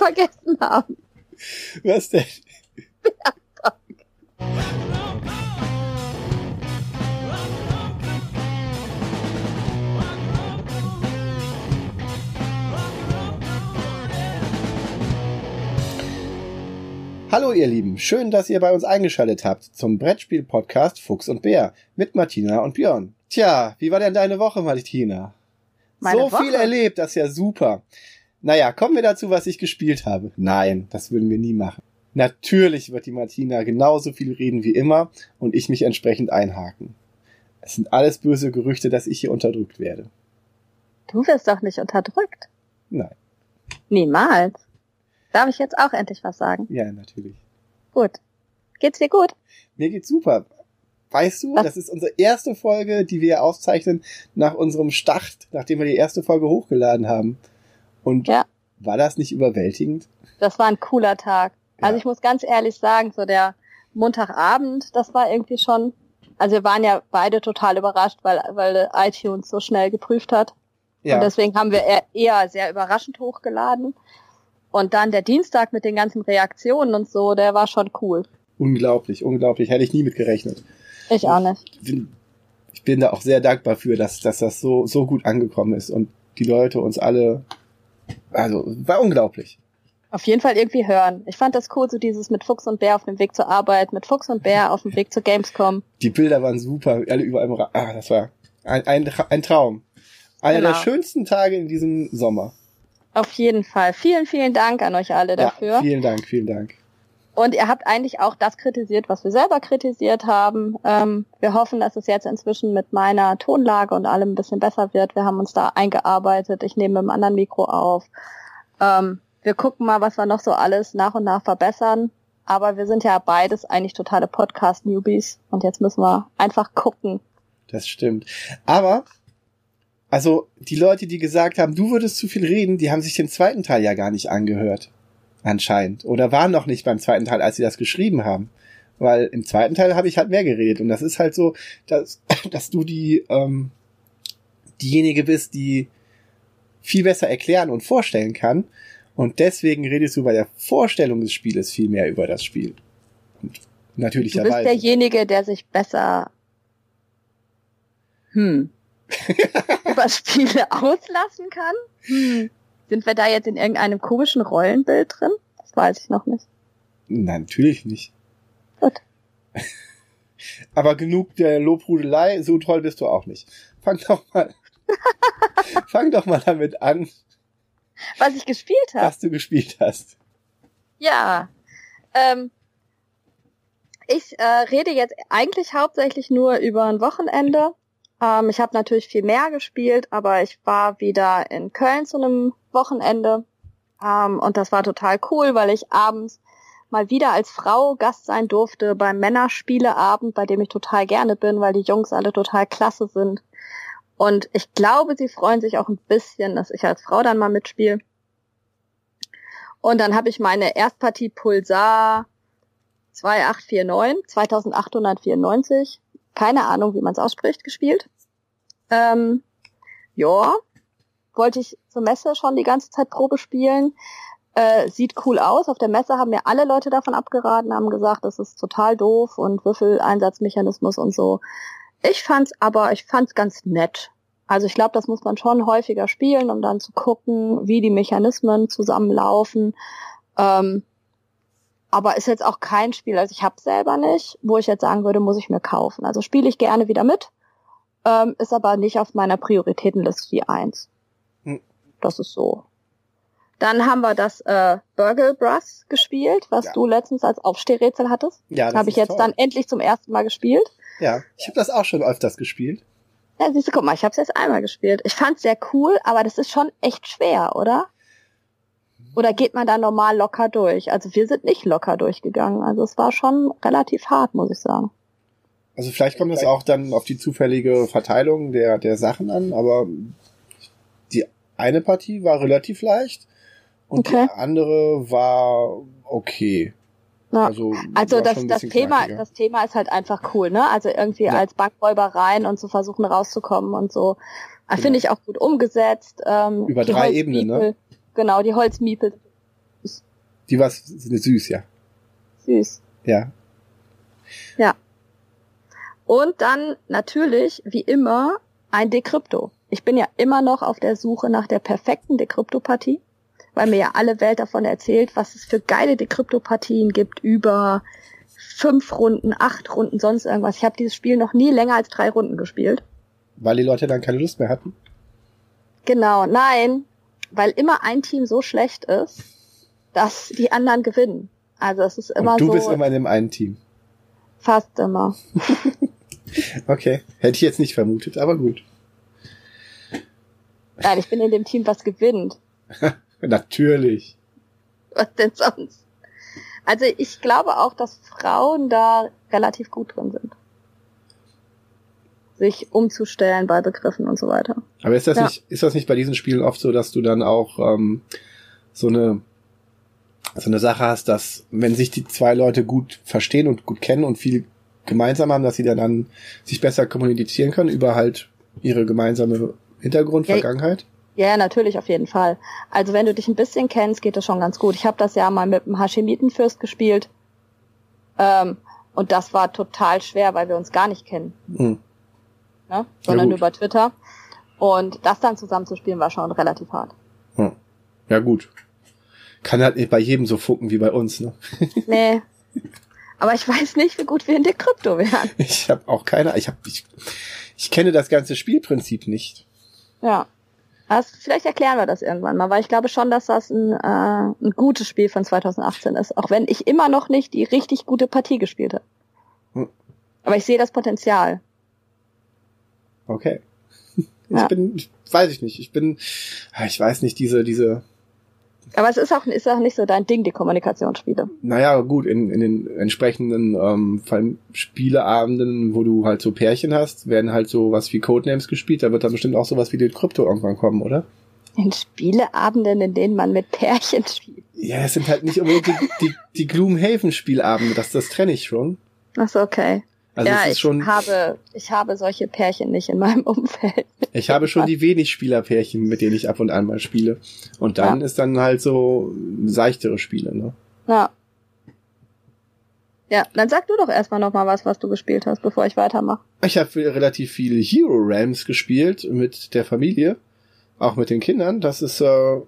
vergessen haben. Was denn? Hallo ihr Lieben, schön, dass ihr bei uns eingeschaltet habt zum Brettspiel-Podcast Fuchs und Bär mit Martina und Björn. Tja, wie war denn deine Woche, Martina? Meine so Woche? viel erlebt, das ist ja super. Naja, kommen wir dazu, was ich gespielt habe. Nein, das würden wir nie machen. Natürlich wird die Martina genauso viel reden wie immer und ich mich entsprechend einhaken. Es sind alles böse Gerüchte, dass ich hier unterdrückt werde. Du wirst doch nicht unterdrückt. Nein, Niemals. Darf ich jetzt auch endlich was sagen? ja, natürlich. Gut. Geht's dir gut? Mir geht's super. Weißt du, Was? das ist unsere erste Folge, die wir aufzeichnen nach unserem Start, nachdem wir die erste Folge hochgeladen haben. Und Ja. war das nicht überwältigend? Das war ein cooler Tag. Also Ja. ich muss ganz ehrlich sagen, so der Montagabend, das war irgendwie schon, also wir waren ja beide total überrascht, weil, weil iTunes so schnell geprüft hat. Ja, Und deswegen haben wir eher, eher sehr überraschend hochgeladen. Und dann der Dienstag mit den ganzen Reaktionen und so, der war schon cool. unglaublich, unglaublich. Hätte ich nie mit gerechnet. Ich auch nicht. Ich bin, ich bin da auch sehr dankbar für, dass, dass das so, so gut angekommen ist und die Leute uns alle, also, war unglaublich. Auf jeden Fall irgendwie hören. Ich fand das cool, so dieses mit Fuchs und Bär auf dem Weg zur Arbeit, mit Fuchs und Bär auf dem Weg zur Gamescom. Die Bilder waren super, alle überall im Ra Ah, das war ein, ein, ein Traum. Einer der Genau. schönsten Tage in diesem Sommer. Auf jeden Fall. Vielen, vielen Dank an euch alle dafür. Ja, vielen Dank, vielen Dank. Und ihr habt eigentlich auch das kritisiert, was wir selber kritisiert haben. Ähm, wir hoffen, dass es jetzt inzwischen mit meiner Tonlage und allem ein bisschen besser wird. Wir haben uns da eingearbeitet. Ich nehme mit einem anderen Mikro auf. Ähm, wir gucken mal, was wir noch so alles nach und nach verbessern. Aber wir sind ja beides eigentlich totale Podcast-Newbies. Und jetzt müssen wir einfach gucken. Das stimmt. Aber, also, die Leute, die gesagt haben, du würdest zu viel reden, die haben sich den zweiten Teil ja gar nicht angehört. Anscheinend. Oder waren noch nicht beim zweiten Teil, als sie das geschrieben haben. Weil im zweiten Teil habe ich halt mehr geredet. Und das ist halt so, dass, dass du die, ähm, diejenige bist, die viel besser erklären und vorstellen kann. Und deswegen redest du bei der Vorstellung des Spieles viel mehr über das Spiel. Und Du bist natürlicherweise. derjenige, der sich besser hm, über Spiele auslassen kann. Hm. Sind wir da jetzt in irgendeinem komischen Rollenbild drin? Das weiß ich noch nicht. Nein, natürlich nicht. Gut. Aber genug der Lobhudelei, so toll bist du auch nicht. Fang doch mal, fang doch mal damit an, Was ich gespielt habe. was du gespielt hast. Ja. Ähm, ich äh, rede jetzt eigentlich hauptsächlich nur über ein Wochenende. Ähm, ich habe natürlich viel mehr gespielt, aber ich war wieder in Köln zu einem Wochenende. Ähm, und das war total cool, weil ich abends mal wieder als Frau Gast sein durfte beim Männerspieleabend, bei dem ich total gerne bin, weil die Jungs alle total klasse sind. Und ich glaube, sie freuen sich auch ein bisschen, dass ich als Frau dann mal mitspiele. Und dann habe ich meine Erstpartie Pulsar 2849, 2894, keine Ahnung, wie man es ausspricht, gespielt. Ähm, ja, wollte ich zur Messe schon die ganze Zeit Probe spielen. Äh, sieht cool aus. Auf der Messe haben mir alle Leute davon abgeraten, haben gesagt, das ist total doof und Würfeleinsatzmechanismus und so. Ich fand's aber, ich fand's ganz nett. Also ich glaube, das muss man schon häufiger spielen, um dann zu gucken, wie die Mechanismen zusammenlaufen. Ähm, aber ist jetzt auch kein Spiel, also ich habe selber nicht, wo ich jetzt sagen würde, muss ich mir kaufen. Also spiele ich gerne wieder mit, ähm, ist aber nicht auf meiner Prioritätenliste die eins. Hm. Das ist so. Dann haben wir das äh, Burgle Brass gespielt, was Ja. du letztens als Aufstehrätsel hattest. Ja, Das habe ich jetzt toll. dann endlich zum ersten Mal gespielt. Ja, ich habe das auch schon öfters gespielt. Ja, siehst du, guck mal, ich habe es jetzt einmal gespielt. Ich fand's sehr cool, aber das ist schon echt schwer, oder? Oder geht man da normal locker durch? Also wir sind nicht locker durchgegangen. Also es war schon relativ hart, muss ich sagen. Also vielleicht kommt es auch dann auf die zufällige Verteilung der, der Sachen an, aber die eine Partie war relativ leicht und Okay. die andere war okay. Ja. Also, Also das, das Thema, knackiger. das Thema ist halt einfach cool, ne? Also irgendwie Ja. als Bankräuber rein und zu versuchen rauszukommen und so. Ah, Genau. Finde ich auch gut umgesetzt. Ähm, Über drei Ebenen, ne? Genau, die Holzmiepel Die war süß, ja. Süß. Ja. Ja. Und dann natürlich, wie immer, ein Dekrypto. Ich bin ja immer noch auf der Suche nach der perfekten Dekrypto-Partie, weil mir ja alle Welt davon erzählt, was es für geile Dekrypto-Partien gibt über fünf Runden, acht Runden, sonst irgendwas. Ich habe dieses Spiel noch nie länger als drei Runden gespielt. Weil die Leute dann keine Lust mehr hatten? Genau, nein, weil immer ein Team so schlecht ist, dass die anderen gewinnen. Also es ist immer Und du so. bist immer in dem einen Team. Fast immer. Okay. Hätte ich jetzt nicht vermutet, aber gut. Nein, ich bin in dem Team, was gewinnt. Natürlich. Was denn sonst? Also ich glaube auch, dass Frauen da relativ gut drin sind. Sich umzustellen bei Begriffen und so weiter. Aber ist das Ja. nicht, ist das nicht bei diesen Spielen oft so, dass du dann auch ähm, so eine so eine Sache hast, dass wenn sich die zwei Leute gut verstehen und gut kennen und viel gemeinsam haben, dass sie dann, dann sich besser kommunizieren können über halt ihre gemeinsame Hintergrund, Ja, Vergangenheit? Ja, natürlich, auf jeden Fall. Also wenn du dich ein bisschen kennst, geht das schon ganz gut. Ich habe das ja mal mit dem Hashemitenfürst gespielt. Ähm, und das war total schwer, weil wir uns gar nicht kennen, Hm. Ne? sondern nur über Twitter. Und das dann zusammenzuspielen war schon relativ hart. Hm. Ja gut. Kann halt nicht bei jedem so funken wie bei uns, ne? Nee. Aber ich weiß nicht, wie gut wir in der Krypto wären. Ich habe auch keine, ich habe ich, ich kenne das ganze Spielprinzip nicht. Ja. Also vielleicht erklären wir das irgendwann mal, weil ich glaube schon, dass das ein, äh, ein gutes Spiel von 2018 ist, auch wenn ich immer noch nicht die richtig gute Partie gespielt habe. Hm. Aber ich sehe das Potenzial. Okay. Ich Ja. bin, ich, weiß ich nicht. Ich bin, ah, ich weiß nicht, diese, diese, Aber es ist auch, ist auch nicht so dein Ding, die Kommunikationsspiele. naja, gut, in, in den entsprechenden ähm, vor allem Spieleabenden, wo du halt so Pärchen hast, werden halt so was wie Codenames gespielt. Da wird dann bestimmt auch sowas wie die Krypto irgendwann kommen, oder? In Spieleabenden, in denen man mit Pärchen spielt. Ja, es sind halt nicht unbedingt die, die, die Gloomhaven-Spielabende, das, das trenne ich schon. Ach so, okay. Also ja, ich schon, habe, ich habe solche Pärchen nicht in meinem Umfeld. ich habe schon die wenig Spielerpärchen, mit denen ich ab und an mal spiele. Und dann Ja. ist dann halt so seichtere Spiele, ne? Ja. Ja, dann sag du doch erstmal noch mal was, was du gespielt hast, bevor ich weitermache. Ich habe relativ viele Hero Realms gespielt mit der Familie, auch mit den Kindern. Das ist äh, ja,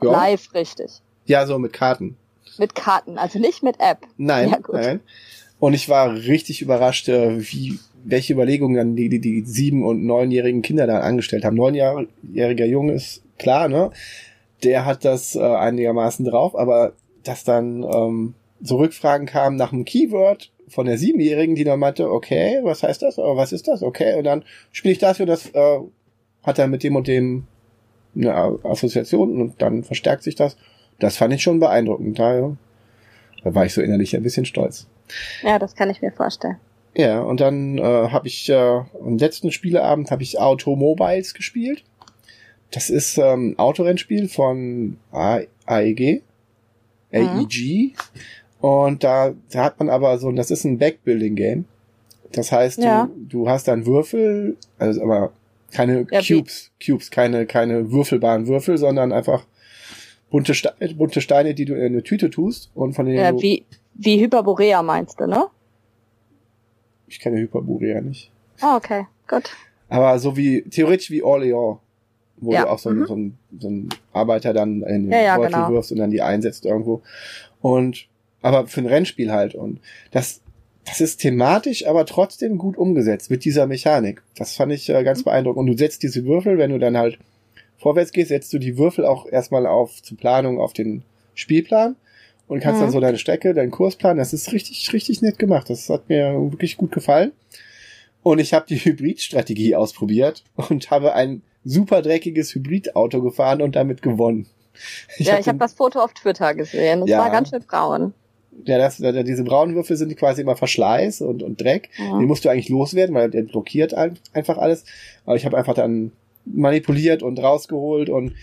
Live richtig. ja so mit Karten. Mit Karten, also nicht mit App. Nein, Ja, nein. Und ich war richtig überrascht, äh, wie welche Überlegungen dann die, die, die sieben- und neunjährigen Kinder da angestellt haben. Neunjähriger Junge ist klar, ne? Der hat das äh, einigermaßen drauf, aber dass dann ähm, so Rückfragen kamen nach einem Keyword von der Siebenjährigen, die dann meinte, okay, was heißt das? Oh, was ist das? Okay, und dann spiele ich das und das äh, hat er mit dem und dem eine Assoziation und dann verstärkt sich das. Das fand ich schon beeindruckend. Da, da war ich so innerlich ein bisschen stolz. Ja, das kann ich mir vorstellen. Ja, und dann äh, habe ich äh, am letzten Spieleabend habe ich Automobiles gespielt. Das ist ähm, Autorennspiel von AEG, AEG. Und da, da hat man aber so, das ist ein Backbuilding-Game. Das heißt, Ja. du, du hast dann Würfel, also aber keine Ja, Cubes, Cubes, keine, keine würfelbaren Würfel, sondern einfach bunte, Ste bunte Steine, die du in eine Tüte tust und von denen Ja, du, wie, wie Hyperborea meinst du, ne? ich kenne Hyperborea nicht. Ah, okay, gut. Aber so wie, theoretisch wie Orléans, wo Ja, du auch so, einen mhm. so, einen, so einen Arbeiter dann in den Ja, ja, Beutel genau. wirfst und dann die einsetzt irgendwo. Und, aber für ein Rennspiel halt. Und das, das ist thematisch, aber trotzdem gut umgesetzt mit dieser Mechanik. Das fand ich äh, Mhm. ganz beeindruckend. Und du setzt diese Würfel, wenn du dann halt vorwärts gehst, setzt du die Würfel auch erstmal auf zur Planung auf den Spielplan und kannst Mhm. dann so deine Strecke, deinen Kurs planen. Das ist richtig, richtig nett gemacht. Das hat mir wirklich gut gefallen. Und ich habe die Hybridstrategie ausprobiert und habe ein super dreckiges Hybridauto gefahren und damit gewonnen. ja, hab ich habe das Foto auf Twitter gesehen. Das Ja. war ganz schön braun. ja, das, da- diese braunen Würfel sind quasi immer Verschleiß und, und Dreck. Ja. Den musst du eigentlich loswerden, weil der blockiert ein, einfach alles. Aber ich habe einfach dann manipuliert und rausgeholt und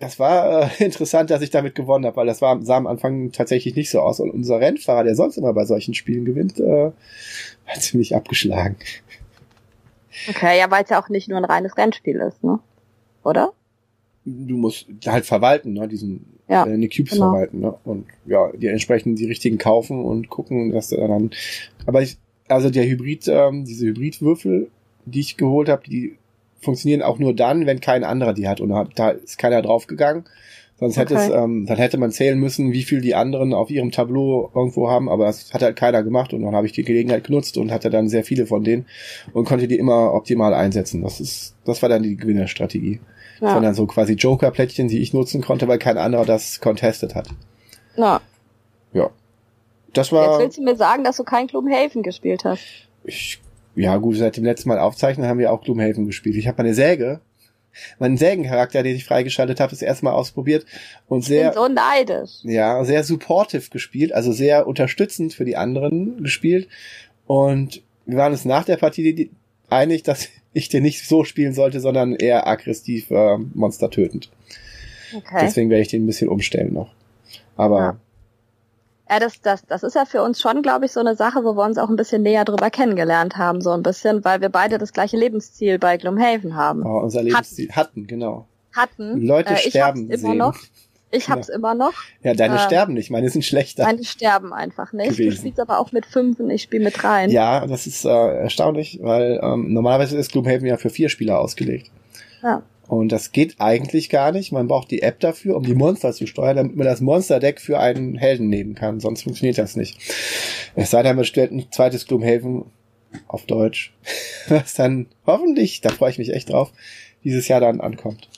das war äh, interessant, dass ich damit gewonnen habe, weil das war, sah am Anfang tatsächlich nicht so aus. Und unser Rennfahrer, der sonst immer bei solchen Spielen gewinnt, äh, war ziemlich abgeschlagen. Okay, ja, weil es ja auch nicht nur ein reines Rennspiel ist, ne? Oder? Du musst halt verwalten, ne, diesen Ja, äh, die Cubes genau. verwalten. Ne? Und ja, die entsprechend die richtigen kaufen und gucken, dass er dann. Aber ich, also der Hybrid, ähm, diese Hybridwürfel, die ich geholt habe, die funktionieren auch nur dann, wenn kein anderer die hat. Und da- ist keiner draufgegangen. Sonst hätte es, ähm, dann hätte man zählen müssen, wie viel die anderen auf ihrem Tableau irgendwo haben, aber das hat halt keiner gemacht und dann habe ich die Gelegenheit genutzt und hatte dann sehr viele von denen und konnte die immer optimal einsetzen. Das ist, das war dann die Gewinnerstrategie. Ja. Sondern so quasi Joker-Plättchen, die ich nutzen konnte, weil kein anderer das contestet hat. Na, Ja. Das jetzt war, willst du mir sagen, dass du kein Gloomhaven gespielt hast. ich, ja gut, seit dem letzten Mal aufzeichnen haben wir auch Gloomhaven gespielt. Ich habe meine Säge, meinen Sägencharakter, den ich freigeschaltet habe, das erste Mal ausprobiert und Ich sehr, bin so neidisch. ja, sehr supportive gespielt, also sehr unterstützend für die anderen gespielt. Und wir waren uns nach der Partie einig, dass ich den nicht so spielen sollte, sondern eher aggressiv äh, Monster tötend. Okay. Deswegen werde ich den ein bisschen umstellen noch. Aber Ja. Ja, das, das, das ist ja für uns schon, glaube ich, so eine Sache, wo wir uns auch ein bisschen näher drüber kennengelernt haben, so ein bisschen, weil wir beide das gleiche Lebensziel bei Gloomhaven haben. oh, unser Lebensziel hatten, genau. Hatten. Leute äh, ich sterben hab's immer sehen. noch. Ich hab's immer noch. Ja, deine Ähm, sterben nicht, meine sind schlechter. Meine sterben einfach nicht. Gewesen. Du spielst aber auch mit Fünfen, ich spiele mit Dreien. Ja, das ist äh, erstaunlich, weil ähm, normalerweise ist Gloomhaven ja für vier Spieler ausgelegt. Ja. Und das geht eigentlich gar nicht. Man braucht die App dafür, um die Monster zu steuern, damit man das Monster-Deck für einen Helden nehmen kann. Sonst funktioniert das nicht. Es sei denn, man stellt ein zweites Gloomhaven auf Deutsch, was dann hoffentlich, da freue ich mich echt drauf, dieses Jahr dann ankommt.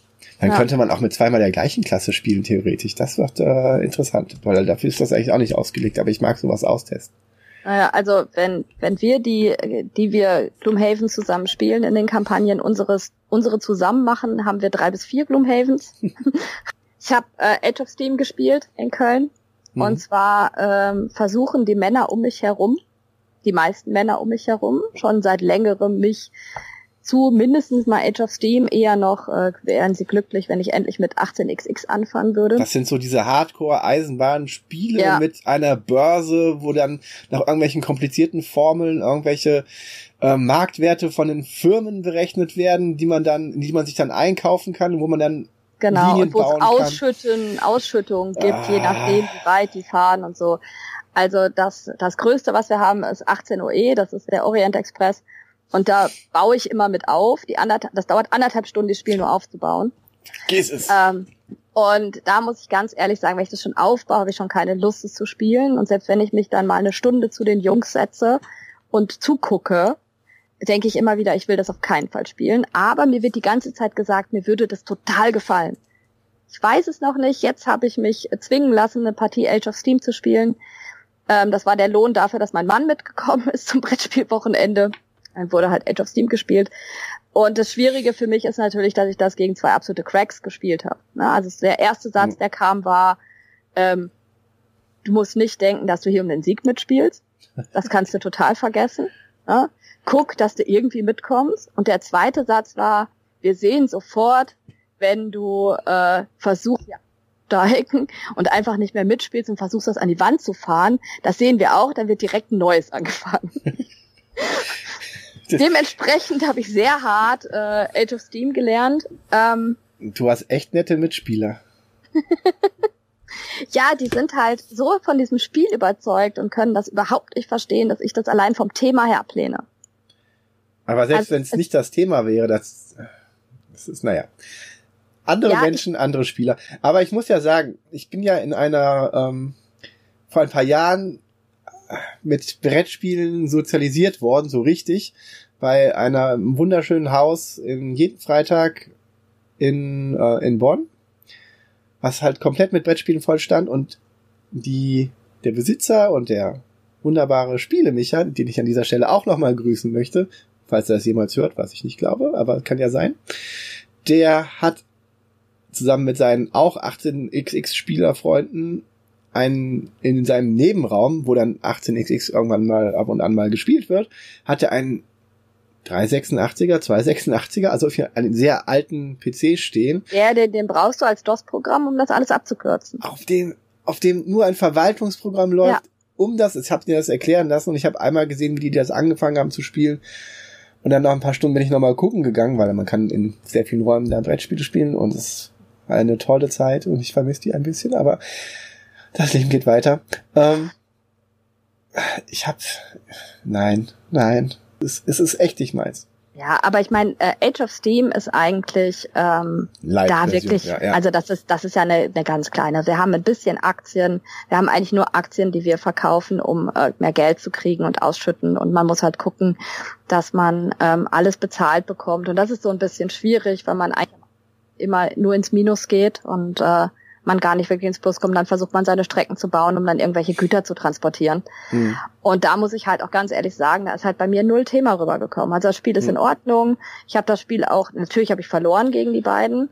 Dann Ja. könnte man auch mit zweimal der gleichen Klasse spielen, theoretisch. Das wird äh, interessant, weil dafür ist das eigentlich auch nicht ausgelegt, aber ich mag sowas austesten. Naja, also wenn, wenn wir die, die wir Gloomhaven zusammen spielen in den Kampagnen unseres, unsere zusammen machen, haben wir drei bis vier Gloomhavens. ich habe äh, Age of Steam gespielt in Köln. Mhm. Und zwar ähm, versuchen die Männer um mich herum, die meisten Männer um mich herum, schon seit längerem mich zu mindestens mal Age of Steam eher noch, äh, wären sie glücklich, wenn ich endlich mit 18xx anfangen würde. Das sind so diese Hardcore-Eisenbahn-Spiele Ja. mit einer Börse, wo dann nach irgendwelchen komplizierten Formeln irgendwelche äh, Marktwerte von den Firmen berechnet werden, die man dann, die man sich dann einkaufen kann, wo man dann Genau, Linien und wo es kann. Ausschütten, Ausschüttungen gibt, Ah. je nachdem, wie weit die fahren und so. Also das, das Größte, was wir haben, ist 18 OE, das ist der Orient Express. Und da baue ich immer mit auf. Die anderthalb, das dauert anderthalb Stunden, das Spiel nur aufzubauen. Geht's es. Ähm, und da muss ich ganz ehrlich sagen, wenn ich das schon aufbaue, habe ich schon keine Lust, es zu spielen. Und selbst wenn ich mich dann mal eine Stunde zu den Jungs setze und zugucke, denke ich immer wieder, ich will das auf keinen Fall spielen. Aber mir wird die ganze Zeit gesagt, mir würde das total gefallen. Ich weiß es noch nicht. Jetzt habe ich mich zwingen lassen, eine Partie Age of Steam zu spielen. Ähm, das war der Lohn dafür, dass mein Mann mitgekommen ist zum Brettspielwochenende. Dann wurde halt Age of Steam gespielt. Und das Schwierige für mich ist natürlich, dass ich das gegen zwei absolute Cracks gespielt habe. Na, Also der erste Satz, Mhm. der kam, war, ähm, du musst nicht denken, dass du hier um den Sieg mitspielst. Das kannst du total vergessen. Ja? Guck, dass du irgendwie mitkommst. Und der zweite Satz war, wir sehen sofort, wenn du äh, versuchst, ja, steigen und einfach nicht mehr mitspielst und versuchst, das an die Wand zu fahren. Das sehen wir auch, dann wird direkt ein neues angefangen. Dementsprechend habe ich sehr hart äh, Age of Steam gelernt. Ähm, du hast echt nette Mitspieler. ja, die sind halt so von diesem Spiel überzeugt und können das überhaupt nicht verstehen, dass ich das allein vom Thema her ablehne. Aber selbst Also, wenn es nicht das Thema wäre, das, das ist, naja. Andere Ja, Menschen, andere Spieler. Aber ich muss ja sagen, ich bin ja in einer, ähm, vor ein paar Jahren mit Brettspielen sozialisiert worden, so richtig, bei einer einem wunderschönen Haus in jeden Freitag in, äh, in Bonn, was halt komplett mit Brettspielen voll stand und die, der Besitzer und der wunderbare Spielemicha, den ich an dieser Stelle auch nochmal grüßen möchte, falls er das jemals hört, was ich nicht glaube, aber kann ja sein, der hat zusammen mit seinen auch 18xx Spielerfreunden einen, in seinem Nebenraum, wo dann 18xx irgendwann mal ab und an mal gespielt wird, hatte einen 386er, 286er, also einen sehr alten PC stehen, Ja, den, den brauchst du als DOS-Programm, um das alles abzukürzen. auf dem, auf dem nur ein Verwaltungsprogramm läuft, um das, ich habe dir das erklären lassen und ich habe einmal gesehen, wie die das angefangen haben zu spielen. Und dann nach ein paar Stunden bin ich nochmal gucken gegangen, weil man kann in sehr vielen Räumen da Brettspiele spielen und es eine tolle Zeit und ich vermisse die ein bisschen, aber das Leben geht weiter. Ähm, ich hab, nein, nein, es, es ist echt nicht meins. Ja, aber ich meine, äh, Age of Steam ist eigentlich ähm, da wirklich, ja, ja. also das ist das ist ja eine, eine ganz kleine. Wir haben ein bisschen Aktien, wir haben eigentlich nur Aktien, die wir verkaufen, um äh, mehr Geld zu kriegen und ausschütten. Und man muss halt gucken, dass man ähm, alles bezahlt bekommt. Und das ist so ein bisschen schwierig, weil man eigentlich immer nur ins Minus geht und äh, man gar nicht wirklich ins Plus kommt, dann versucht man seine Strecken zu bauen, um dann irgendwelche Güter zu transportieren. Mhm. Und da muss ich halt auch ganz ehrlich sagen, da ist halt bei mir null Thema rübergekommen. Also das Spiel ist mhm. in Ordnung. Ich habe das Spiel auch, natürlich habe ich verloren gegen die beiden.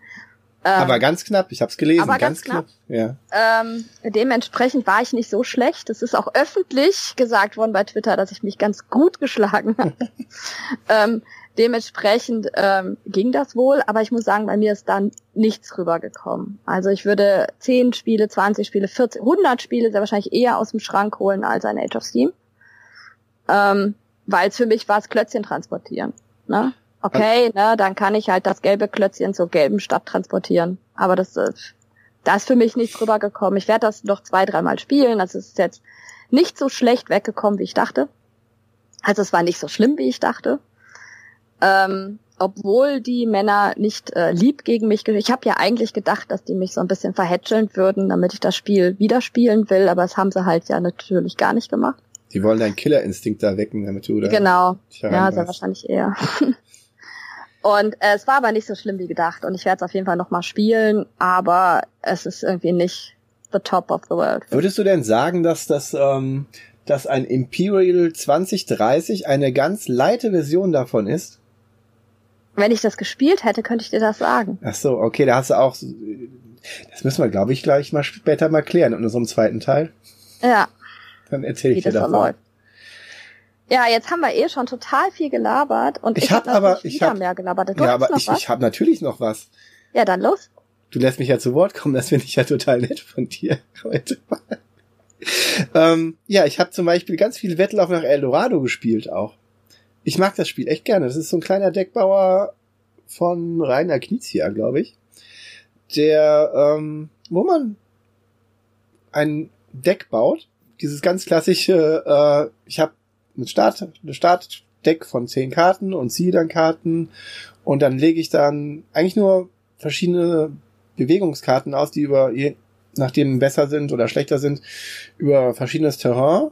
Ähm, aber ganz knapp, ich habe es gelesen, aber ganz, ganz knapp. knapp. Ja. Ähm, dementsprechend war ich nicht so schlecht. Es ist auch öffentlich gesagt worden bei Twitter, dass ich mich ganz gut geschlagen habe. ähm, Dementsprechend ähm, ging das wohl, aber ich muss sagen, bei mir ist dann nichts rübergekommen. Also ich würde 10 Spiele, 20 Spiele, 40, 100 Spiele sehr wahrscheinlich eher aus dem Schrank holen als ein Age of Steam. Ähm, Weil es für mich war es Klötzchen transportieren. Ne? Okay, ne, dann kann ich halt das gelbe Klötzchen zur gelben Stadt transportieren. Aber das, äh, da ist für mich nichts rübergekommen. Ich werde das noch zwei, dreimal spielen. Das ist jetzt nicht so schlecht weggekommen, wie ich dachte. Also es war nicht so schlimm, wie ich dachte. Ähm, obwohl die Männer nicht äh, lieb gegen mich, ich habe ja eigentlich gedacht, dass die mich so ein bisschen verhätscheln würden, damit ich das Spiel wieder spielen will, aber das haben sie halt ja natürlich gar nicht gemacht. Die wollen deinen Killerinstinkt da wecken, damit du da Genau, ja, sehr wahrscheinlich eher. und äh, es war aber nicht so schlimm wie gedacht und ich werde es auf jeden Fall nochmal spielen, aber es ist irgendwie nicht the top of the world. Würdest du denn sagen, dass das ähm, dass ein Imperial 2030 eine ganz leite Version davon ist? Wenn ich das gespielt hätte, könnte ich dir das sagen. Ach so, okay, da hast du auch. Das müssen wir, glaube ich, gleich mal später mal klären in unserem zweiten Teil. Ja. Dann erzähle ich dir das davon. Ja, jetzt haben wir eh schon total viel gelabert und ich, ich habe hab aber ich habe mehr gelabert. Du ja, aber ich, ich habe natürlich noch was. Ja, dann los. Du lässt mich ja zu Wort kommen, das finde ich ja total nett von dir heute. ähm, ja, ich habe zum Beispiel ganz viel Wettlauf nach Eldorado gespielt auch. Ich mag das Spiel echt gerne. Das ist so ein kleiner Deckbauer von Rainer Knizia, glaube ich. Der, ähm, wo man ein Deck baut. Dieses ganz klassische, äh, ich habe ein Start, eine Startdeck von zehn Karten und ziehe dann Karten und dann lege ich dann eigentlich nur verschiedene Bewegungskarten aus, die über je nachdem besser sind oder schlechter sind, über verschiedenes Terrain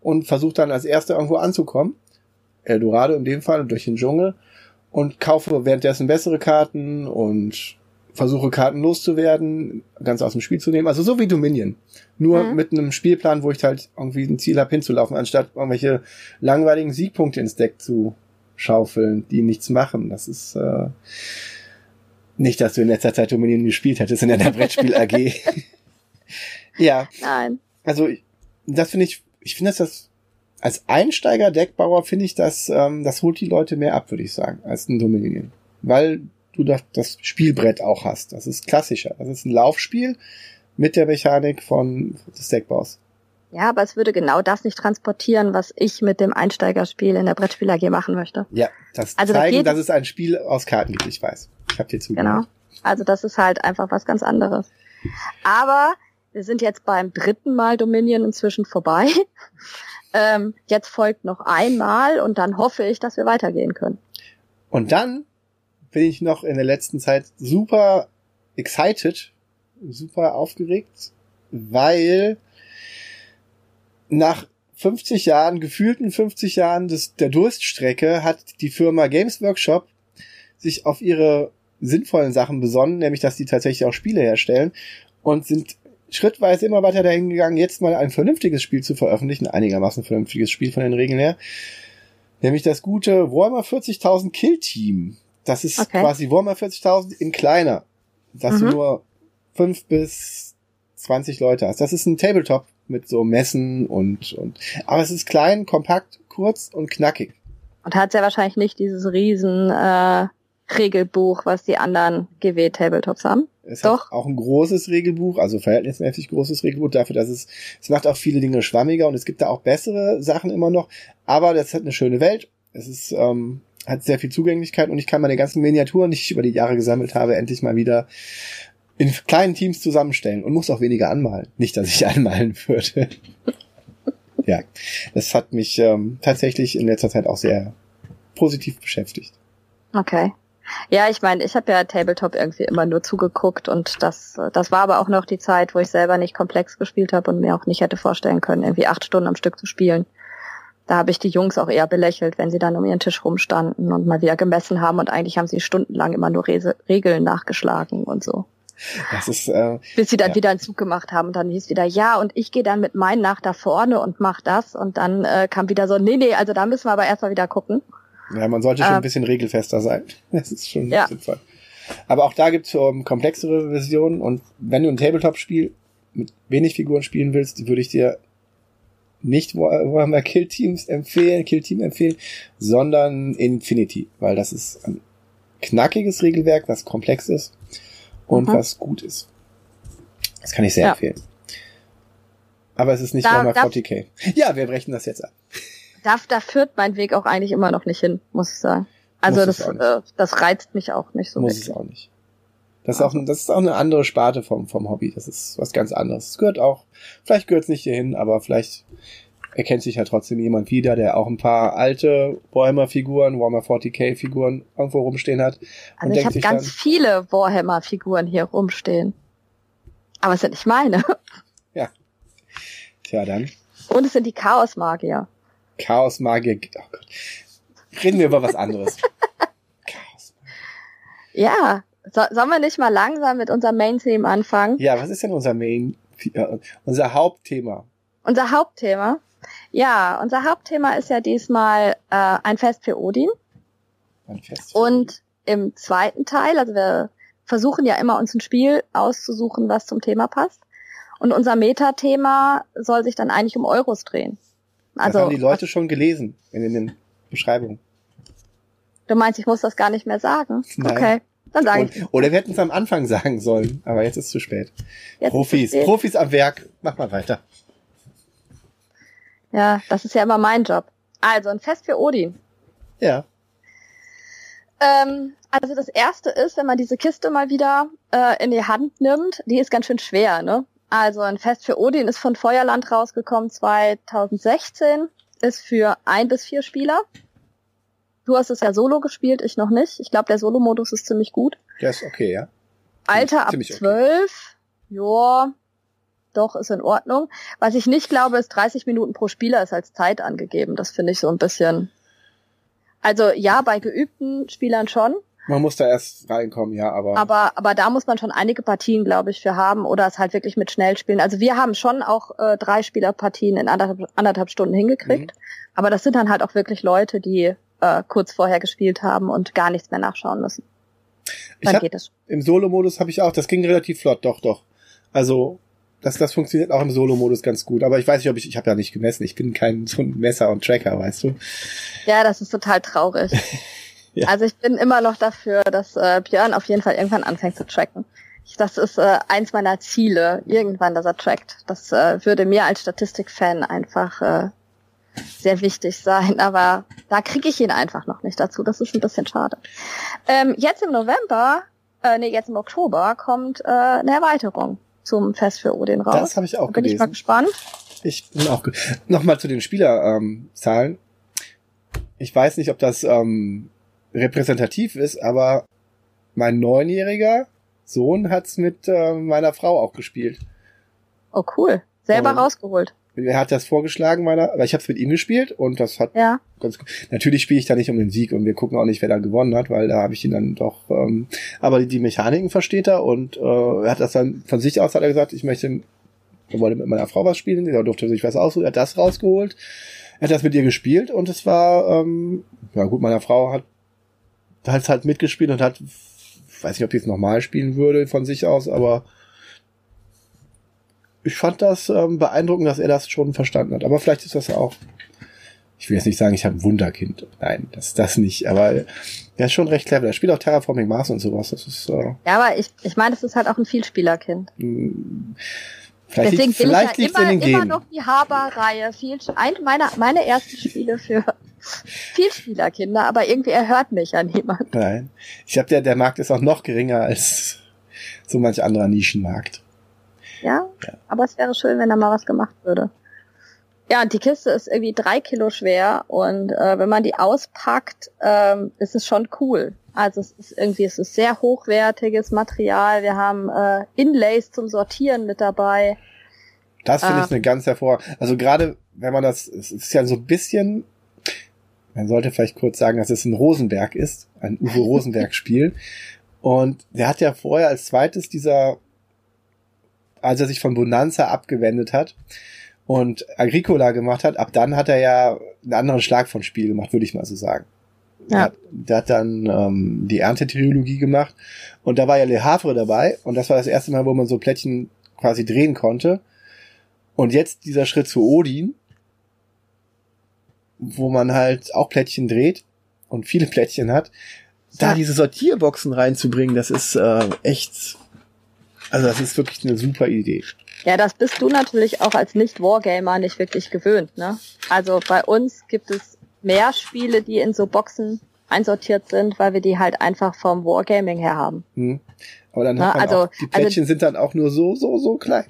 und versuche dann als erster irgendwo anzukommen. Eldorado in dem Fall und durch den Dschungel und kaufe währenddessen bessere Karten und versuche Karten loszuwerden, ganz aus dem Spiel zu nehmen. Also so wie Dominion. Nur mhm. mit einem Spielplan, wo ich halt irgendwie ein Ziel habe hinzulaufen, anstatt irgendwelche langweiligen Siegpunkte ins Deck zu schaufeln, die nichts machen. Das ist äh, nicht, dass du in letzter Zeit Dominion gespielt hättest in einer Brettspiel AG. ja. Nein. Also das finde ich, ich finde das, das als Einsteiger-Deckbauer finde ich, das, ähm, das holt die Leute mehr ab, würde ich sagen, als ein Dominion. Weil du das, das Spielbrett auch hast. Das ist klassischer. Das ist ein Laufspiel mit der Mechanik von des Deckbaus. Ja, aber es würde genau das nicht transportieren, was ich mit dem Einsteigerspiel in der Brettspiel AG machen möchte. Ja, das also zeigen, da dass es ein Spiel aus Karten gibt, ich weiß. Ich habe dir zugehört. Genau. Also das ist halt einfach was ganz anderes. Aber wir sind jetzt beim dritten Mal Dominion inzwischen vorbei. Ähm, jetzt folgt noch einmal und dann hoffe ich, dass wir weitergehen können. Und dann bin ich noch in der letzten Zeit super excited, super aufgeregt, weil nach 50 Jahren, gefühlten 50 Jahren des, der Durststrecke hat die Firma Games Workshop sich auf ihre sinnvollen Sachen besonnen, nämlich dass die tatsächlich auch Spiele herstellen und sind schrittweise immer weiter dahin gegangen, jetzt mal ein vernünftiges Spiel zu veröffentlichen, einigermaßen vernünftiges Spiel von den Regeln her. Nämlich das gute Warhammer 40.000 Kill Team. Das ist okay. quasi Warhammer 40.000 in kleiner. Dass mhm. du nur fünf bis 20 Leute hast. Das ist ein Tabletop mit so Messen und, und, aber es ist klein, kompakt, kurz und knackig. Und hat sehr wahrscheinlich nicht dieses riesen, äh, Regelbuch, was die anderen GW-Tabletops haben. Es Doch. hat auch ein großes Regelbuch, also verhältnismäßig großes Regelbuch dafür, dass es, es macht auch viele Dinge schwammiger und es gibt da auch bessere Sachen immer noch, aber das hat eine schöne Welt. Es ist, ähm, hat sehr viel Zugänglichkeit und ich kann meine ganzen Miniaturen, die ich über die Jahre gesammelt habe, endlich mal wieder in kleinen Teams zusammenstellen und muss auch weniger anmalen. Nicht, dass ich anmalen würde. ja, das hat mich ähm, tatsächlich in letzter Zeit auch sehr positiv beschäftigt. Okay. Ja, ich meine, ich habe ja Tabletop irgendwie immer nur zugeguckt und das, das war aber auch noch die Zeit, wo ich selber nicht komplex gespielt habe und mir auch nicht hätte vorstellen können, irgendwie acht Stunden am Stück zu spielen. Da habe ich die Jungs auch eher belächelt, wenn sie dann um ihren Tisch rumstanden und mal wieder gemessen haben und eigentlich haben sie stundenlang immer nur Re Regeln nachgeschlagen und so. Das ist, äh, Bis sie dann ja. wieder einen Zug gemacht haben und dann hieß wieder, ja, und ich gehe dann mit meinen nach da vorne und mach das und dann äh, kam wieder so, nee, nee, also da müssen wir aber erstmal wieder gucken. Ja, man sollte schon Ähm. ein bisschen regelfester sein. Das ist schon Ja. sinnvoll. Aber auch da gibt's um, komplexere Versionen und wenn du ein Tabletop-Spiel mit wenig Figuren spielen willst, würde ich dir nicht War- Warhammer Kill Teams empfehlen, Kill Team empfehlen, sondern Infinity, weil das ist ein knackiges Regelwerk, was komplex ist und Mhm. was gut ist. Das kann ich sehr Ja. empfehlen. Aber es ist nicht Da- Warhammer da- 40k. Ja, wir brechen das jetzt ab. Da, da führt mein Weg auch eigentlich immer noch nicht hin, muss ich sagen. Also Muss das, äh, das reizt mich auch nicht so Muss wirklich. es auch nicht. Das ist auch, das ist auch eine andere Sparte vom, vom Hobby. Das ist was ganz anderes. Es gehört auch, vielleicht gehört es nicht hierhin, aber vielleicht erkennt sich ja trotzdem jemand wieder, der auch ein paar alte Warhammer-Figuren, Warhammer 40k-Figuren irgendwo rumstehen hat. Also ich habe ganz viele Warhammer-Figuren hier rumstehen. Aber es sind nicht meine. tja, dann, Und es sind die Chaos-Magier. Chaos Magier, oh Gott. Reden wir über was anderes. Chaos. Ja, so, sollen wir nicht mal langsam mit unserem Main-Theme anfangen? Ja, was ist denn unser Main, äh, unser Hauptthema? Unser Hauptthema. Ja, unser Hauptthema ist ja diesmal äh, ein Fest für Odin. Ein Fest. Und im zweiten Teil, also wir versuchen ja immer uns ein Spiel auszusuchen, was zum Thema passt. Und unser Metathema soll sich dann eigentlich um Euros drehen. Also das haben die Leute schon gelesen in, in den Beschreibungen. du meinst, ich muss das gar nicht mehr sagen? Nein. Okay, dann sage ich. Und, oder wir hätten es am Anfang sagen sollen, aber jetzt ist es zu spät. Jetzt Profis, es spät. Profis am Werk. Mach mal weiter. Ja, das ist ja immer mein Job. Also ein Fest für Odin. Ja. Ähm, also das erste ist, wenn man diese Kiste mal wieder äh, in die Hand nimmt, die ist ganz schön schwer, ne? Also ein Fest für Odin ist von Feuerland rausgekommen 2016, ist für ein bis vier Spieler. Du hast es ja solo gespielt, ich noch nicht. Ich glaube, der Solo-Modus ist ziemlich gut. Der ist okay, ja. Alter ab ziemlich okay. 12, ja, doch, ist in Ordnung. Was ich nicht glaube, ist 30 Minuten pro Spieler ist als Zeit angegeben. Das finde ich so ein bisschen. Also ja, bei geübten Spielern schon, Man muss da erst reinkommen, ja, aber, aber, aber da muss man schon einige Partien, glaube ich, für haben oder es halt wirklich mit schnell spielen. Also wir haben schon auch äh, drei Spielerpartien in anderthalb, anderthalb Stunden hingekriegt, Mhm. aber das sind dann halt auch wirklich Leute, die äh, kurz vorher gespielt haben und gar nichts mehr nachschauen müssen. Dann hab, geht es. im Solo-Modus habe ich auch, das ging relativ flott, doch, doch. Also, das, das funktioniert auch im Solo-Modus ganz gut. Aber ich weiß nicht, ob ich, ich habe ja nicht gemessen. Ich bin kein so ein Messer und Tracker, weißt du. Ja, das ist total traurig. Ja. Also ich bin immer noch dafür, dass äh, Björn auf jeden Fall irgendwann anfängt zu tracken. Ich, das ist äh, eins meiner Ziele, irgendwann, dass er trackt. Das äh, würde mir als Statistikfan einfach äh, sehr wichtig sein, aber da kriege ich ihn einfach noch nicht dazu. Das ist ein bisschen schade. Ähm, jetzt im November, äh, nee, jetzt im Oktober kommt äh, eine Erweiterung zum Fest für Odin raus. Das habe ich auch Da bin ich mal gelesen. gespannt. Ich bin auch. Nochmal zu den Spielerzahlen. Ähm, ich weiß nicht, ob das ähm, repräsentativ ist, aber mein neunjähriger Sohn hat's mit äh, meiner Frau auch gespielt. Oh cool. Selber Und- rausgeholt. Er hat das vorgeschlagen, meiner, aber ich habe es mit ihm gespielt und das hat Ja. ganz gut. Natürlich spiele ich da nicht um den Sieg und wir gucken auch nicht, wer da gewonnen hat, weil da habe ich ihn dann doch. Ähm, aber die Mechaniken versteht er und äh, er hat das dann von sich aus hat er gesagt, ich möchte, er wollte mit meiner Frau was spielen, er durfte sich was aussuchen, er hat das rausgeholt, er hat das mit ihr gespielt und es war, ähm, ja gut, meiner Frau hat hat halt mitgespielt und hat, weiß nicht, ob die es nochmal spielen würde von sich aus, aber ich fand das ähm, beeindruckend, dass er das schon verstanden hat. Aber vielleicht ist das auch. Ich will jetzt nicht sagen, ich habe ein Wunderkind. Nein, das das nicht. Aber er ist schon recht clever. Er spielt auch Terraforming Mars und sowas. Das ist äh, Ja, aber ich, ich meine, es ist halt auch ein Vielspielerkind. mh, vielleicht Deswegen liegt, bin vielleicht ich liegt ja in immer, den immer Genen. noch die Haber-Reihe. Ein meiner, meine ersten Spiele für Vielspielerkinder, aber irgendwie erhört mich ja niemand. Nein, ich habe der der Markt ist auch noch geringer als so manch anderer Nischenmarkt. Ja, ja, aber es wäre schön, wenn da mal was gemacht würde. Ja, und die Kiste ist irgendwie drei Kilo schwer und äh, wenn man die auspackt, ähm, ist es schon cool. Also es ist irgendwie, es ist sehr hochwertiges Material. Wir haben äh, Inlays zum Sortieren mit dabei. Das finde äh, ich eine ganz hervorragende. Also gerade wenn man das, es ist ja so ein bisschen, man sollte vielleicht kurz sagen, dass es ein Rosenberg ist, ein Uwe Rosenberg-Spiel. Und der hat ja vorher als zweites dieser, als er sich von Bonanza abgewendet hat, und Agricola gemacht hat, ab dann hat er ja einen anderen Schlag von Spiel gemacht, würde ich mal so sagen. Ja. Der hat dann ähm, die Erntetrilogie gemacht und da war ja Le Havre dabei und das war das erste Mal, wo man so Plättchen quasi drehen konnte. Und jetzt dieser Schritt zu Odin, wo man halt auch Plättchen dreht und viele Plättchen hat, da diese Sortierboxen reinzubringen, das ist äh, echt, also das ist wirklich eine super Idee. Ja, das bist du natürlich auch als Nicht-Wargamer nicht wirklich gewöhnt, ne? Also bei uns gibt es mehr Spiele, die in so Boxen einsortiert sind, weil wir die halt einfach vom Wargaming her haben. Hm. Aber dann hat man also, auch, die also Plättchen also, sind dann auch nur so, so, so klein.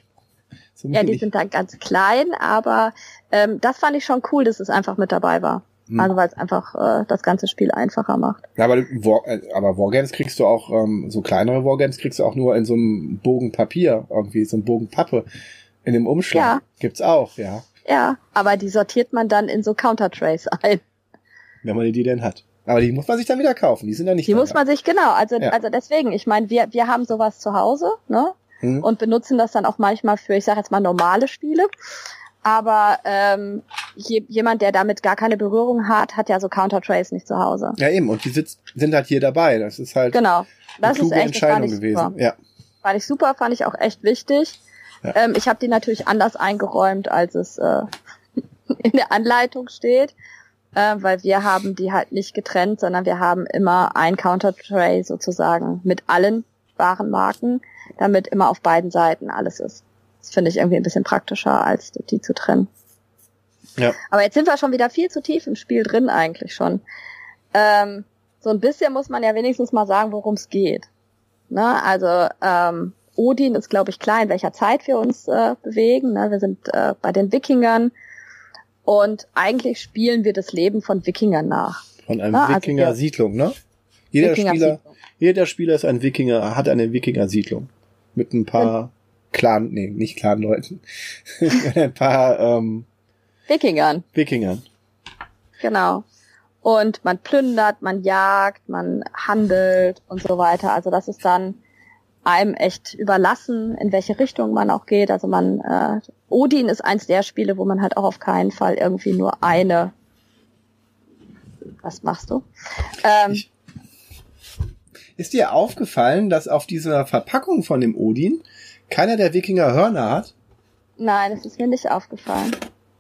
So ja, die sind dann ganz klein, aber ähm, das fand ich schon cool, dass es einfach mit dabei war. Hm. Also weil es einfach äh, das ganze Spiel einfacher macht. Ja, aber, War, äh, aber Wargames kriegst du auch, ähm, so kleinere Wargames kriegst du auch nur in so einem Bogen Papier, irgendwie, so einem Bogen Pappe. In dem Umschlag. Ja. Gibt's auch, ja. Ja, aber die sortiert man dann in so Countertrays ein. Wenn man die denn hat. Aber die muss man sich dann wieder kaufen, die sind ja nicht Die muss man sich, genau, also, ja. also deswegen, ich meine, wir, wir haben sowas zu Hause, ne? Hm. Und benutzen das dann auch manchmal für, ich sage jetzt mal, normale Spiele. Aber ähm, je, jemand, der damit gar keine Berührung hat, hat ja so Counter-Trace nicht zu Hause. Ja, eben. Und die sitz, sind halt hier dabei. Das ist halt genau. das eine kluge ist echt, Entscheidung gewesen. Super. Ja. Fand ich super, fand ich auch echt wichtig. Ja. Ähm, ich habe die natürlich anders eingeräumt, als es äh, in der Anleitung steht, äh, weil wir haben die halt nicht getrennt, sondern wir haben immer ein Counter-Tray sozusagen mit allen Warenmarken, damit immer auf beiden Seiten alles ist. Das finde ich irgendwie ein bisschen praktischer, als die zu trennen. Ja. Aber jetzt sind wir schon wieder viel zu tief im Spiel drin eigentlich schon. Ähm, so ein bisschen muss man ja wenigstens mal sagen, worum es geht. Ne? Also ähm, Odin ist, glaube ich, klar, in welcher Zeit wir uns äh, bewegen. Ne? Wir sind äh, bei den Wikingern und eigentlich spielen wir das Leben von Wikingern nach. Von einem ne? Wikinger-Siedlung, ne? Jeder Wikinger Spieler, jeder Spieler ist ein Wikinger, hat eine Wikinger-Siedlung mit ein paar Clan, nee, nicht Clan-Leuten, ein paar ähm, Wikingern. Wikingern. Genau. Und man plündert, man jagt, man handelt und so weiter. Also das ist dann einem echt überlassen, in welche Richtung man auch geht. Also man, äh, Odin ist eins der Spiele, wo man halt auch auf keinen Fall irgendwie nur eine. Was machst du? Ähm, ich, ist dir aufgefallen, dass auf dieser Verpackung von dem Odin keiner der Wikinger Hörner hat? Nein, das ist mir nicht aufgefallen.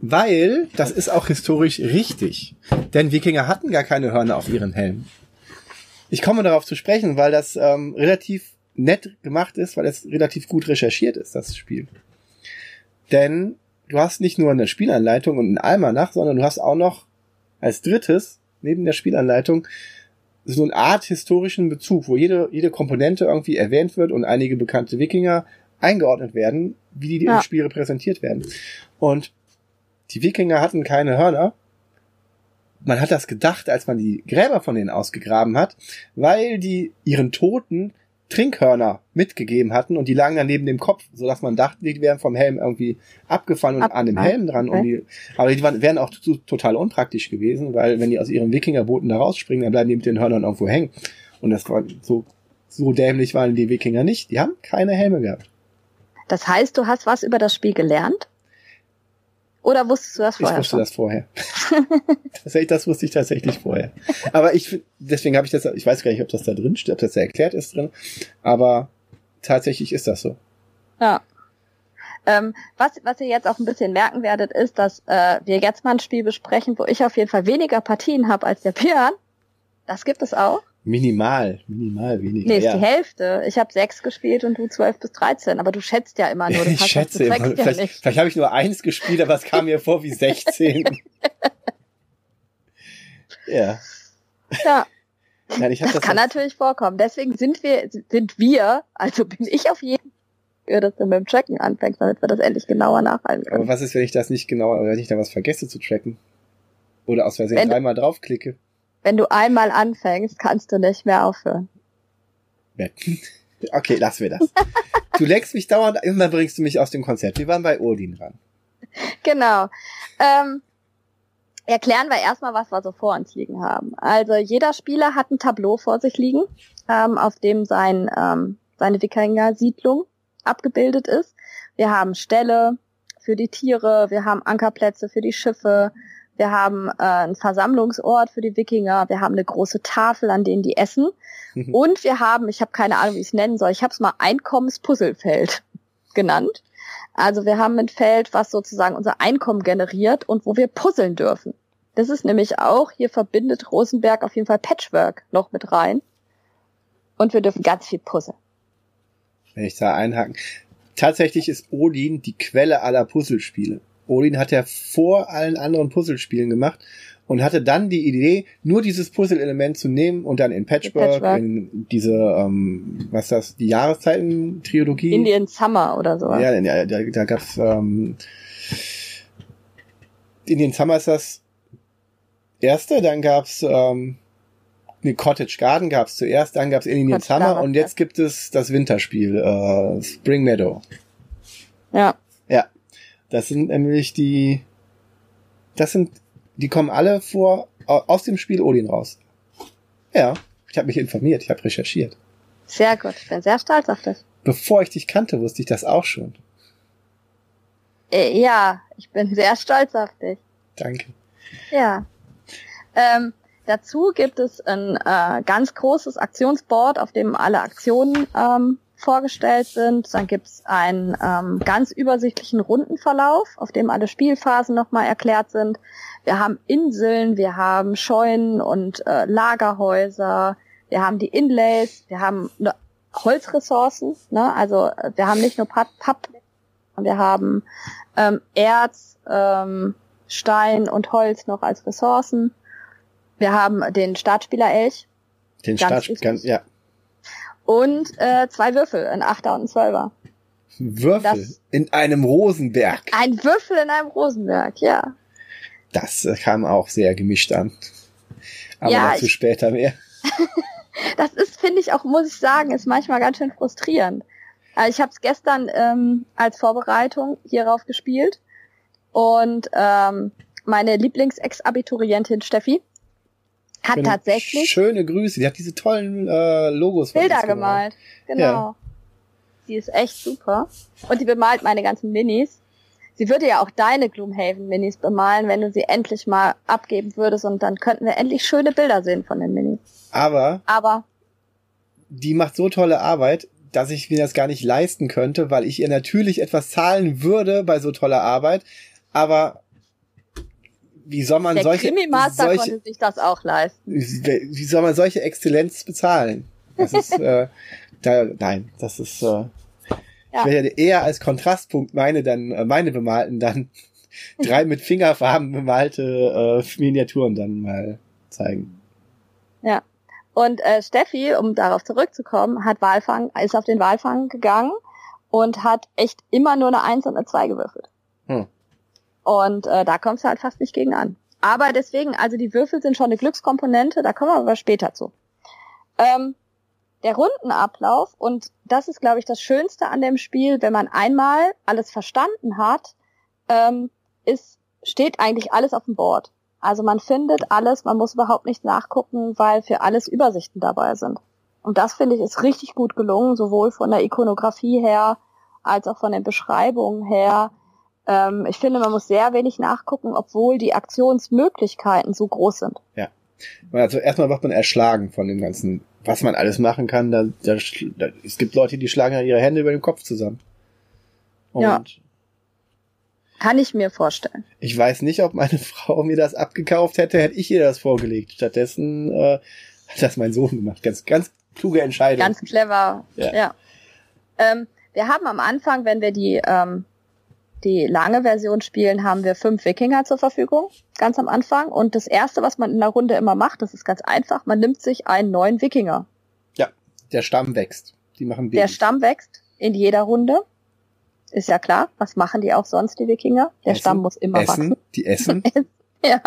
Weil, das ist auch historisch richtig. Denn Wikinger hatten gar keine Hörner auf ihren Helmen. Ich komme darauf zu sprechen, weil das ähm, relativ nett gemacht ist, weil es relativ gut recherchiert ist, das Spiel. Denn du hast nicht nur eine Spielanleitung und einen Almanach, sondern du hast auch noch als drittes, neben der Spielanleitung, so eine Art historischen Bezug, wo jede, jede Komponente irgendwie erwähnt wird und einige bekannte Wikinger eingeordnet werden, wie die ja. im Spiel repräsentiert werden. Und die Wikinger hatten keine Hörner. Man hat das gedacht, als man die Gräber von denen ausgegraben hat, weil die ihren Toten Trinkhörner mitgegeben hatten und die lagen dann neben dem Kopf, so dass man dachte, die wären vom Helm irgendwie abgefallen und Ab an dem Helm dran. Okay. Die, aber die waren, wären auch total unpraktisch gewesen, weil wenn die aus ihren Wikingerbooten da rausspringen, dann bleiben die mit den Hörnern irgendwo hängen. Und das war so, so dämlich waren die Wikinger nicht. Die haben keine Helme gehabt. Das heißt, du hast was über das Spiel gelernt? Oder wusstest du das vorher? Ich wusste schon? das vorher. tatsächlich, das wusste ich tatsächlich vorher. Aber ich, deswegen habe ich das, ich weiß gar nicht, ob das da drin steht, ob das da erklärt ist drin, aber tatsächlich ist das so. Ja. Ähm, was, was ihr jetzt auch ein bisschen merken werdet, ist, dass äh, wir jetzt mal ein Spiel besprechen, wo ich auf jeden Fall weniger Partien habe als der Björn. Das gibt es auch. Minimal, minimal weniger. Nee, ist ja. die Hälfte. Ich habe sechs gespielt und du zwölf bis dreizehn. Aber du schätzt ja immer nur. ich schätze immer. Ja vielleicht, nicht. vielleicht habe ich nur eins gespielt, aber es kam mir vor wie sechzehn. ja. Ja. Nein, ich hab Das das kann jetzt- natürlich vorkommen. Deswegen sind wir, sind wir, also bin ich auf jeden Fall, dass du mit dem Tracken anfängst, damit wir das endlich genauer nachhalten Aber können. was ist, wenn ich das nicht genau, wenn ich da was vergesse zu tracken? Oder aus Versehen Wenn dreimal draufklicke? Wenn du einmal anfängst, kannst du nicht mehr aufhören. Okay, lassen wir das. Du leckst mich dauernd, immer bringst du mich aus dem Konzept. Wir waren bei Odin dran. Genau. Ähm, erklären wir erstmal, was wir so vor uns liegen haben. Also jeder Spieler hat ein Tableau vor sich liegen, ähm, auf dem sein, ähm, seine Wikinger-Siedlung abgebildet ist. Wir haben Ställe für die Tiere, wir haben Ankerplätze für die Schiffe, wir haben äh, einen Versammlungsort für die Wikinger, wir haben eine große Tafel, an denen die essen. Und wir haben, ich habe keine Ahnung, wie ich es nennen soll, ich habe es mal Einkommenspuzzlefeld genannt. Also wir haben ein Feld, was sozusagen unser Einkommen generiert und wo wir puzzeln dürfen. Das ist nämlich auch, hier verbindet Rosenberg auf jeden Fall Patchwork noch mit rein. Und wir dürfen ganz viel puzzeln. Wenn ich da einhaken. Tatsächlich ist Odin die Quelle aller Puzzlespiele. Odin hat ja vor allen anderen Puzzlespielen gemacht und hatte dann die Idee, nur dieses Puzzle-Element zu nehmen und dann in Patchwork, Patchwork. in diese, ähm, was ist das, die Jahreszeiten-Trilogie. Indian Summer oder so. Ja, ja da, da gab's ähm, in den Summer ist das erste, dann gab's ähm, ne Cottage Garden gab's zuerst, dann gab's Indian Cottage Summer Garden, und jetzt gibt es das Winterspiel äh, Spring Meadow. ja. Ja, das sind nämlich die, das sind, die kommen alle vor au- aus dem Spiel Odin raus. Ja, ich habe mich informiert, ich habe recherchiert. Sehr gut. Ich bin sehr stolz auf dich. Bevor ich dich kannte, wusste ich das auch schon. Äh, ja, ich bin sehr stolz auf dich. Danke. Ja. Ähm, dazu gibt es ein äh, ganz großes Aktionsboard, auf dem alle Aktionen ähm, vorgestellt sind. Dann gibt es einen ähm, ganz übersichtlichen Rundenverlauf, auf dem alle Spielphasen nochmal erklärt sind. Wir haben Inseln, wir haben Scheunen und äh, Lagerhäuser, wir haben die Inlays, wir haben ne- Holzressourcen, ne? also äh, wir haben nicht nur Papp, Papp wir haben ähm, Erz, ähm, Stein und Holz noch als Ressourcen. Wir haben den Startspieler-Elch Den Ganz Start, wichtig. ganz, ja. Und äh, zwei Würfel, ein Achter und ein Zwölfer. Würfel Das- in einem Rosenberg. Ein Würfel in einem Rosenberg, ja. Das äh, kam auch sehr gemischt an. Aber Ja, dazu ich- später mehr. Das ist, finde ich auch, muss ich sagen, ist manchmal ganz schön frustrierend. Also ich habe es gestern ähm, als Vorbereitung hierauf gespielt und ähm, meine Lieblings-Ex-Abiturientin Steffi hat Schöne- tatsächlich Schöne Grüße. Die hat diese tollen äh, Logos Bilder gemalt. Genau. Ja. Die ist echt super. Und die bemalt meine ganzen Minis. Sie würde ja auch deine Gloomhaven Minis bemalen, wenn du sie endlich mal abgeben würdest und dann könnten wir endlich schöne Bilder sehen von den Minis. Aber Aber die macht so tolle Arbeit, dass ich mir das gar nicht leisten könnte, weil ich ihr natürlich etwas zahlen würde bei so toller Arbeit. Aber wie soll man der solche, solche konnte sich das auch leisten. wie soll man solche Exzellenz bezahlen? Das ist äh, da, nein, das ist äh, Ja. ich werde eher als Kontrastpunkt meine dann äh, meine bemalten dann drei mit Fingerfarben bemalte äh, Miniaturen dann mal zeigen. Ja. Und äh, Steffi, um darauf zurückzukommen, hat Walfang, ist auf den Walfang gegangen und hat echt immer nur eine Eins und eine Zwei gewürfelt. Und äh, da kommst du halt fast nicht gegen an. Aber deswegen, also die Würfel sind schon eine Glückskomponente, da kommen wir aber später zu. Ähm, der Rundenablauf, und das ist, glaube ich, das Schönste an dem Spiel, wenn man einmal alles verstanden hat, ähm, ist, steht eigentlich alles auf dem Board. Also man findet alles, man muss überhaupt nicht nachgucken, weil für alles Übersichten dabei sind. Und das finde ich ist richtig gut gelungen, sowohl von der Ikonografie her als auch von den Beschreibungen her. Ähm, ich finde, man muss sehr wenig nachgucken, obwohl die Aktionsmöglichkeiten so groß sind. Also erstmal wird man erschlagen von dem ganzen, was man alles machen kann. Da, da, da, es gibt Leute, die schlagen ja ihre Hände über den Kopf zusammen. Und Ja. Kann ich mir vorstellen. ich weiß nicht, ob meine Frau mir das abgekauft hätte, hätte ich ihr das vorgelegt. Stattdessen äh, hat das mein Sohn gemacht. Ganz, ganz kluge Entscheidung. Ganz clever. Ja. Ja. Ähm, wir haben am Anfang, wenn wir die, ähm, die lange Version spielen, haben wir fünf Wikinger zur Verfügung, ganz am Anfang. Und das erste, was man in der Runde immer macht, das ist ganz einfach, man nimmt sich einen neuen Wikinger. Ja, der Stamm wächst. Die machen Babys. Der Stamm wächst in jeder Runde. Ist ja klar. Was machen die auch sonst, die Wikinger? Der essen, Stamm muss immer essen, wachsen. Die essen. ja.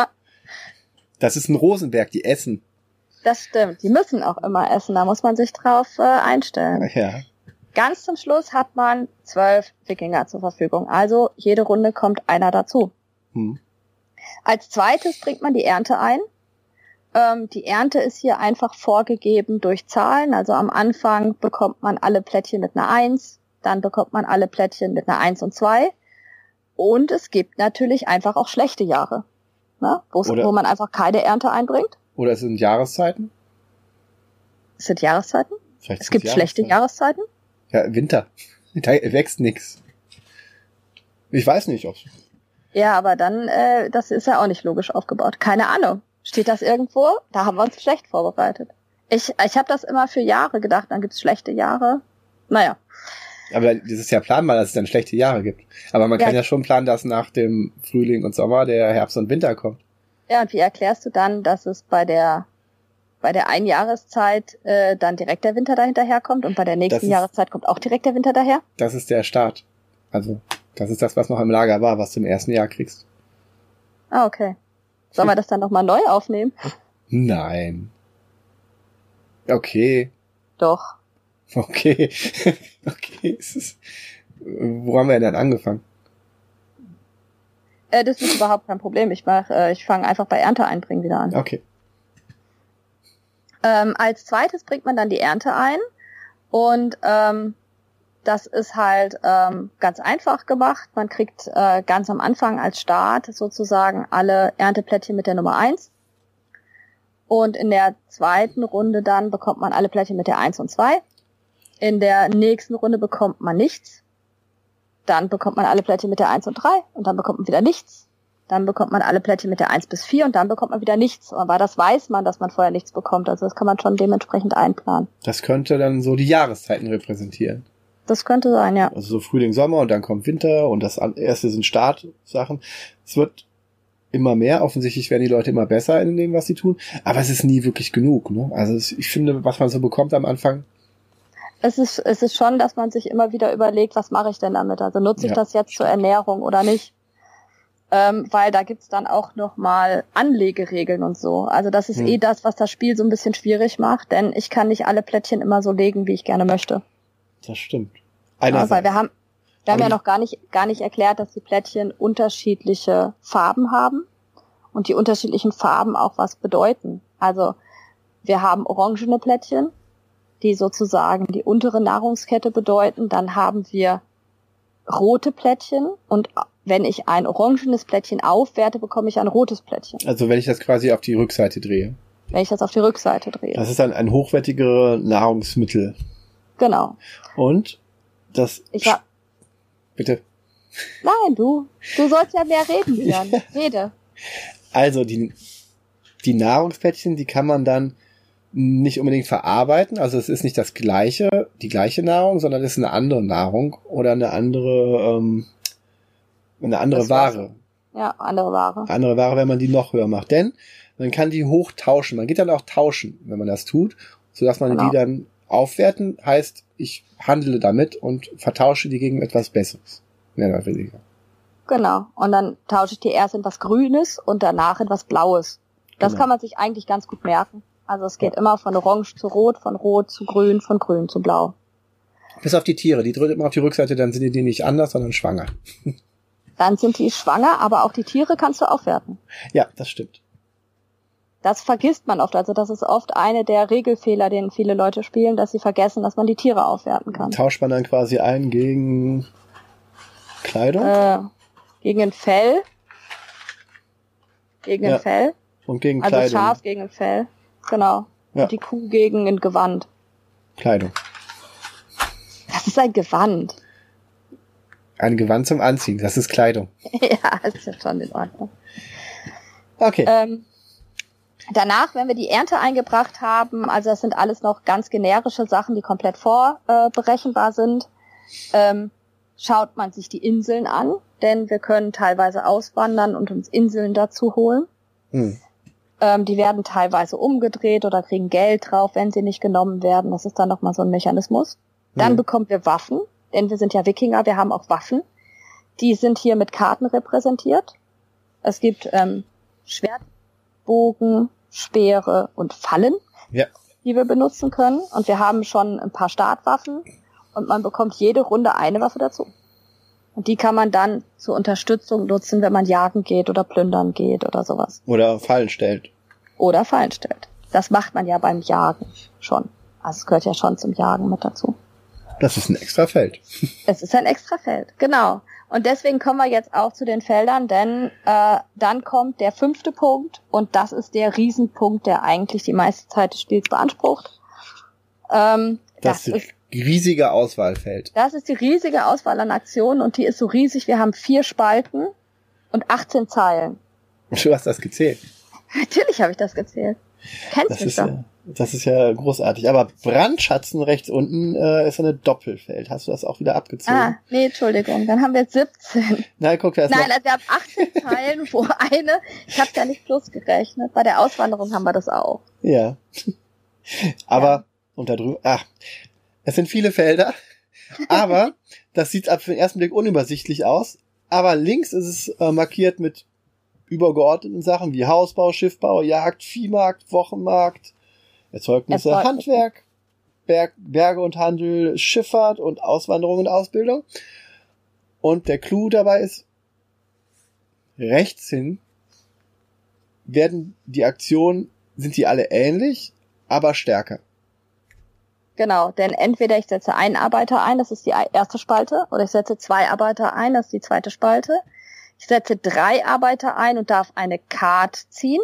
Das ist ein Rosenberg, die essen. Das stimmt. Die müssen auch immer essen. Da muss man sich drauf äh, einstellen. Ja. Ganz zum Schluss hat man zwölf Wikinger zur Verfügung. Also jede Runde kommt einer dazu. Hm. Als zweites bringt man die Ernte ein. Ähm, die Ernte ist hier einfach vorgegeben durch Zahlen. Also am Anfang bekommt man alle Plättchen mit einer Eins, dann bekommt man alle Plättchen mit einer Eins und zwei. Und es gibt natürlich einfach auch schlechte Jahre, ne? wo man einfach keine Ernte einbringt. Oder es sind Jahreszeiten? Es sind Jahreszeiten? Vielleicht es gibt Jahreszeiten. schlechte Jahreszeiten? Ja, Winter. Da wächst nix. Ich weiß nicht, ob. Ja, aber dann, äh, das ist ja auch nicht logisch aufgebaut. Keine Ahnung. Steht das irgendwo? Da haben wir uns schlecht vorbereitet. Ich, ich habe das immer für Jahre gedacht, dann gibt's schlechte Jahre. Naja. Aber das ist ja planbar, dass es dann schlechte Jahre gibt. Aber man ja. kann ja schon planen, dass nach dem Frühling und Sommer der Herbst und Winter kommt. Ja, und wie erklärst du dann, dass es bei der bei der einen Jahreszeit äh, dann direkt der Winter dahinter kommt und bei der nächsten ist, Jahreszeit kommt auch direkt der Winter daher? Das ist der Start. Also, das ist das, was noch im Lager war, was du im ersten Jahr kriegst. Ah, okay. Sollen wir das dann nochmal neu aufnehmen? Nein. Okay. Doch. Okay. okay. Wo haben wir denn angefangen? Äh, das ist überhaupt kein Problem. Ich mach, äh, ich fange einfach bei Ernte einbringen wieder an. Okay. Ähm, als zweites bringt man dann die Ernte ein und ähm, das ist halt ähm, ganz einfach gemacht. Man kriegt äh, ganz am Anfang als Start sozusagen alle Ernteplättchen mit der Nummer eins Und in der zweiten Runde dann bekommt man alle Plättchen mit der eins und zwei. In der nächsten Runde bekommt man nichts. Dann bekommt man alle Plättchen mit der eins und drei und dann bekommt man wieder nichts dann bekommt man alle Plättchen mit der 1 bis 4 und dann bekommt man wieder nichts. Aber das weiß man, dass man vorher nichts bekommt. Also das kann man schon dementsprechend einplanen. Das könnte dann so die Jahreszeiten repräsentieren. Das könnte sein, ja. Also so Frühling, Sommer und dann kommt Winter und das erste sind Startsachen. Es wird immer mehr. Offensichtlich werden die Leute immer besser in dem, was sie tun. Aber es ist nie wirklich genug. Ne? Also ich finde, was man so bekommt am Anfang. Es ist, es ist schon, dass man sich immer wieder überlegt, was mache ich denn damit? Also nutze ich ja. das jetzt zur Ernährung oder nicht? Ähm, weil da gibt's dann auch nochmal Anlegeregeln und so. Also das ist hm. eh das, was das Spiel so ein bisschen schwierig macht, denn ich kann nicht alle Plättchen immer so legen, wie ich gerne möchte. Das stimmt. Einerseits. Ja, weil wir haben, wir haben ja noch gar nicht, gar nicht erklärt, dass die Plättchen unterschiedliche Farben haben und die unterschiedlichen Farben auch was bedeuten. Also wir haben orangene Plättchen, die sozusagen die untere Nahrungskette bedeuten. Dann haben wir rote Plättchen und wenn ich ein orangenes Plättchen aufwerte, bekomme ich ein rotes Plättchen. Also wenn ich das quasi auf die Rückseite drehe. Wenn ich das auf die Rückseite drehe. Das ist dann ein hochwertigere Nahrungsmittel. Genau. Und das. Ich war. Bitte. Nein, du. Du sollst ja mehr reden, Björn. Rede. Also die, die Nahrungsplättchen, die kann man dann nicht unbedingt verarbeiten. Also es ist nicht das gleiche, die gleiche Nahrung, sondern es ist eine andere Nahrung oder eine andere, ähm, eine andere Ware. Ja, andere Ware. Andere Ware, wenn man die noch höher macht. Denn man kann die hoch tauschen. Man geht dann auch tauschen, wenn man das tut, sodass man genau. die dann aufwerten. Heißt, ich handle damit und vertausche die gegen etwas Besseres. Mehr oder weniger. Genau. Und dann tausche ich die erst in was Grünes und danach in was Blaues. Das genau. kann man sich eigentlich ganz gut merken. Also es geht immer von Orange zu Rot, von Rot zu Grün, von Grün zu Blau. Bis auf die Tiere. Die drückt immer auf die Rückseite, dann sind die nicht anders, sondern schwanger. Dann sind die schwanger, aber auch die Tiere kannst du aufwerten. Ja, das stimmt. Das vergisst man oft. Also das ist oft eine der Regelfehler, den viele Leute spielen, dass sie vergessen, dass man die Tiere aufwerten kann. Tauscht man dann quasi ein gegen Kleidung? Äh, gegen ein Fell. Gegen ja. ein Fell. Und gegen also Kleidung. Also Schaf gegen ein Fell. Genau. Ja. Die Kuh gegen ein Gewand. Kleidung. Das ist ein Gewand. Ein Gewand zum Anziehen, das ist Kleidung. ja, ist ja schon in Ordnung. Okay. Ähm, danach, wenn wir die Ernte eingebracht haben, also das sind alles noch ganz generische Sachen, die komplett vorberechenbar äh, sind, ähm, schaut man sich die Inseln an, denn wir können teilweise auswandern und uns Inseln dazu holen. Hm. Ähm, die werden teilweise umgedreht oder kriegen Geld drauf, wenn sie nicht genommen werden. Das ist dann nochmal so ein Mechanismus. Dann hm. bekommen wir Waffen, denn wir sind ja Wikinger, wir haben auch Waffen. Die sind hier mit Karten repräsentiert. Es gibt ähm, Schwert, Bogen, Speere und Fallen, ja. die wir benutzen können. Und wir haben schon ein paar Startwaffen und man bekommt jede Runde eine Waffe dazu. Und die kann man dann zur Unterstützung nutzen, wenn man jagen geht oder plündern geht oder sowas. Oder Fallen stellt. Oder Fallen stellt. Das macht man ja beim Jagen schon. Also es gehört ja schon zum Jagen mit dazu. Das ist ein extra Feld. Es ist ein extra Feld, genau. Und deswegen kommen wir jetzt auch zu den Feldern, denn äh, dann kommt der fünfte Punkt und das ist der Riesenpunkt, der eigentlich die meiste Zeit des Spiels beansprucht. Ähm, das, das ist riesige Auswahlfeld. Das ist die riesige Auswahl an Aktionen und die ist so riesig. Wir haben vier Spalten und 18 Zeilen. Du hast das gezählt. Natürlich habe ich das gezählt. Kennst das ist ja, das ist ja großartig. Aber Brandschatzen rechts unten äh, ist eine Doppelfeld. Hast du das auch wieder abgezogen? Ah, nee, Entschuldigung. Dann haben wir jetzt 17. Nein, guck, wer ist Nein, also wir haben 18 Zeilen, wo eine, ich habe ja nicht plus gerechnet. Bei der Auswanderung haben wir das auch. Ja. Aber, ja. und da drüben, ach, es sind viele Felder, aber das sieht ab für den ersten Blick unübersichtlich aus. Aber links ist es äh, markiert mit übergeordneten Sachen wie Hausbau, Schiffbau, Jagd, Viehmarkt, Wochenmarkt, Erzeugnisse, Erzeug Handwerk, Berg, Berge und Handel, Schifffahrt und Auswanderung und Ausbildung. Und der Clou dabei ist, rechts hin werden die Aktionen, sind die alle ähnlich, aber stärker. Genau, denn entweder ich setze einen Arbeiter ein, das ist die erste Spalte, oder ich setze zwei Arbeiter ein, das ist die zweite Spalte. Ich setze drei Arbeiter ein und darf eine Karte ziehen.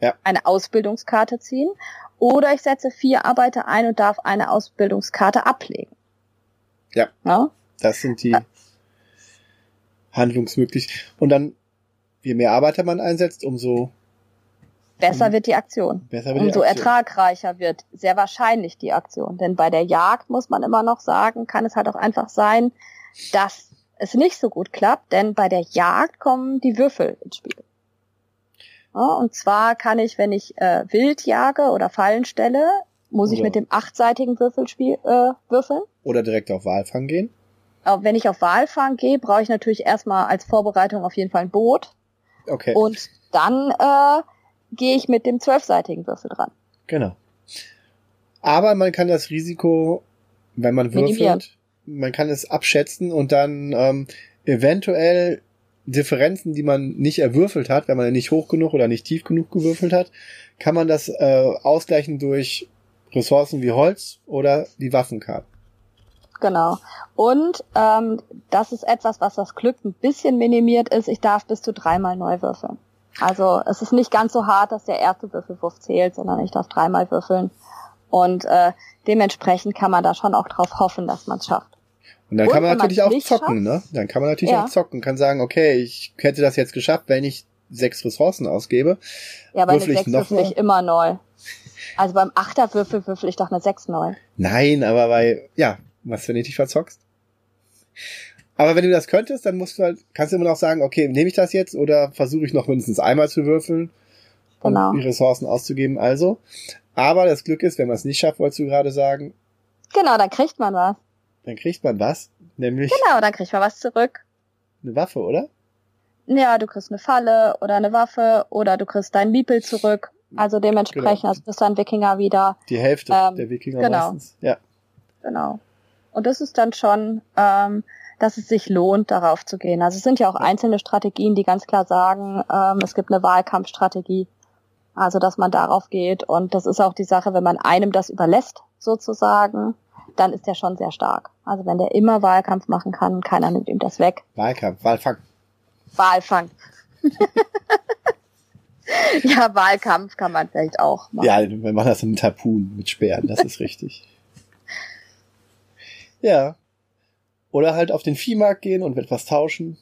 Ja. Eine Ausbildungskarte ziehen. Oder ich setze vier Arbeiter ein und darf eine Ausbildungskarte ablegen. Ja. ja? Das sind die ja. Handlungsmöglichkeiten. Und dann, je mehr Arbeiter man einsetzt, umso besser wird die Aktion. Besser wird Umso die Aktion. ertragreicher wird sehr wahrscheinlich die Aktion. Denn bei der Jagd muss man immer noch sagen, kann es halt auch einfach sein, dass es nicht so gut klappt, denn bei der Jagd kommen die Würfel ins Spiel. Ja, und zwar kann ich, wenn ich äh, wild jage oder Fallen stelle, muss oder ich mit dem achtseitigen Würfel spiel, äh, würfeln. Oder direkt auf Walfang gehen. Aber wenn ich auf Walfang gehe, brauche ich natürlich erstmal als Vorbereitung auf jeden Fall ein Boot. Okay. Und dann äh, gehe ich mit dem zwölfseitigen Würfel dran. Genau. Aber man kann das Risiko, wenn man würfelt, Minimieren. man kann es abschätzen und dann ähm, eventuell Differenzen, die man nicht erwürfelt hat, wenn man nicht hoch genug oder nicht tief genug gewürfelt hat, kann man das äh, ausgleichen durch Ressourcen wie Holz oder die Waffenkarten. Genau. Und ähm, das ist etwas, was das Glück ein bisschen minimiert ist. Ich darf bis zu dreimal neu würfeln. Also es ist nicht ganz so hart, dass der erste Würfelwurf zählt, sondern ich darf dreimal würfeln. Und äh, dementsprechend kann man da schon auch drauf hoffen, dass man es schafft. Und dann Und kann man natürlich auch zocken, schafft, ne? Dann kann man natürlich ja. auch zocken, kann sagen, okay, ich hätte das jetzt geschafft, wenn ich sechs Ressourcen ausgebe. Ja, aber eine sechs würfel ich immer neu. Also beim Achterwürfel würfel ich doch eine sechs neu. Nein, aber bei, ja, was wenn du dich verzockst. Aber wenn du das könntest, dann musst du halt, kannst du immer noch sagen, okay, nehme ich das jetzt oder versuche ich noch mindestens einmal zu würfeln, um genau. die Ressourcen auszugeben. Also, aber das Glück ist, wenn man es nicht schafft, wolltest du gerade sagen. Genau, dann kriegt man was. Dann kriegt man was, nämlich. Genau, dann kriegt man was zurück. Eine Waffe, oder? Ja, du kriegst eine Falle oder eine Waffe oder du kriegst dein Miepel zurück. Also dementsprechend, genau. also bist du ein Wikinger wieder. Die Hälfte ähm, der Wikinger genau. meistens. Ja. Genau. Und das ist dann schon ähm, dass es sich lohnt, darauf zu gehen. Also es sind ja auch einzelne Strategien, die ganz klar sagen, ähm, es gibt eine Wahlkampfstrategie. Also dass man darauf geht. Und das ist auch die Sache, wenn man einem das überlässt, sozusagen, dann ist der schon sehr stark. Also wenn der immer Wahlkampf machen kann, keiner nimmt ihm das weg. Wahlkampf, Wahlfang. Wahlfang. ja, Wahlkampf kann man vielleicht auch machen. Ja, wir machen das mit Harpunen, mit Speeren, das ist richtig. Ja, oder halt auf den Viehmarkt gehen und etwas tauschen.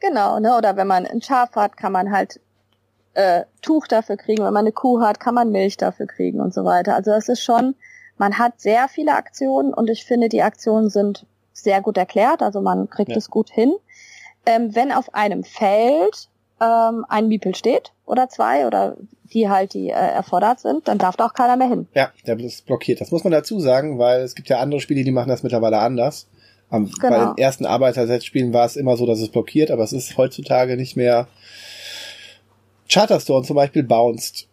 Genau, ne? Oder wenn man ein Schaf hat, kann man halt äh, Tuch dafür kriegen. Wenn man eine Kuh hat, kann man Milch dafür kriegen und so weiter. Also das ist schon, man hat sehr viele Aktionen und ich finde, die Aktionen sind sehr gut erklärt, also man kriegt Ja. es gut hin. Ähm, wenn auf einem Feld ähm, ein Miepel steht oder zwei oder die halt die äh, erfordert sind, dann darf da auch keiner mehr hin. Ja, der ist blockiert. Das muss man dazu sagen, weil es gibt ja andere Spiele, die machen das mittlerweile anders. Am, Bei Genau. den ersten Arbeiterset-Spielen war es immer so, dass es blockiert, aber es ist heutzutage nicht mehr. Charterstone zum Beispiel bounced.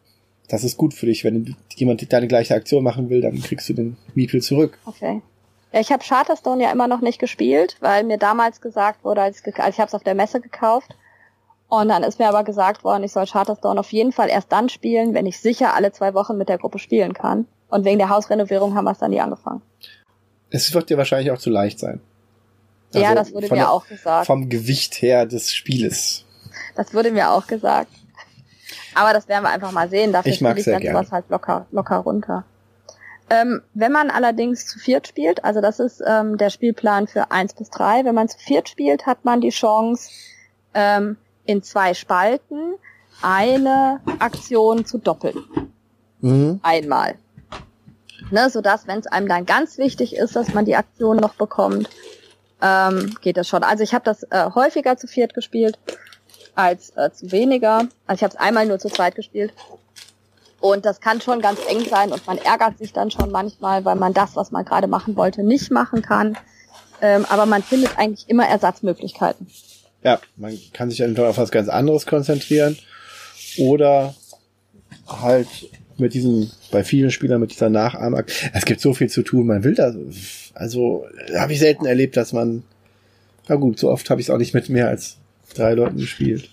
Das ist gut für dich. Wenn jemand deine gleiche Aktion machen will, dann kriegst du den Miepel zurück. Okay. Ja, ich habe Charterstone ja immer noch nicht gespielt, weil mir damals gesagt wurde, als, ich ge- als ich habe es auf der Messe gekauft. Und dann ist mir aber gesagt worden, ich soll Charterstone auf jeden Fall erst dann spielen, wenn ich sicher alle zwei Wochen mit der Gruppe spielen kann. Und wegen der Hausrenovierung haben wir es dann nie angefangen. Es wird dir wahrscheinlich auch zu leicht sein. ja, Also das wurde mir der- auch gesagt. Vom Gewicht her des Spieles. Das wurde mir auch gesagt. Aber das werden wir einfach mal sehen. Dafür Ich mag ich dann gerne. sowas halt locker, locker runter. Ähm, wenn man allerdings zu viert spielt, also das ist ähm, der Spielplan für eins bis drei. wenn man zu viert spielt, hat man die Chance, ähm, in zwei Spalten eine Aktion zu doppeln. Mhm. Einmal. Ne, sodass, wenn es einem dann ganz wichtig ist, dass man die Aktion noch bekommt, ähm, geht das schon. Also ich habe das äh, häufiger zu viert gespielt als äh, zu weniger. Also ich habe es einmal nur zu zweit gespielt. Und das kann schon ganz eng sein und man ärgert sich dann schon manchmal, weil man das, was man gerade machen wollte, nicht machen kann. Ähm, aber man findet eigentlich immer Ersatzmöglichkeiten. Ja, man kann sich entweder auf was ganz anderes konzentrieren oder halt mit diesen, bei vielen Spielern mit dieser Nachahmung. Es gibt so viel zu tun, man will da, also habe ich selten erlebt, dass man, na gut, so oft habe ich es auch nicht mit mehr als drei Leuten gespielt.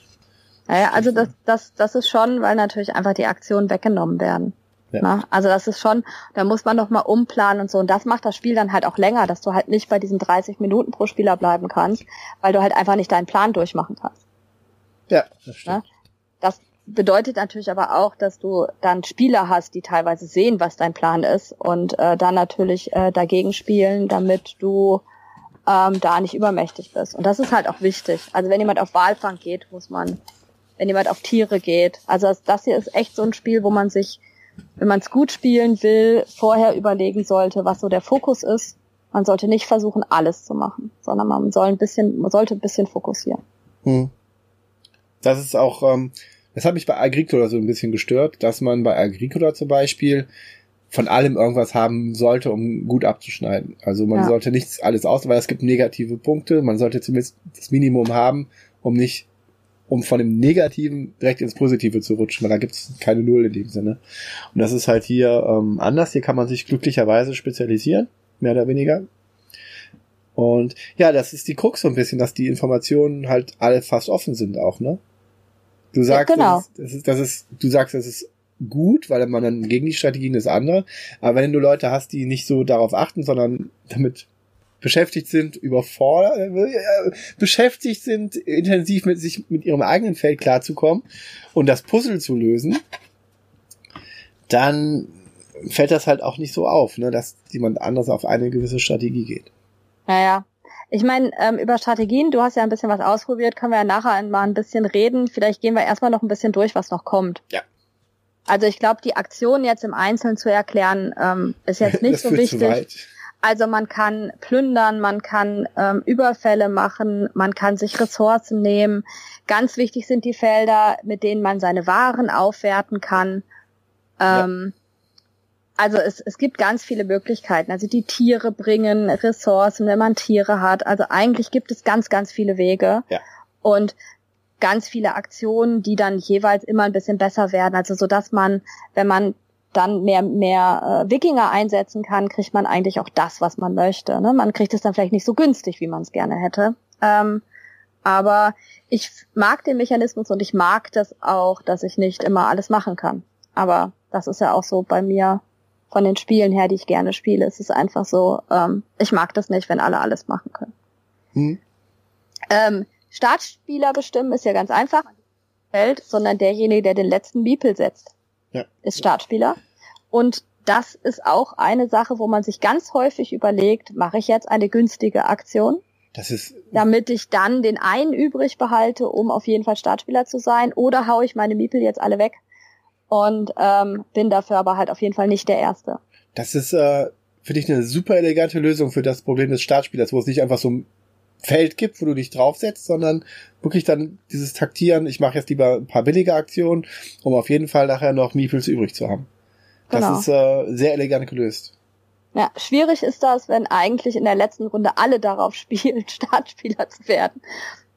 Naja, also das, das, das ist schon, weil natürlich einfach die Aktionen weggenommen werden. Ja. Na, also das ist schon, da muss man noch mal umplanen und so. Und das macht das Spiel dann halt auch länger, dass du halt nicht bei diesen 30 Minuten pro Spieler bleiben kannst, weil du halt einfach nicht deinen Plan durchmachen kannst. Ja, das stimmt. Ne? Bedeutet natürlich aber auch, dass du dann Spieler hast, die teilweise sehen, was dein Plan ist und äh, dann natürlich äh, dagegen spielen, damit du ähm, da nicht übermächtig bist. Und das ist halt auch wichtig. Also wenn jemand auf Walfang geht, muss man, wenn jemand auf Tiere geht, also das, das hier ist echt so ein Spiel, wo man sich, wenn man es gut spielen will, vorher überlegen sollte, was so der Fokus ist. Man sollte nicht versuchen, alles zu machen, sondern man soll ein bisschen, man sollte ein bisschen fokussieren. Hm. Das ist auch, ähm, das hat mich bei Agricola so ein bisschen gestört, dass man bei Agricola zum Beispiel von allem irgendwas haben sollte, um gut abzuschneiden. Also man Ja. sollte nichts alles aus, weil es gibt negative Punkte. Man sollte zumindest das Minimum haben, um nicht, um von dem Negativen direkt ins Positive zu rutschen, weil da gibt es keine Null in dem Sinne. Und das ist halt hier ähm, anders. Hier kann man sich glücklicherweise spezialisieren, mehr oder weniger. Und ja, das ist die Krux so ein bisschen, dass die Informationen halt alle fast offen sind auch, ne? Du sagst, genau. das, ist, das ist, du sagst, das ist gut, weil man dann gegen die Strategien des anderen. Aber wenn du Leute hast, die nicht so darauf achten, sondern damit beschäftigt sind, überfordert, äh, beschäftigt sind, intensiv mit sich, mit ihrem eigenen Feld klarzukommen und das Puzzle zu lösen, dann fällt das halt auch nicht so auf, ne, dass jemand anderes auf eine gewisse Strategie geht. Naja. Ich meine, ähm, über Strategien, du hast ja ein bisschen was ausprobiert, können wir ja nachher mal ein bisschen reden. Vielleicht gehen wir erstmal noch ein bisschen durch, was noch kommt. Ja. Also ich glaube, die Aktion jetzt im Einzelnen zu erklären, ähm, ist jetzt nicht so wichtig. Also man kann plündern, man kann ähm, Überfälle machen, man kann sich Ressourcen nehmen. Ganz wichtig sind die Felder, mit denen man seine Waren aufwerten kann. Ähm, Also es, es gibt ganz viele Möglichkeiten. Also die Tiere bringen Ressourcen, wenn man Tiere hat. Also eigentlich gibt es ganz, ganz viele Wege. Ja. Und ganz viele Aktionen, die dann jeweils immer ein bisschen besser werden. Also so dass man, wenn man dann mehr mehr äh, Wikinger einsetzen kann, kriegt man eigentlich auch das, was man möchte. Ne? Man kriegt es dann vielleicht nicht so günstig, wie man es gerne hätte. Ähm, aber ich mag den Mechanismus und ich mag das auch, dass ich nicht immer alles machen kann. Aber das ist ja auch so bei mir von den Spielen her, die ich gerne spiele. Es ist einfach so, ähm, ich mag das nicht, wenn alle alles machen können. Hm? Ähm, Startspieler bestimmen ist ja ganz einfach. Feld, sondern derjenige, der den letzten Beeple setzt, Ja. ist Startspieler. Und das ist auch eine Sache, wo man sich ganz häufig überlegt, mache ich jetzt eine günstige Aktion, Das ist, damit ich dann den einen übrig behalte, um auf jeden Fall Startspieler zu sein, oder haue ich meine Miepel jetzt alle weg und ähm, bin dafür aber halt auf jeden Fall nicht der Erste. das ist, äh, finde ich eine super elegante Lösung für das Problem des Startspielers, wo es nicht einfach so ein Feld gibt, wo du dich draufsetzt, sondern wirklich dann dieses Taktieren, ich mache jetzt lieber ein paar billige Aktionen, um auf jeden Fall nachher noch Meeples übrig zu haben. Das Genau. ist äh, sehr elegant gelöst. Ja, schwierig ist das, wenn eigentlich in der letzten Runde alle darauf spielen, Startspieler zu werden.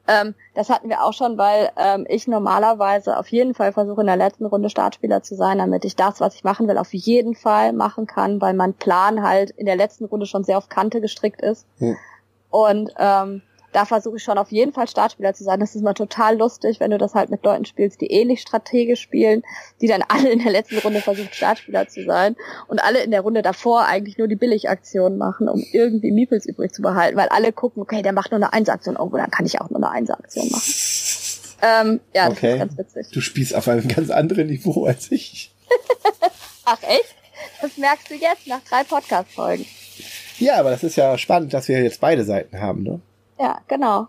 Ähm, das hatten wir auch schon, weil ähm, ich normalerweise auf jeden Fall versuche, in der letzten Runde Startspieler zu sein, damit ich das, was ich machen will, auf jeden Fall machen kann, weil mein Plan halt in der letzten Runde schon sehr auf Kante gestrickt ist. Hm. Und ähm, da versuche ich schon auf jeden Fall Startspieler zu sein. Das ist mal total lustig, wenn du das halt mit Leuten spielst, die ähnlich strategisch spielen, die dann alle in der letzten Runde versuchen, Startspieler zu sein und alle in der Runde davor eigentlich nur die Billigaktionen machen, um irgendwie Meeples übrig zu behalten, weil alle gucken, okay, der macht nur eine Einsaktion, oh, dann kann ich auch nur eine Einsaktion machen. Ähm, ja, das Okay. ist ganz witzig. Du spielst auf einem ganz anderen Niveau als ich. Ach echt? Das merkst du jetzt nach drei Podcast-Folgen. Ja, aber das ist ja spannend, dass wir jetzt beide Seiten haben, ne? Ja, genau.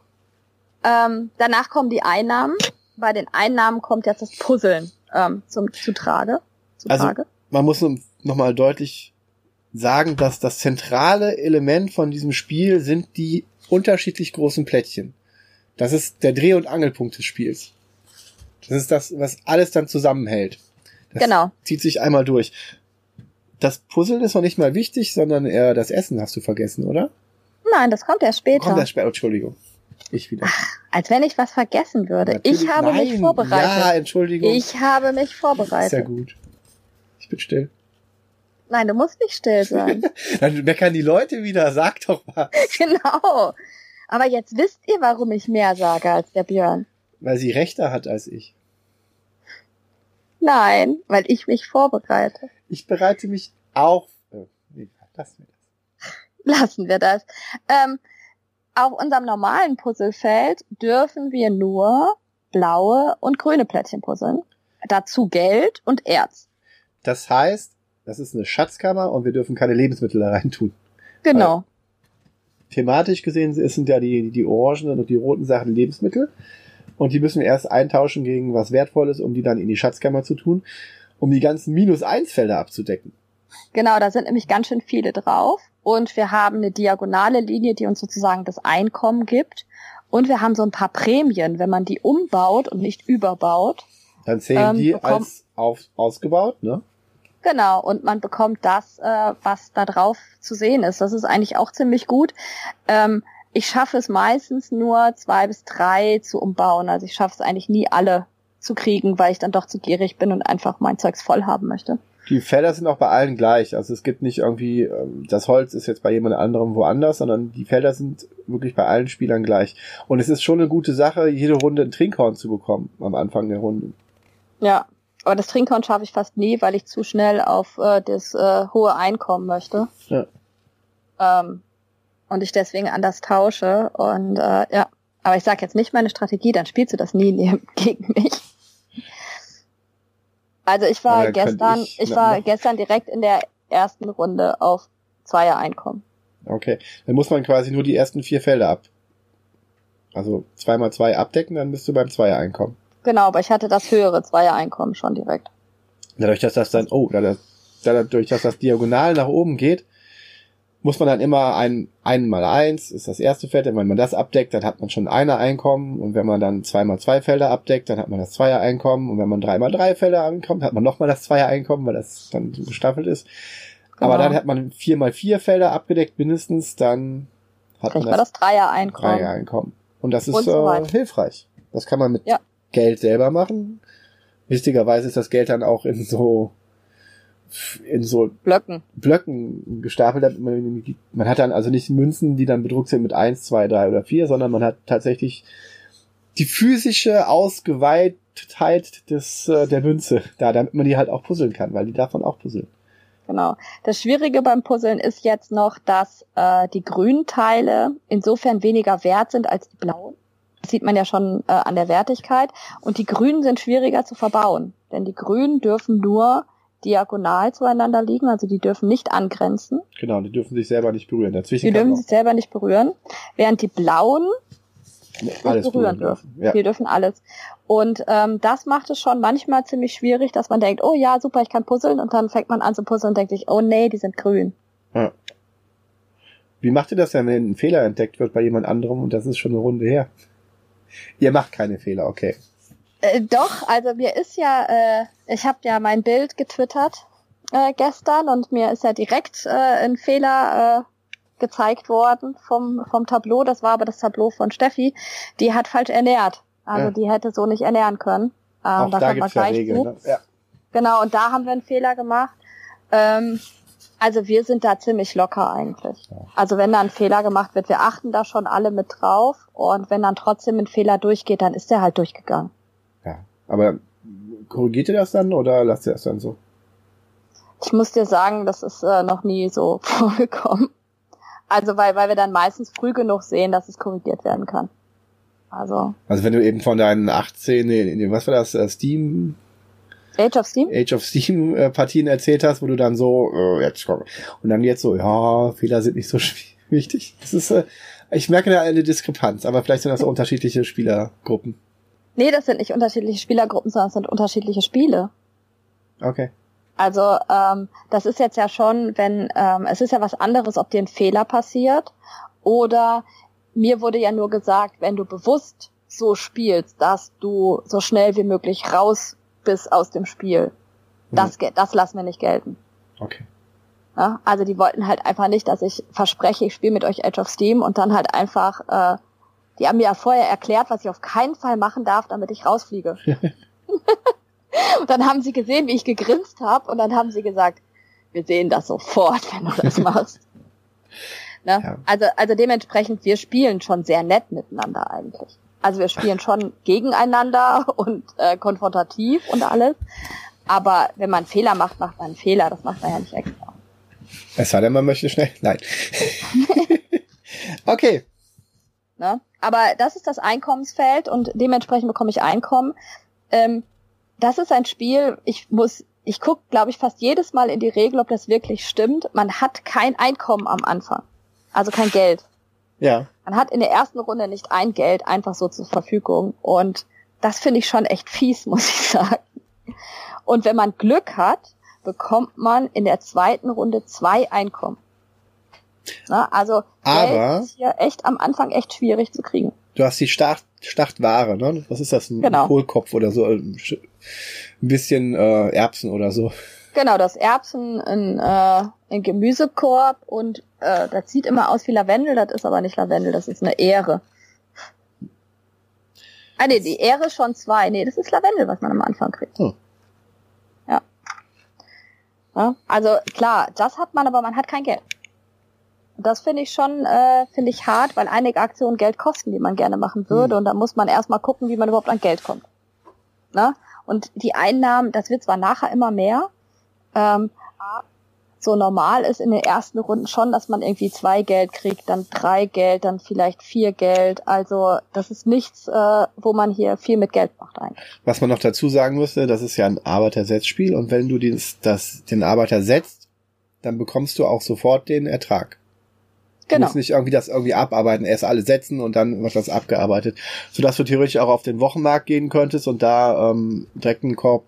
Ähm, danach kommen die Einnahmen. Bei den Einnahmen kommt jetzt das Puzzeln ähm, zum zu Trage. Zu Also- Trage. Man muss nochmal deutlich sagen, dass das zentrale Element von diesem Spiel sind die unterschiedlich großen Plättchen. Das ist der Dreh- und Angelpunkt des Spiels. Das ist das, was alles dann zusammenhält. Das Genau. zieht sich einmal durch. Das Puzzle ist noch nicht mal wichtig, sondern eher das Essen hast du vergessen, oder? Nein, das kommt erst später. Kommt das später? Entschuldigung. Ich wieder. Als wenn ich was vergessen würde. Natürlich- ich habe mich Nein, vorbereitet. Ja, Entschuldigung. Ich habe mich vorbereitet. ja gut. Ich bin still. Nein, du musst nicht still sein. Dann meckern die Leute wieder. Sag doch mal. genau. Aber jetzt wisst ihr, warum ich mehr sage als der Björn. Weil sie rechter hat als ich. Nein, weil ich mich vorbereite. Ich bereite mich auch. Äh, nee, lass mir das. Lassen wir das. Ähm, auf unserem normalen Puzzlefeld dürfen wir nur blaue und grüne Plättchen puzzeln. Dazu Geld und Erz. Das heißt, das ist eine Schatzkammer und wir dürfen keine Lebensmittel da rein tun. Genau. Thematisch gesehen sind ja die, die orangenen und die roten Sachen Lebensmittel. Und die müssen wir erst eintauschen gegen was Wertvolles, um die dann in die Schatzkammer zu tun, um die ganzen Minus-1-Felder abzudecken. Genau, da sind nämlich ganz schön viele drauf. Und wir haben eine diagonale Linie, die uns sozusagen das Einkommen gibt. Und wir haben so ein paar Prämien, wenn man die umbaut und nicht überbaut. Dann zählen Ähm, die als auf, ausgebaut, ne? Genau, und man bekommt das, äh, was da drauf zu sehen ist. Das ist eigentlich auch ziemlich gut. Ähm, ich schaffe es meistens nur zwei bis drei zu umbauen. Also ich schaffe es eigentlich nie alle zu kriegen, weil ich dann doch zu gierig bin und einfach mein Zeugs voll haben möchte. Die Felder sind auch bei allen gleich. Also es gibt nicht irgendwie, ähm, das Holz ist jetzt bei jemand anderem woanders, sondern die Felder sind wirklich bei allen Spielern gleich. Und es ist schon eine gute Sache, jede Runde ein Trinkhorn zu bekommen am Anfang der Runde. Ja, aber das Trinkhorn schaffe ich fast nie, weil ich zu schnell auf äh, das äh, hohe Einkommen möchte. Ja. Ähm, und ich deswegen anders tausche. Und äh, ja, aber ich sage jetzt nicht meine Strategie, dann spielst du das nie neben, gegen mich. Also ich war gestern, ich- ich, na, war gestern direkt in der ersten Runde auf Zweier Einkommen. Okay. Dann muss man quasi nur die ersten vier Felder ab. Also zweimal zwei abdecken, dann bist du beim Zweier einkommen. Genau, aber ich hatte das höhere Zweier Einkommen schon direkt. Dadurch, dass das dann, oh, dadurch, dass das diagonal nach oben geht, muss man dann immer ein, ein mal eins ist das erste Feld. Und wenn man das abdeckt, dann hat man schon einer Einkommen. Und wenn man dann zwei mal zwei Felder abdeckt, dann hat man das Zweier Einkommen. Und wenn man drei mal drei Felder ankommt, hat man nochmal das Zweier Einkommen, weil das dann so gestaffelt ist. Aber Genau. dann hat man vier mal vier Felder abgedeckt mindestens, dann hat Kriegt man das das Dreier Einkommen. Dreier Einkommen. Und das ist Und so äh, hilfreich. Das kann man mit Ja. Geld selber machen. Wichtigerweise ist das Geld dann auch in so in so Blöcken. Blöcken gestapelt. damit Man, hat dann also nicht Münzen, die dann bedruckt sind mit eins, zwei, drei oder vier, sondern man hat tatsächlich die physische Ausgeweihtheit des, äh, der Münze da, damit man die halt auch puzzeln kann, weil die davon auch puzzeln. Genau. Das Schwierige beim Puzzeln ist jetzt noch, dass äh, die grünen Teile insofern weniger wert sind als die blauen. Das sieht man ja schon äh, an der Wertigkeit. Und die grünen sind schwieriger zu verbauen. Denn die grünen dürfen nur diagonal zueinander liegen, also die dürfen nicht angrenzen. Genau, die dürfen sich selber nicht berühren. Dazwischen Die dürfen sich selber nicht berühren. Während die blauen alles berühren dürfen. Ja. Die dürfen alles. Und ähm, das macht es schon manchmal ziemlich schwierig, dass man denkt, oh ja, super, ich kann puzzeln und dann fängt man an zu puzzeln und denkt sich, oh nee, die sind grün. Ja. Wie macht ihr das denn, wenn ein Fehler entdeckt wird bei jemand anderem und das ist schon eine Runde her? Ihr macht keine Fehler, okay. Äh, doch, also mir ist ja, äh, ich habe ja mein Bild getwittert äh, gestern und mir ist ja direkt äh, ein Fehler äh, gezeigt worden vom, vom Tableau. Das war aber das Tableau von Steffi. Die hat falsch ernährt. Also Ja. die hätte so nicht ernähren können. Äh, Auch da da gibt's ja Regeln. Ne? Ja. Genau, und da haben wir einen Fehler gemacht. Ähm, also wir sind da ziemlich locker eigentlich. Also wenn da ein Fehler gemacht wird, wir achten da schon alle mit drauf. Und wenn dann trotzdem ein Fehler durchgeht, dann ist der halt durchgegangen. Aber korrigiert ihr das dann oder lasst ihr das dann so? Ich muss dir sagen, das ist äh, noch nie so vorgekommen. Also weil, weil wir dann meistens früh genug sehen, dass es korrigiert werden kann. Also Also wenn du eben von deinen 18, nee, was war das, äh, Steam, Age of Steam? Age of Steam äh, Partien erzählt hast, wo du dann so, äh, jetzt komm. Und dann jetzt so, ja, Fehler sind nicht so wichtig. Das ist, äh, ich merke da eine Diskrepanz, aber vielleicht sind das so unterschiedliche Spielergruppen. Nee, das sind nicht unterschiedliche Spielergruppen, sondern es sind unterschiedliche Spiele. Okay. Also ähm, das ist jetzt ja schon, wenn ähm, es ist ja was anderes, ob dir ein Fehler passiert oder mir wurde ja nur gesagt, wenn du bewusst so spielst, dass du so schnell wie möglich raus bist aus dem Spiel. Das, ge- das lassen wir nicht gelten. Okay. Ja? Also die wollten halt einfach nicht, dass ich verspreche, ich spiele mit euch Edge of Steam und dann halt einfach, äh, die haben mir ja vorher erklärt, was ich auf keinen Fall machen darf, damit ich rausfliege. und dann haben sie gesehen, wie ich gegrinst habe und dann haben sie gesagt, wir sehen das sofort, wenn du das machst. ne? Ja. Also, also dementsprechend, wir spielen schon sehr nett miteinander eigentlich. Also wir spielen schon gegeneinander und äh, konfrontativ und alles. Aber wenn man einen Fehler macht, macht man einen Fehler. Das macht man ja nicht extra. Es sei denn, man möchte schnell. Nein. okay. Ne? Aber das ist das Einkommensfeld und dementsprechend bekomme ich Einkommen. Ähm, das ist ein Spiel, ich muss, ich gucke, glaube ich, fast jedes Mal in die Regel, ob das wirklich stimmt. Man hat kein Einkommen am Anfang. Also kein Geld. Ja. Man hat in der ersten Runde nicht ein Geld einfach so zur Verfügung. Und das finde ich schon echt fies, muss ich sagen. Und wenn man Glück hat, bekommt man in der zweiten Runde zwei Einkommen. Na, also Aber- ist hier echt am Anfang echt schwierig zu kriegen. Du hast die Start, Startware, ne? Was ist das? Ein Genau. Kohlkopf oder so? Ein Sch- ein bisschen äh, Erbsen oder so. Genau, das Erbsen in, äh, in Gemüsekorb und äh, das sieht immer aus wie Lavendel, das ist aber nicht Lavendel, das ist eine Ähre. Ah nee, die Ähre schon zwei. Nee, das ist Lavendel, was man am Anfang kriegt. Hm. Ja. ja. Also klar, das hat man, aber man hat kein Geld. Und Das finde ich schon, äh, finde ich hart, weil einige Aktionen Geld kosten, die man gerne machen würde. Hm. Und da muss man erstmal gucken, wie man überhaupt an Geld kommt. Ne? Und die Einnahmen, das wird zwar nachher immer mehr, ähm, so normal ist in den ersten Runden schon, dass man irgendwie zwei Geld kriegt, dann drei Geld, dann vielleicht vier Geld. Also das ist nichts, äh, wo man hier viel mit Geld macht eigentlich. Was man noch dazu sagen müsste, das ist ja ein Arbeitersetzspiel und wenn du dieses, das, den Arbeiter setzt, dann bekommst du auch sofort den Ertrag. Du Genau. musst nicht irgendwie das irgendwie abarbeiten, erst alle setzen und dann wird das abgearbeitet. Sodass du theoretisch auch auf den Wochenmarkt gehen könntest und da ähm, direkt einen Korb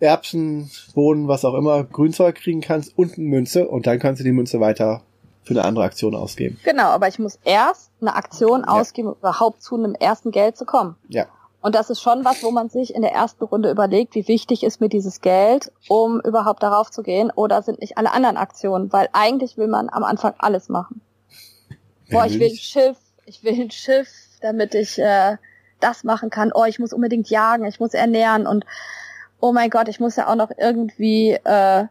Erbsen, Bohnen, was auch immer, Grünzeug kriegen kannst und eine Münze und dann kannst du die Münze weiter für eine andere Aktion ausgeben. Genau, aber ich muss erst eine Aktion Ja. ausgeben, um überhaupt zu einem ersten Geld zu kommen. Ja. Und das ist schon was, wo man sich in der ersten Runde überlegt, wie wichtig ist mir dieses Geld, um überhaupt darauf zu gehen, oder sind nicht alle anderen Aktionen, weil eigentlich will man am Anfang alles machen. Boah, ich will ein Schiff, ich will ein Schiff, damit ich äh, das machen kann. Oh, ich muss unbedingt jagen, ich muss ernähren und oh mein Gott, ich muss ja auch noch irgendwie äh,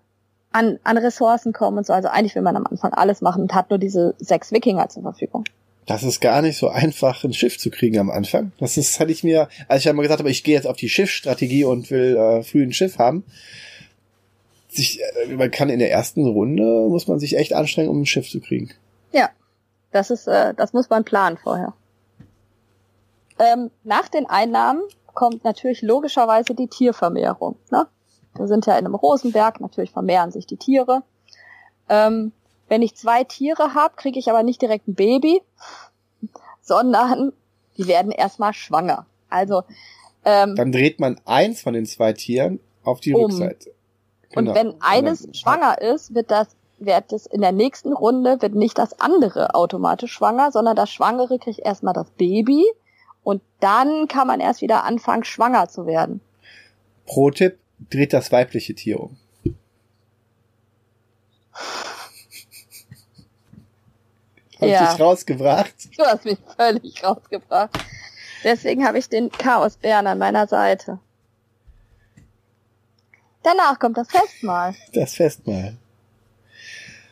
an, an Ressourcen kommen und so. Also eigentlich will man am Anfang alles machen und hat nur diese sechs Wikinger zur Verfügung. Das ist gar nicht so einfach, ein Schiff zu kriegen am Anfang. Das ist, hatte ich mir, als ich einmal gesagt habe, ich gehe jetzt auf die Schiffsstrategie und will äh, früh ein Schiff haben. Sich, äh, man kann in der ersten Runde, muss man sich echt anstrengen, um ein Schiff zu kriegen. Ja, das ist, äh, das muss man planen vorher. Ähm, nach den Einnahmen kommt natürlich logischerweise die Tiervermehrung. Ne? Wir sind ja in einem Rosenberg, natürlich vermehren sich die Tiere. Ähm, wenn ich zwei Tiere habe, kriege ich aber nicht direkt ein Baby, sondern die werden erstmal schwanger. Also ähm, Dann dreht man eins von den zwei Tieren auf die Um. Rückseite. Und Genau. wenn eines dann- schwanger ist, wird das wird es in der nächsten Runde wird nicht das andere automatisch schwanger, sondern das Schwangere kriegt erstmal das Baby und dann kann man erst wieder anfangen, schwanger zu werden. Pro-Tipp, dreht das weibliche Tier um. Hab Ja. ich dich rausgebracht? Du hast mich völlig rausgebracht. Deswegen habe ich den Chaosbären an meiner Seite. Danach kommt das Festmahl. Das Festmahl.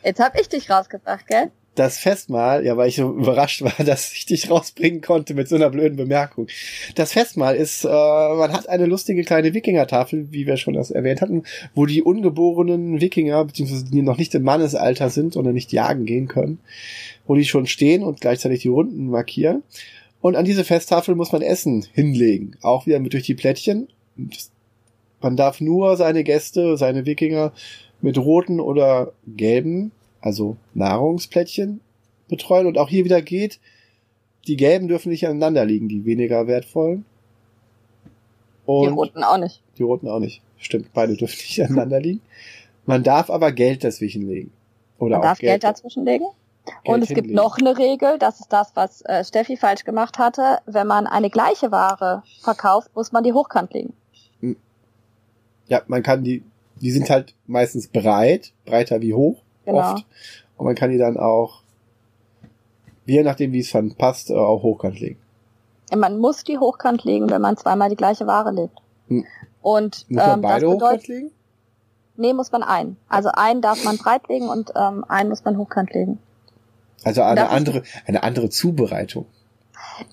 Jetzt habe ich dich rausgebracht, gell? Das Festmahl, ja, weil ich so überrascht war, dass ich dich rausbringen konnte mit so einer blöden Bemerkung. Das Festmahl ist, äh, man hat eine lustige kleine Wikingertafel, wie wir schon das erwähnt hatten, wo die ungeborenen Wikinger, beziehungsweise die noch nicht im Mannesalter sind oder nicht jagen gehen können, wo die schon stehen und gleichzeitig die Runden markieren. Und an diese Festtafel muss man Essen hinlegen, auch wieder mit durch die Plättchen. Man darf nur seine Gäste, seine Wikinger mit roten oder gelben, also Nahrungsplättchen betreuen. Und auch hier wieder geht, die gelben dürfen nicht aneinander liegen, die weniger wertvollen. Die Und Roten auch nicht. die roten auch nicht. Stimmt, beide dürfen nicht aneinander liegen. Man darf aber Geld dazwischen legen. Oder Man auch darf Geld dazwischen legen. Und es gibt noch eine Regel, das ist das, was äh, Steffi falsch gemacht hatte. Wenn man eine gleiche Ware verkauft, muss man die hochkant legen. Ja, man kann die, die sind halt meistens breit, breiter wie hoch, Genau. oft. Und man kann die dann auch, je nachdem wie es dann passt, äh, auch hochkant legen. Man muss die hochkant legen, wenn man zweimal die gleiche Ware legt. Hm. Und Muss man ähm, das beide hochkant bedeutet, legen? nee, muss man einen. Also einen darf man breit legen und ähm, einen muss man hochkant legen. Also eine ich- andere, eine andere Zubereitung.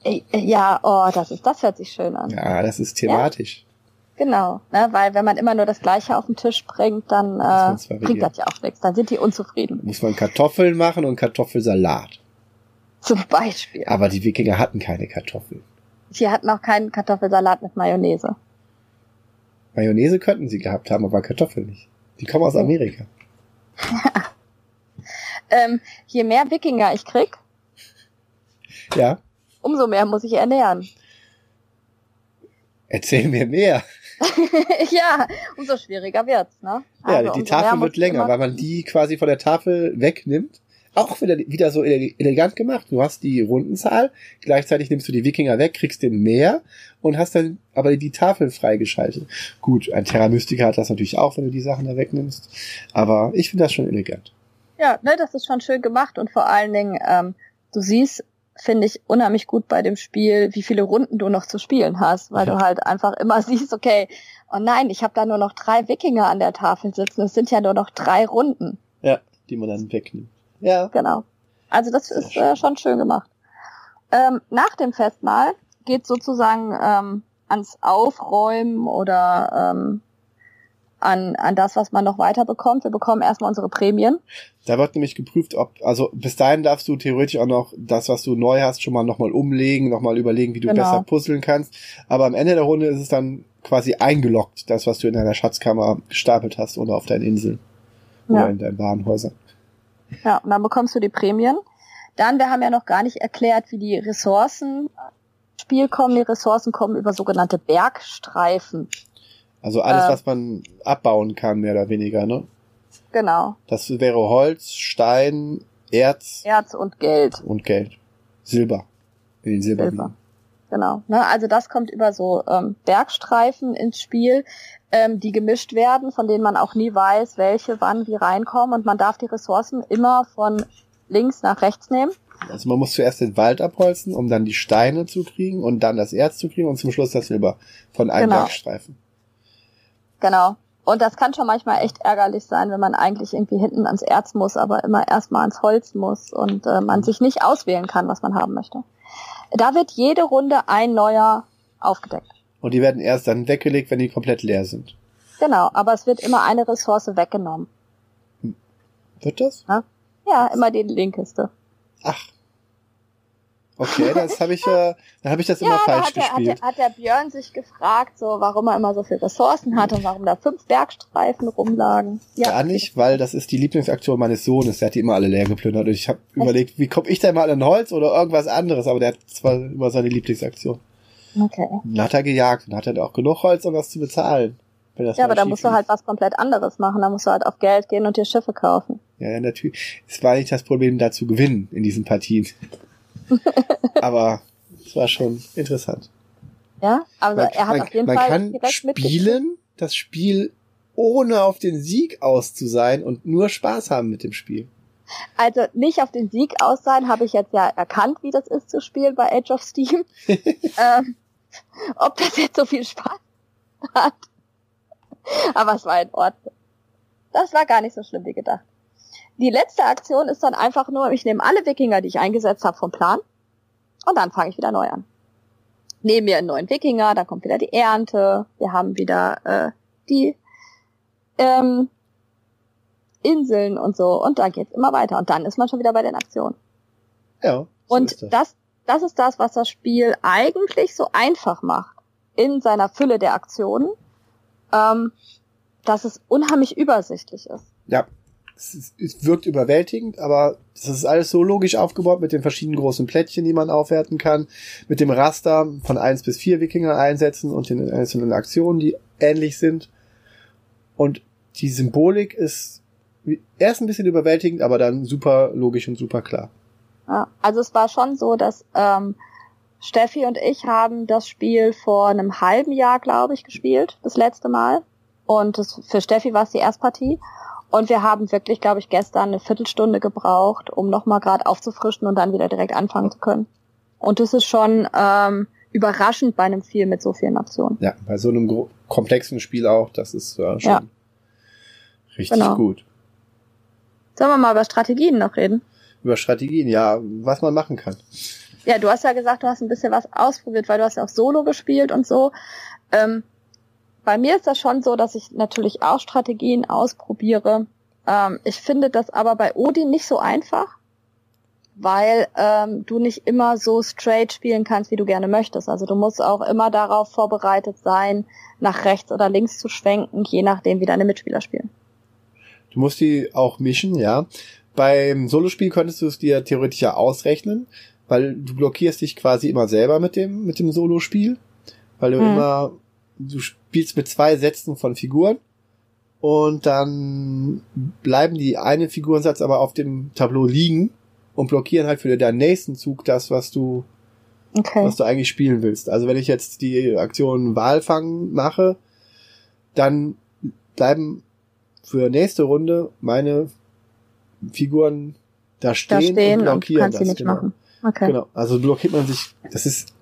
Äh, Ja, oh, das ist, das hört sich schön an. Ja, das ist thematisch. Genau, ne, weil wenn man immer nur das Gleiche auf den Tisch bringt, dann äh, bringt das ja auch nichts. Dann sind die unzufrieden. Muss man Kartoffeln machen und Kartoffelsalat. Zum Beispiel. Aber die Wikinger hatten keine Kartoffeln. Sie hatten auch keinen Kartoffelsalat mit Mayonnaise. Mayonnaise könnten sie gehabt haben, aber Kartoffeln nicht. Die kommen aus Ja. Amerika. Ähm, je mehr Wikinger ich krieg, Ja, umso mehr muss ich ernähren. erzähl mir mehr. ja, umso schwieriger wird's, ne? Ja, Also die umso mehr Tafel wird länger, weil man die quasi von der Tafel wegnimmt. Auch wieder, wieder so ele- elegant gemacht. Du hast die Rundenzahl, gleichzeitig nimmst du die Wikinger weg, kriegst den mehr und hast dann aber die Tafel freigeschaltet. Gut, ein Terra Mystica hat das natürlich auch, wenn du die Sachen da wegnimmst. Aber ich finde das schon elegant. Ja, ne, das ist schon schön gemacht und vor allen Dingen, ähm, du siehst, finde ich, unheimlich gut bei dem Spiel, wie viele Runden du noch zu spielen hast, weil Ja. du halt einfach immer siehst, okay, oh nein, ich habe da nur noch drei Wikinger an der Tafel sitzen, es sind ja nur noch drei Runden. Ja, die man dann wegnimmt. Ja. Genau. Also das Sehr ist schön. äh, schon schön gemacht. Ähm, nach dem Festmahl geht sozusagen ähm, ans Aufräumen oder ähm, an, an das, was man noch weiter bekommt. Wir bekommen erstmal unsere Prämien. Da wird nämlich geprüft, ob, also bis dahin darfst du theoretisch auch noch das, was du neu hast, schon mal nochmal umlegen, nochmal überlegen, wie du Genau. besser puzzeln kannst. Aber am Ende der Runde ist es dann quasi eingeloggt, das, was du in deiner Schatzkammer gestapelt hast oder auf deinen Inseln oder Ja. in deinen Warenhäusern. Ja, und dann bekommst du die Prämien. Dann, wir haben ja noch gar nicht erklärt, wie die Ressourcen ins Spiel kommen. Die Ressourcen kommen über sogenannte Bergstreifen. Also alles, Äh. was man abbauen kann, mehr oder weniger, ne? Genau. Das wäre Holz, Stein, Erz Erz und Geld. und Geld. Silber. In den Silberminen. Silber. Genau. Ne? Also das kommt über so ähm, Bergstreifen ins Spiel, ähm, die gemischt werden, von denen man auch nie weiß, welche wann wie reinkommen. Und man darf die Ressourcen immer von links nach rechts nehmen. Also man muss zuerst den Wald abholzen, um dann die Steine zu kriegen und dann das Erz zu kriegen und zum Schluss das Silber von einem Genau. Bergstreifen. Genau. Und das kann schon manchmal echt ärgerlich sein, wenn man eigentlich irgendwie hinten ans Erz muss, aber immer erstmal ans Holz muss und äh, man sich nicht auswählen kann, was man haben möchte. Da wird jede Runde ein neuer aufgedeckt. Und die werden erst dann weggelegt, wenn die komplett leer sind. Genau, aber es wird immer eine Ressource weggenommen. Wird das? Ja, immer die linkeste. Ach. Okay, das habe ich ja, dann habe ich das immer da falsch hat der, hat, gespielt. der, hat der Björn sich gefragt, so warum er immer so viele Ressourcen hat und warum da fünf Bergstreifen rumlagen. Gar nicht, weil das ist die Lieblingsaktion meines Sohnes. Der hat die immer alle leer geplündert. Und ich habe überlegt, wie komme ich denn mal an Holz oder irgendwas anderes? Aber der hat zwar immer seine Lieblingsaktion. Okay. Dann hat er gejagt und hat er auch genug Holz, um das zu bezahlen. Ja, aber da musst du lief. halt was komplett anderes machen. Da musst du halt auf Geld gehen und dir Schiffe kaufen. Ja, ja, natürlich. Es war nicht das Problem, da zu gewinnen in diesen Partien. aber es war schon interessant. Ja, also man, er hat man, auf jeden man Fall kann direkt mitgespielt. spielen, das Spiel ohne auf den Sieg aus zu sein und nur Spaß haben mit dem Spiel. Also nicht auf den Sieg aus sein, habe ich jetzt ja erkannt, wie das ist zu spielen bei Age of Steam. ähm, ob das jetzt so viel Spaß hat. Aber es war in Ordnung. Das war gar nicht so schlimm wie gedacht. Die letzte Aktion ist dann einfach nur, ich nehme alle Wikinger, die ich eingesetzt habe, vom Plan und dann fange ich wieder neu an. Nehme mir einen neuen Wikinger, dann kommt wieder die Ernte, wir haben wieder äh, die ähm, Inseln und so und dann geht's immer weiter und dann ist man schon wieder bei den Aktionen. Ja. so Und das. das, das ist das, was das Spiel eigentlich so einfach macht in seiner Fülle der Aktionen, ähm, dass es unheimlich übersichtlich ist. Ja. Es, es wirkt überwältigend, aber es ist alles so logisch aufgebaut mit den verschiedenen großen Plättchen, die man aufwerten kann, mit dem Raster von eins bis vier Wikinger einsetzen und den einzelnen Aktionen, die ähnlich sind. Und die Symbolik ist erst ein bisschen überwältigend, aber dann super logisch und super klar. Also es war schon so, dass ähm, Steffi und ich haben das Spiel vor einem halben Jahr, glaube ich, gespielt, das letzte Mal. Und das, für Steffi war es die Erstpartie. Und wir haben wirklich, glaube ich, gestern eine Viertelstunde gebraucht, um nochmal gerade aufzufrischen und dann wieder direkt anfangen zu können. Und das ist schon ähm, überraschend bei einem Spiel mit so vielen Optionen. Ja, bei so einem komplexen Spiel auch, das ist äh, schon Ja. richtig Genau. gut. Sollen wir mal über Strategien noch reden? Über Strategien, ja, was man machen kann. Ja, du hast ja gesagt, du hast ein bisschen was ausprobiert, weil du hast ja auch Solo gespielt und so. Ähm, bei mir ist das schon so, dass ich natürlich auch Strategien ausprobiere. Ähm, ich finde das aber bei Odin nicht so einfach, weil ähm, du nicht immer so straight spielen kannst, wie du gerne möchtest. Also du musst auch immer darauf vorbereitet sein, nach rechts oder links zu schwenken, je nachdem, wie deine Mitspieler spielen. Du musst die auch mischen, ja. Beim Solospiel könntest du es dir theoretisch ja ausrechnen, weil du blockierst dich quasi immer selber mit dem, mit dem Solospiel, weil du Hm. immer, du spielst mit zwei Sätzen von Figuren und dann bleiben die einen Figurensatz aber auf dem Tableau liegen und blockieren halt für deinen nächsten Zug das, was du Okay. was du eigentlich spielen willst. Also wenn ich jetzt die Aktion Walfang mache, dann bleiben für nächste Runde meine Figuren da stehen, da stehen und und, blockieren sie das. genau. Okay. genau. Also blockiert man sich, das ist,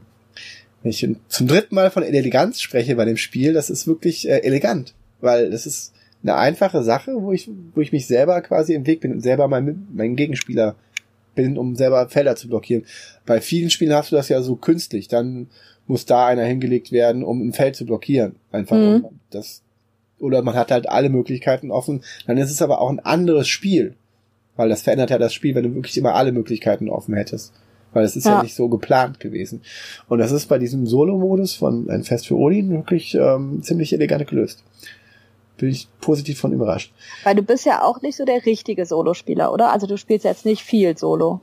wenn ich zum dritten Mal von Eleganz spreche bei dem Spiel, das ist wirklich äh, elegant, weil das ist eine einfache Sache, wo ich, wo ich mich selber quasi im Weg bin und selber mein, mein Gegenspieler bin, um selber Felder zu blockieren. Bei vielen Spielen hast du das ja so künstlich. Dann muss da einer hingelegt werden, um ein Feld zu blockieren. Einfach Mhm. das. Oder man hat halt alle Möglichkeiten offen. Dann ist es aber auch ein anderes Spiel. Weil das verändert ja das Spiel, wenn du wirklich immer alle Möglichkeiten offen hättest. Weil es ist ja. Ja. nicht so geplant gewesen. Und das ist bei diesem Solo-Modus von Ein Fest für Odin wirklich ähm, ziemlich elegant gelöst. Bin ich positiv von überrascht. Weil du bist ja auch nicht so der richtige Solospieler, oder? Also du spielst jetzt nicht viel Solo.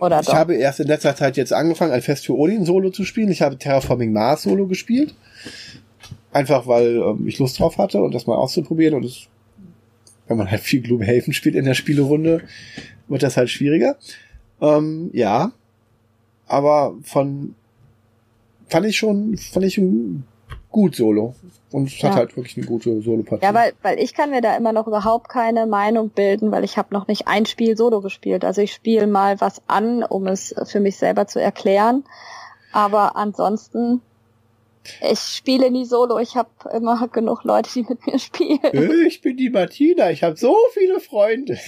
Oder Ich doch? habe erst in letzter Zeit jetzt angefangen, ein Fest für Odin Solo zu spielen. Ich habe Terraforming Mars Solo gespielt. Einfach weil ähm, ich Lust drauf hatte und das mal auszuprobieren. Und es, wenn man halt viel Gloomhaven spielt in der Spielerunde, wird das halt schwieriger. Ähm, ja. Aber von fand ich schon, fand ich schon gut Solo. Und es hat Ja. halt wirklich eine gute Solo-Partie. ja, weil, weil ich kann mir da immer noch überhaupt keine Meinung bilden, weil ich habe noch nicht ein Spiel Solo gespielt. Also ich spiele mal was an, um es für mich selber zu erklären. Aber ansonsten, ich spiele nie Solo. Ich habe immer genug Leute, die mit mir spielen. Äh, ich bin die Martina, ich habe so viele Freunde.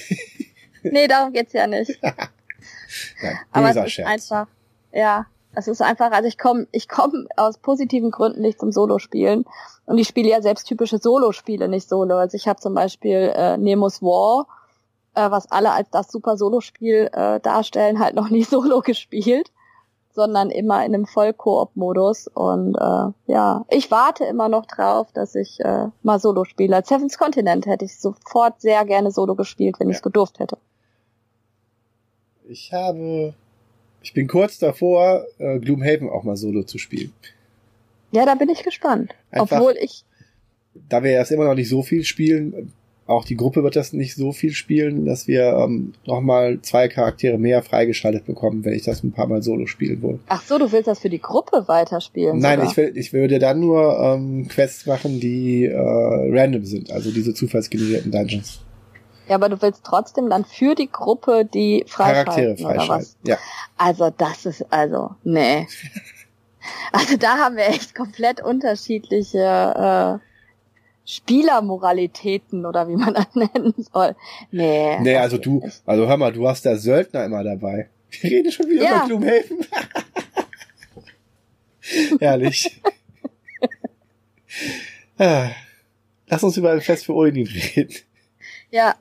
nee, darum geht's ja nicht. Nein, Aber es ist Scherz. einfach, ja, es ist einfach, also ich komme ich komm aus positiven Gründen nicht zum Solo-Spielen. Und ich spiele ja selbst typische Solo-Spiele, nicht Solo. Also ich habe zum Beispiel äh, Nemo's War, äh, was alle als das super Solo-Spiel äh, darstellen, halt noch nie Solo gespielt, sondern immer in einem Voll-Koop-Modus. Und äh, ja, ich warte immer noch drauf, dass ich äh, mal Solo spiele. Als Seven's Continent hätte ich sofort sehr gerne Solo gespielt, wenn Ja. ich es gedurft hätte. Ich habe, ich bin kurz davor, äh, Gloomhaven auch mal solo zu spielen. Ja, da bin ich gespannt. Einfach- Obwohl ich da wir jetzt immer noch nicht so viel spielen, auch die Gruppe wird das nicht so viel spielen, dass wir ähm, nochmal zwei Charaktere mehr freigeschaltet bekommen, wenn ich das ein paar Mal solo spielen will. Ach so, du willst das für die Gruppe weiterspielen? Nein, ich, will, ich würde dann nur ähm, Quests machen, die äh, random sind, also diese zufallsgenerierten Dungeons. Ja, aber du willst trotzdem dann für die Gruppe die freischalten, Charaktere freischalten, oder was? ja. Also das ist, also, nee. Also da haben wir echt komplett unterschiedliche äh, Spielermoralitäten oder wie man das nennen soll. Nee. Nee, also du, also hör mal, du hast der Söldner immer dabei. Wir reden schon wieder Ja. über Gloomhaven. Herrlich. Ah, Lass uns über ein Fest für Odin reden. Ja,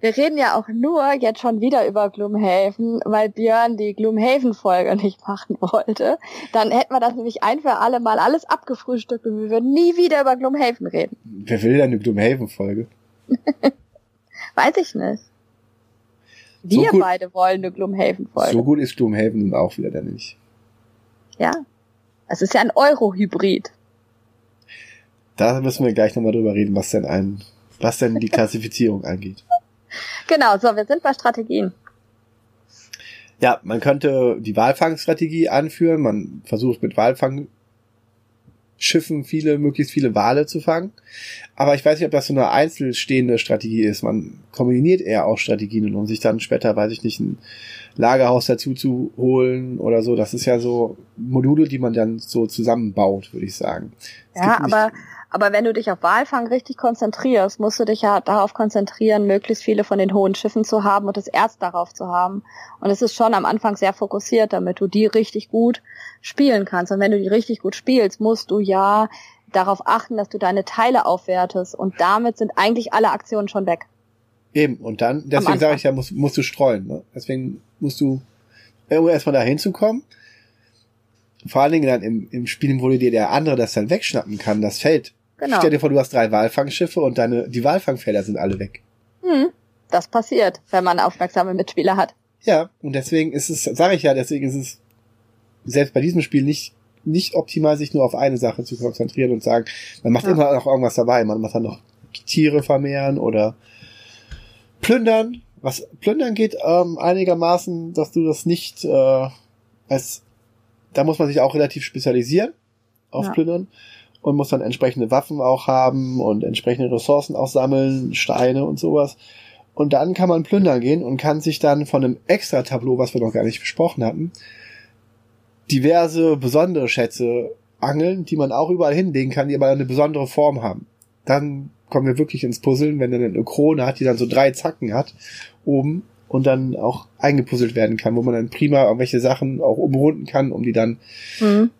wir reden ja auch nur jetzt schon wieder über Gloomhaven, weil Björn die Gloomhaven-Folge nicht machen wollte. Dann hätten wir das nämlich ein für alle Mal alles abgefrühstückt und wir würden nie wieder über Gloomhaven reden. Wer will denn eine Gloomhaven-Folge? Weiß ich nicht. So Wir gut- beide wollen eine Gloomhaven-Folge. So gut ist Gloomhaven nun auch wieder dann nicht. Ja. Es ist ja ein Euro-Hybrid. Da müssen wir gleich nochmal drüber reden, was denn ein, was denn die Klassifizierung angeht. Genau, so, wir sind bei Strategien. Ja, man könnte die Walfangstrategie anführen. Man versucht mit Walfangschiffen viele, möglichst viele Wale zu fangen. Aber ich weiß nicht, ob das so eine einzelstehende Strategie ist. Man kombiniert eher auch Strategien, um sich dann später, weiß ich nicht, ein Lagerhaus dazu zu holen oder so. Das ist ja so Module, die man dann so zusammenbaut, würde ich sagen. Es Ja, aber, aber wenn du dich auf Walfang richtig konzentrierst, musst du dich ja darauf konzentrieren, möglichst viele von den hohen Schiffen zu haben und das Erz darauf zu haben. Und es ist schon am Anfang sehr fokussiert, damit du die richtig gut spielen kannst. Und wenn du die richtig gut spielst, musst du ja darauf achten, dass du deine Teile aufwertest. Und damit sind eigentlich alle Aktionen schon weg. Eben, und dann, deswegen sage ich ja, musst, musst du streuen. Ne? Deswegen musst du irgendwo erstmal da hinzukommen. Vor allen Dingen dann im, im Spiel, wo dir der andere das dann wegschnappen kann, das Feld. Genau. Stell dir vor, du hast drei Walfangschiffe und deine, die Walfangfelder sind alle weg. Hm, das passiert, wenn man aufmerksame Mitspieler hat. Ja, und deswegen ist es, sage ich ja, deswegen ist es selbst bei diesem Spiel nicht, nicht optimal, sich nur auf eine Sache zu konzentrieren und sagen, man macht Ja. immer noch irgendwas dabei. Man macht dann noch Tiere vermehren oder plündern. Was plündern geht, ähm, einigermaßen, dass du das nicht äh, als da muss man sich auch relativ spezialisieren auf Ja. Plündern und muss dann entsprechende Waffen auch haben und entsprechende Ressourcen auch sammeln, Steine und sowas. Und dann kann man plündern gehen und kann sich dann von einem extra Tableau, was wir noch gar nicht besprochen hatten, diverse besondere Schätze angeln, die man auch überall hinlegen kann, die aber eine besondere Form haben. Dann kommen wir wirklich ins Puzzeln, wenn er eine Krone hat, die dann so drei Zacken hat oben und dann auch eingepuzzelt werden kann, wo man dann prima irgendwelche Sachen auch umrunden kann, um die dann Hm.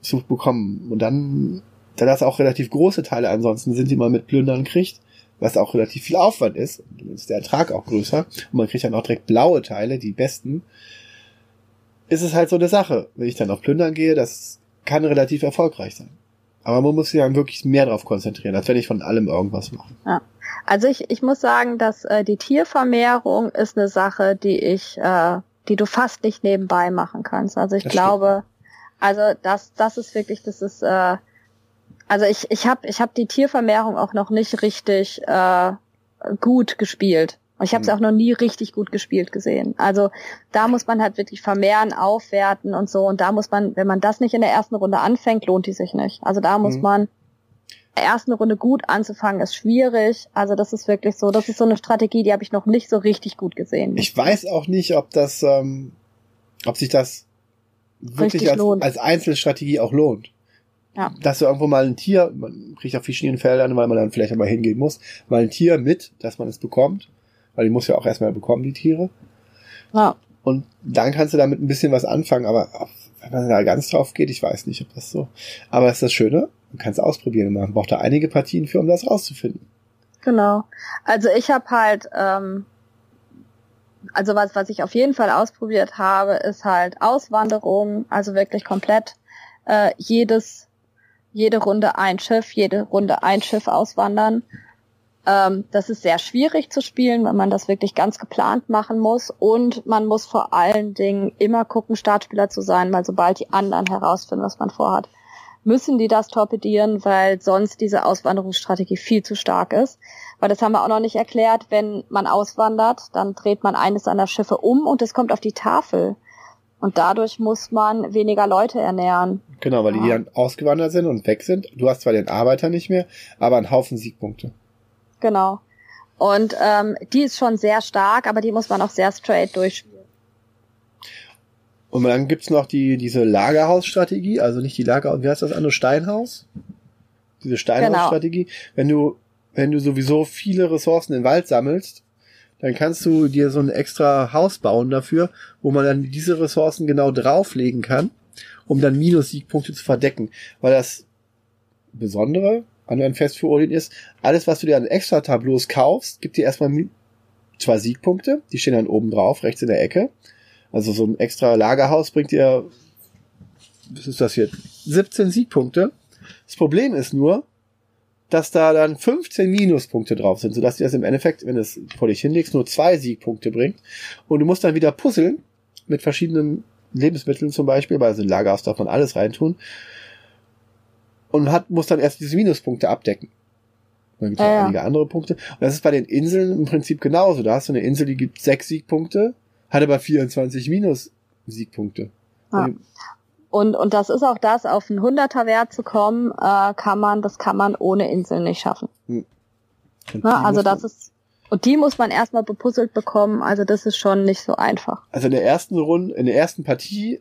zu bekommen. Und dann, da das auch relativ große Teile ansonsten sind, die man mit Plündern kriegt, was auch relativ viel Aufwand ist, ist der Ertrag auch größer und man kriegt dann auch direkt blaue Teile, die besten, ist es halt so eine Sache. Wenn ich dann auf Plündern gehe, das kann relativ erfolgreich sein. Aber man muss sich dann wirklich mehr darauf konzentrieren, als wenn ich von allem irgendwas mache. Also ich, ich muss sagen, dass äh, die Tiervermehrung ist eine Sache, die ich, äh, die du fast nicht nebenbei machen kannst. Also ich Das glaube, also das, das ist wirklich, das ist, äh, also ich, ich habe, ich hab die Tiervermehrung auch noch nicht richtig äh, gut gespielt. Und ich habe es Hm. auch noch nie richtig gut gespielt gesehen. Also da muss man halt wirklich vermehren, aufwerten und so. Und da muss man, wenn man das nicht in der ersten Runde anfängt, lohnt die sich nicht. Also da muss Hm. man in der ersten Runde gut anzufangen, ist schwierig. Also das ist wirklich so, das ist so eine Strategie, die habe ich noch nicht so richtig gut gesehen. Ich weiß auch nicht, ob das, ähm, ob sich das wirklich als, als Einzelstrategie auch lohnt. Ja. Dass du irgendwo mal ein Tier, man kriegt auf verschiedenen Feldern, weil man dann vielleicht einmal hingehen muss, mal ein Tier mit, dass man es bekommt. Weil die muss ja auch erstmal bekommen, die Tiere. Ja. Und dann kannst du damit ein bisschen was anfangen, aber wenn man da ganz drauf geht, ich weiß nicht, ob das so. Aber das ist das Schöne, man kann es ausprobieren. Man braucht da einige Partien für, um das rauszufinden. Genau. Also ich habe halt, ähm, also was, was ich auf jeden Fall ausprobiert habe, ist halt Auswanderung, also wirklich komplett äh, jedes, jede Runde ein Schiff, jede Runde ein Schiff auswandern. Ähm, das ist sehr schwierig zu spielen, wenn man das wirklich ganz geplant machen muss. Und man muss vor allen Dingen immer gucken, Startspieler zu sein, weil sobald die anderen herausfinden, was man vorhat, müssen die das torpedieren, weil sonst diese Auswanderungsstrategie viel zu stark ist. Weil das haben wir auch noch nicht erklärt, wenn man auswandert, dann dreht man eines seiner Schiffe um und es kommt auf die Tafel. Und dadurch muss man weniger Leute ernähren. Genau, weil die dann ausgewandert sind und weg sind. Du hast zwar den Arbeiter nicht mehr, aber einen Haufen Siegpunkte. Genau. Und ähm, die ist schon sehr stark, aber die muss man auch sehr straight durchspielen. Und dann gibt's noch die, diese Lagerhausstrategie, also nicht die Lagerhaus, wie heißt das andere? Steinhaus? Diese Steinhausstrategie. Genau. Wenn du, wenn du sowieso viele Ressourcen im Wald sammelst, dann kannst du dir so ein extra Haus bauen dafür, wo man dann diese Ressourcen genau drauflegen kann, um dann Minus-Siegpunkte zu verdecken. Weil das Besondere an einem Fest für Odin ist, alles, was du dir an extra Tableaus kaufst, gibt dir erstmal zwei Siegpunkte, die stehen dann oben drauf, rechts in der Ecke. Also so ein extra Lagerhaus bringt dir, was ist das hier, 17 Siegpunkte. Das Problem ist nur, dass da dann 15 Minuspunkte drauf sind, sodass dir das im Endeffekt, wenn du es vor dich hinlegst, nur zwei Siegpunkte bringt. Und du musst dann wieder puzzeln mit verschiedenen Lebensmitteln zum Beispiel, weil so ein Lagerhaus darf man alles reintun. Und hat, muss dann erst diese Minuspunkte abdecken. Dann gibt es ja, einige andere Punkte. Und das ist bei den Inseln im Prinzip genauso. Da hast du eine Insel, die gibt sechs Siegpunkte hat aber 24 minus Siegpunkte. Ja. Und, und das ist auch das, auf einen 100er Wert zu kommen, äh, kann man, das kann man ohne Insel nicht schaffen. Hm. Na, also das ist, und die muss man erstmal bepuzzelt bekommen, also das ist schon nicht so einfach. Also in der ersten Runde, in der ersten Partie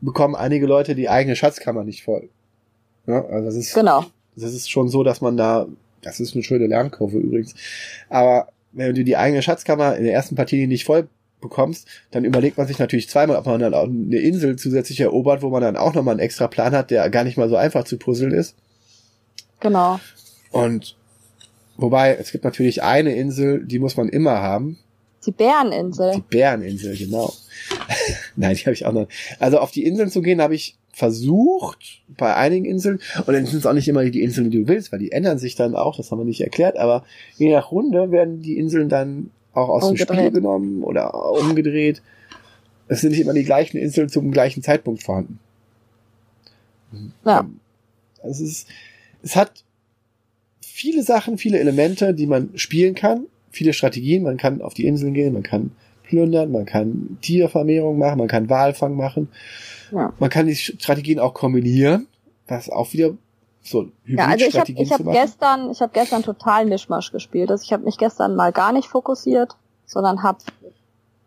bekommen einige Leute die eigene Schatzkammer nicht voll. Ja, also das ist, genau. Das ist schon so, dass man da, das ist eine schöne Lernkurve übrigens. Aber wenn du die eigene Schatzkammer in der ersten Partie nicht voll bekommst, dann überlegt man sich natürlich zweimal, ob man dann auch eine Insel zusätzlich erobert, wo man dann auch nochmal einen extra Plan hat, der gar nicht mal so einfach zu puzzeln ist. Genau. Und wobei, es gibt natürlich eine Insel, die muss man immer haben. Die Bäreninsel. Die Bäreninsel, genau. Nein, die habe ich auch noch. Also auf die Inseln zu gehen, habe ich versucht bei einigen Inseln und dann sind es auch nicht immer die Inseln, die du willst, weil die ändern sich dann auch, das haben wir nicht erklärt, aber je nach Runde werden die Inseln dann auch aus umgedreht. dem Spiel genommen oder umgedreht. Es sind nicht immer die gleichen Inseln zum gleichen Zeitpunkt vorhanden. Ja. Es ist, es hat viele Sachen, viele Elemente, die man spielen kann, viele Strategien. Man kann auf die Inseln gehen, man kann plündern, man kann Tiervermehrung machen, man kann Walfang machen. Ja. Man kann die Strategien auch kombinieren, was auch wieder so ja, also ich habe ich hab gestern, ich habe gestern total Mischmasch gespielt. Also ich habe mich gestern mal gar nicht fokussiert, sondern habe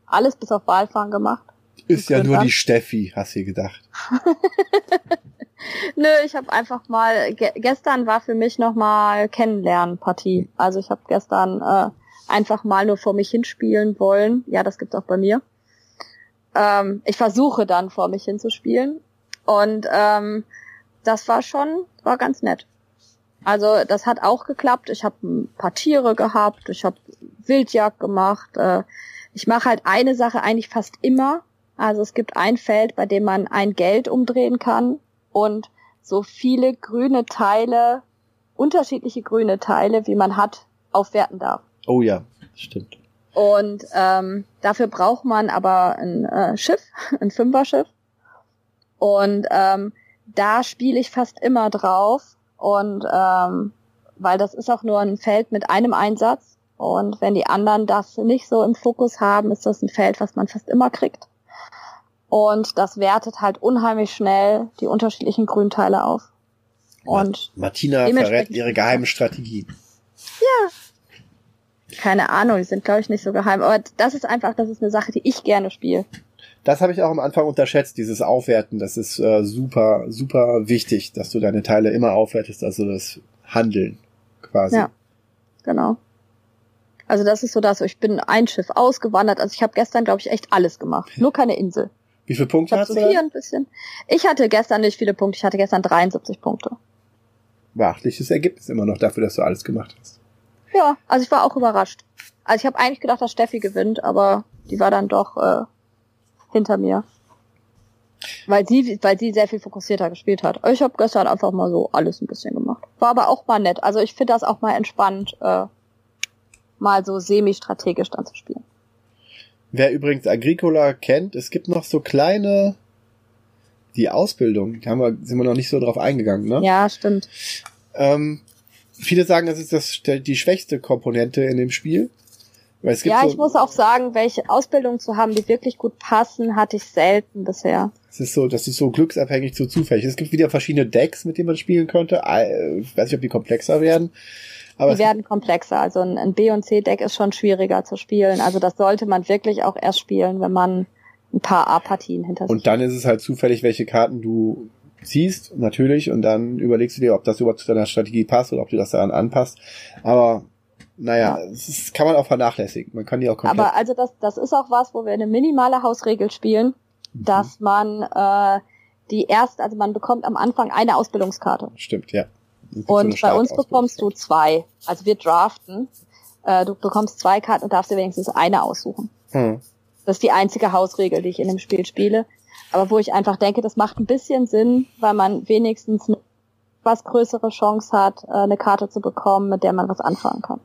alles bis auf Wahlfahren gemacht. Ist ja nur die Steffi, hast du gedacht. Nö, ich habe einfach mal ge gestern war für mich noch mal Kennenlernpartie. Also ich habe gestern äh, einfach mal nur vor mich hinspielen wollen. Ja, das gibt's auch bei mir. Ähm, ich versuche dann vor mich hinzuspielen und ähm, das war schon, war ganz nett. Also das hat auch geklappt. Ich habe ein paar Tiere gehabt, ich habe Wildjagd gemacht. Äh, ich mache halt eine Sache eigentlich fast immer. Also es gibt ein Feld, bei dem man ein Geld umdrehen kann und so viele grüne Teile, unterschiedliche grüne Teile, wie man hat, aufwerten darf. Oh ja, stimmt. Und ähm, dafür braucht man aber ein äh, Schiff, ein Fünfer-Schiff. Und ähm, da spiele ich fast immer drauf und ähm, weil das ist auch nur ein Feld mit einem Einsatz und wenn die anderen das nicht so im Fokus haben, ist das ein Feld, was man fast immer kriegt. Und das wertet halt unheimlich schnell die unterschiedlichen Grünteile auf. Und Martina verrät ihre geheimen Strategien. Ja. Keine Ahnung, die sind glaube ich nicht so geheim, aber das ist einfach, das ist eine Sache, die ich gerne spiele. Das habe ich auch am Anfang unterschätzt, dieses Aufwerten. Das ist äh, super, super wichtig, dass du deine Teile immer aufwertest, also das Handeln quasi. Ja, genau. Also das ist so das, ich bin ein Schiff ausgewandert. Also ich habe gestern, glaube ich, echt alles gemacht. Nur keine Insel. Wie viele Punkte ich hast so du? Hier ein bisschen. Ich hatte gestern nicht viele Punkte. Ich hatte gestern 73 Punkte. Beachtliches Ergebnis immer noch dafür, dass du alles gemacht hast. Ja, also ich war auch überrascht. Also ich habe eigentlich gedacht, dass Steffi gewinnt, aber die war dann doch äh, hinter mir. Weil sie, weil sie sehr viel fokussierter gespielt hat. Ich habe gestern einfach mal so alles ein bisschen gemacht. War aber auch mal nett. Also ich finde das auch mal entspannt, äh, mal so semi-strategisch dann zu spielen. Wer übrigens Agricola kennt, es gibt noch so kleine, die Ausbildung. Da haben wir, sind wir noch nicht so drauf eingegangen, ne? Ja, stimmt. Ähm, viele sagen, das ist das, die schwächste Komponente in dem Spiel. Ja, so, ich muss auch sagen, welche Ausbildungen zu haben, die wirklich gut passen, hatte ich selten bisher. Es ist so, das ist so glücksabhängig zu zufällig. Es gibt wieder verschiedene Decks, mit denen man spielen könnte. Ich weiß nicht, ob die komplexer werden. Aber die werden komplexer. Also ein, ein B- und C-Deck ist schon schwieriger zu spielen. Also das sollte man wirklich auch erst spielen, wenn man ein paar A-Partien hinter sich hat. Und dann ist es halt zufällig, welche Karten du ziehst, natürlich, und dann überlegst du dir, ob das überhaupt zu deiner Strategie passt oder ob du das daran anpasst. Aber naja, ja. das kann man auch vernachlässigen. Man kann die auch komplett. Aber also das, das ist auch was, wo wir eine minimale Hausregel spielen, mhm. dass man äh, die erste, also man bekommt am Anfang eine Ausbildungskarte. Stimmt, ja. Und bei uns bekommst du zwei. Also wir draften. Äh, du bekommst zwei Karten und darfst dir wenigstens eine aussuchen. Hm. Das ist die einzige Hausregel, die ich in dem Spiel spiele. Aber wo ich einfach denke, das macht ein bisschen Sinn, weil man wenigstens eine was größere Chance hat, äh, eine Karte zu bekommen, mit der man was anfangen kann.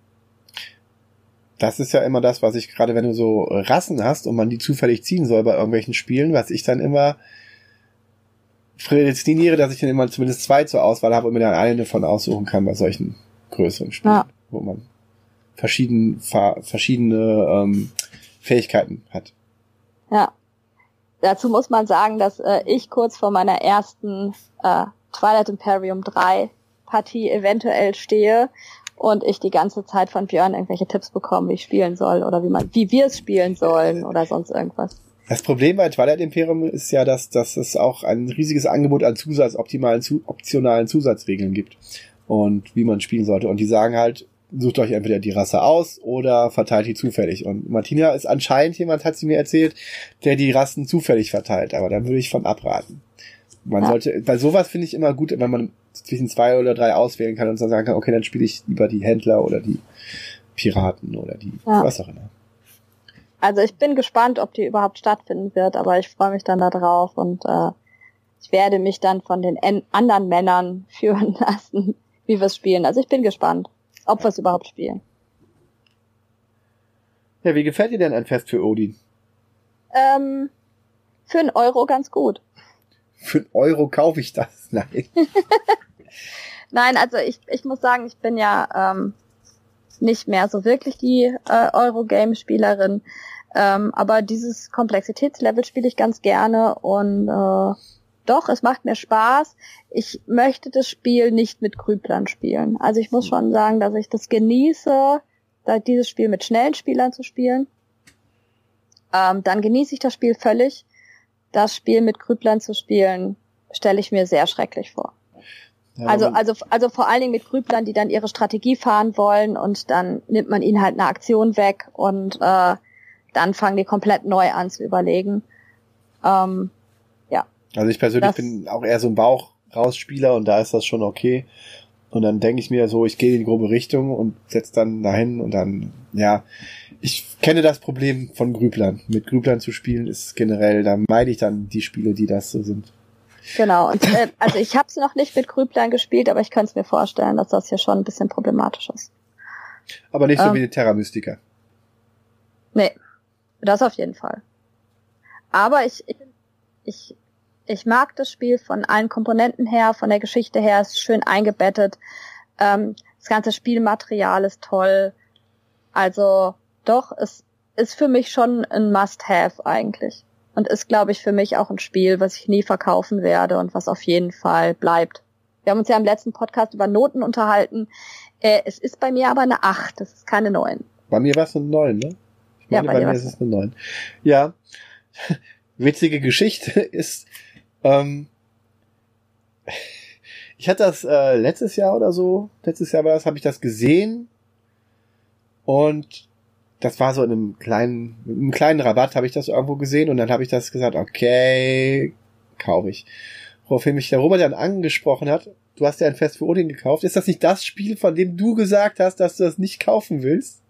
Das ist ja immer das, was ich gerade, wenn du so Rassen hast und man die zufällig ziehen soll bei irgendwelchen Spielen, was ich dann immer prädestiniere, dass ich dann immer zumindest zwei zur Auswahl habe und mir dann eine davon aussuchen kann bei solchen größeren Spielen, ja. wo man verschieden, verschiedene ähm, Fähigkeiten hat. Ja. Dazu muss man sagen, dass äh, ich kurz vor meiner ersten äh, Twilight Imperium 3 Partie eventuell stehe und ich die ganze Zeit von Björn irgendwelche Tipps bekomme, wie ich spielen soll oder wie man, wie wir es spielen sollen oder sonst irgendwas. Das Problem bei Twilight Imperium ist ja, dass, dass es auch ein riesiges Angebot an Zusatz, optimalen, zu, optionalen Zusatzregeln gibt und wie man spielen sollte. Und die sagen halt, sucht euch entweder die Rasse aus oder verteilt die zufällig. Und Martina ist anscheinend jemand, hat sie mir erzählt, der die Rassen zufällig verteilt. Aber da würde ich von abraten. Man ja. sollte, bei sowas finde ich immer gut, wenn man zwischen zwei oder drei auswählen kann und dann sagen kann, okay, dann spiele ich lieber die Händler oder die Piraten oder die, ja. was auch immer. Also ich bin gespannt, ob die überhaupt stattfinden wird, aber ich freue mich dann da drauf und äh, ich werde mich dann von den anderen Männern führen lassen, wie wir es spielen. Also ich bin gespannt, ob wir es überhaupt spielen. Ja, wie gefällt dir denn ein Fest für Odin? Ähm, für einen Euro ganz gut. Für einen Euro kaufe ich das? Nein. Nein, also ich, ich muss sagen, ich bin ja ähm, nicht mehr so wirklich die äh, Eurogame-Spielerin. Ähm, aber dieses Komplexitätslevel spiele ich ganz gerne und äh, doch, es macht mir Spaß. Ich möchte das Spiel nicht mit Grüblern spielen. Also ich muss schon sagen, dass ich das genieße, da dieses Spiel mit schnellen Spielern zu spielen. Ähm, dann genieße ich das Spiel völlig. Das Spiel mit Grüblern zu spielen, stelle ich mir sehr schrecklich vor. Ja, also, also, also vor allen Dingen mit Grüblern, die dann ihre Strategie fahren wollen und dann nimmt man ihnen halt eine Aktion weg und äh, dann fangen die komplett neu an zu überlegen. Ähm, ja. Also ich persönlich bin auch eher so ein Bauch-Rausspieler und da ist das schon okay. Und dann denke ich mir so, ich gehe in die grobe Richtung und setz dann dahin und dann, ja, ich kenne das Problem von Grüblern. Mit Grüblern zu spielen ist generell, da meide ich dann die Spiele, die das so sind. Genau, und äh, also ich habe es noch nicht mit Grüblern gespielt, aber ich könnte es mir vorstellen, dass das hier schon ein bisschen problematisch ist. Aber nicht so ähm, wie die Terra Mystica. Nee, das auf jeden Fall. Aber ich, ich, ich, mag das Spiel von allen Komponenten her, von der Geschichte her, ist schön eingebettet. Ähm, das ganze Spielmaterial ist toll. Also doch, es ist für mich schon ein Must-Have eigentlich. Und ist, glaube ich, für mich auch ein Spiel, was ich nie verkaufen werde und was auf jeden Fall bleibt. Wir haben uns ja im letzten Podcast über Noten unterhalten. Äh, es ist bei mir aber eine 8, das ist keine 9. Bei mir war es eine 9, ne? Ich meine, ja, bei, bei mir ist es eine 9. Ja. Witzige Geschichte ist, ähm, ich hatte das äh, letztes Jahr oder so, letztes Jahr war das, habe ich das gesehen und das war so in einem kleinen, einem kleinen Rabatt habe ich das irgendwo gesehen und dann habe ich das gesagt, okay, kaufe ich. Woraufhin mich der Robert dann angesprochen hat, du hast ja ein Fest für Odin gekauft. Ist das nicht das Spiel, von dem du gesagt hast, dass du das nicht kaufen willst?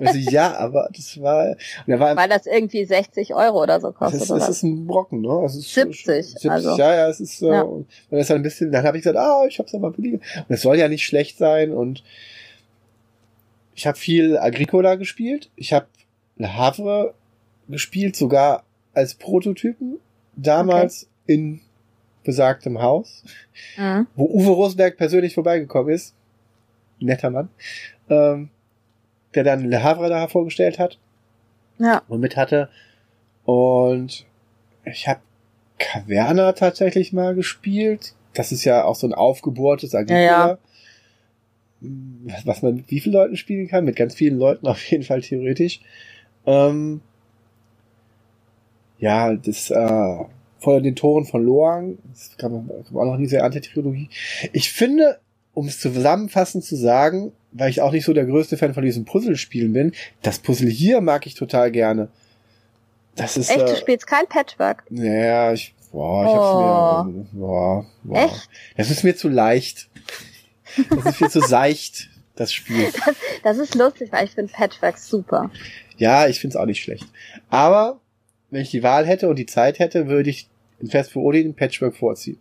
Also, ja, aber das war, war Weil das irgendwie 60 Euro oder so kostet. Das ist, das ist ein Brocken, ne? Es ist 70, 70 also. Ja, ja, es ist, äh, ja. und das dann ein bisschen, dann habe ich gesagt, ah, ich hab's aber billiger. Und es soll ja nicht schlecht sein und ich habe viel Agricola gespielt. Ich habe Le Havre gespielt, sogar als Prototypen. Damals okay. in besagtem Haus, Mhm. wo Uwe Rosenberg persönlich vorbeigekommen ist. Netter Mann. Ähm, der dann Le Havre da vorgestellt hat Ja. und mit hatte. Und ich habe Caverna tatsächlich mal gespielt. Das ist ja auch so ein aufgebohrtes Agricola. Ja, ja. Was man mit wie vielen Leuten spielen kann? Mit ganz vielen Leuten auf jeden Fall theoretisch. Ähm, ja, das äh, vor den Toren von Loang. Das kann man, kann man auch noch nie sehr Antitrilogie. Ich finde, um es zusammenfassend zu sagen, weil ich auch nicht so der größte Fan von diesen Puzzlespielen bin, das Puzzle hier mag ich total gerne. Das ist Echt, du äh, spielst kein Patchwork. naja, ich, boah, ich hab's mir, boah, boah. Echt? Das ist mir zu leicht. Das ist viel zu seicht, das Spiel. Das ist lustig, weil ich finde Patchwork super. Ja, ich find's auch nicht schlecht. Aber wenn ich die Wahl hätte und die Zeit hätte, würde ich in Fest für Odin Patchwork vorziehen.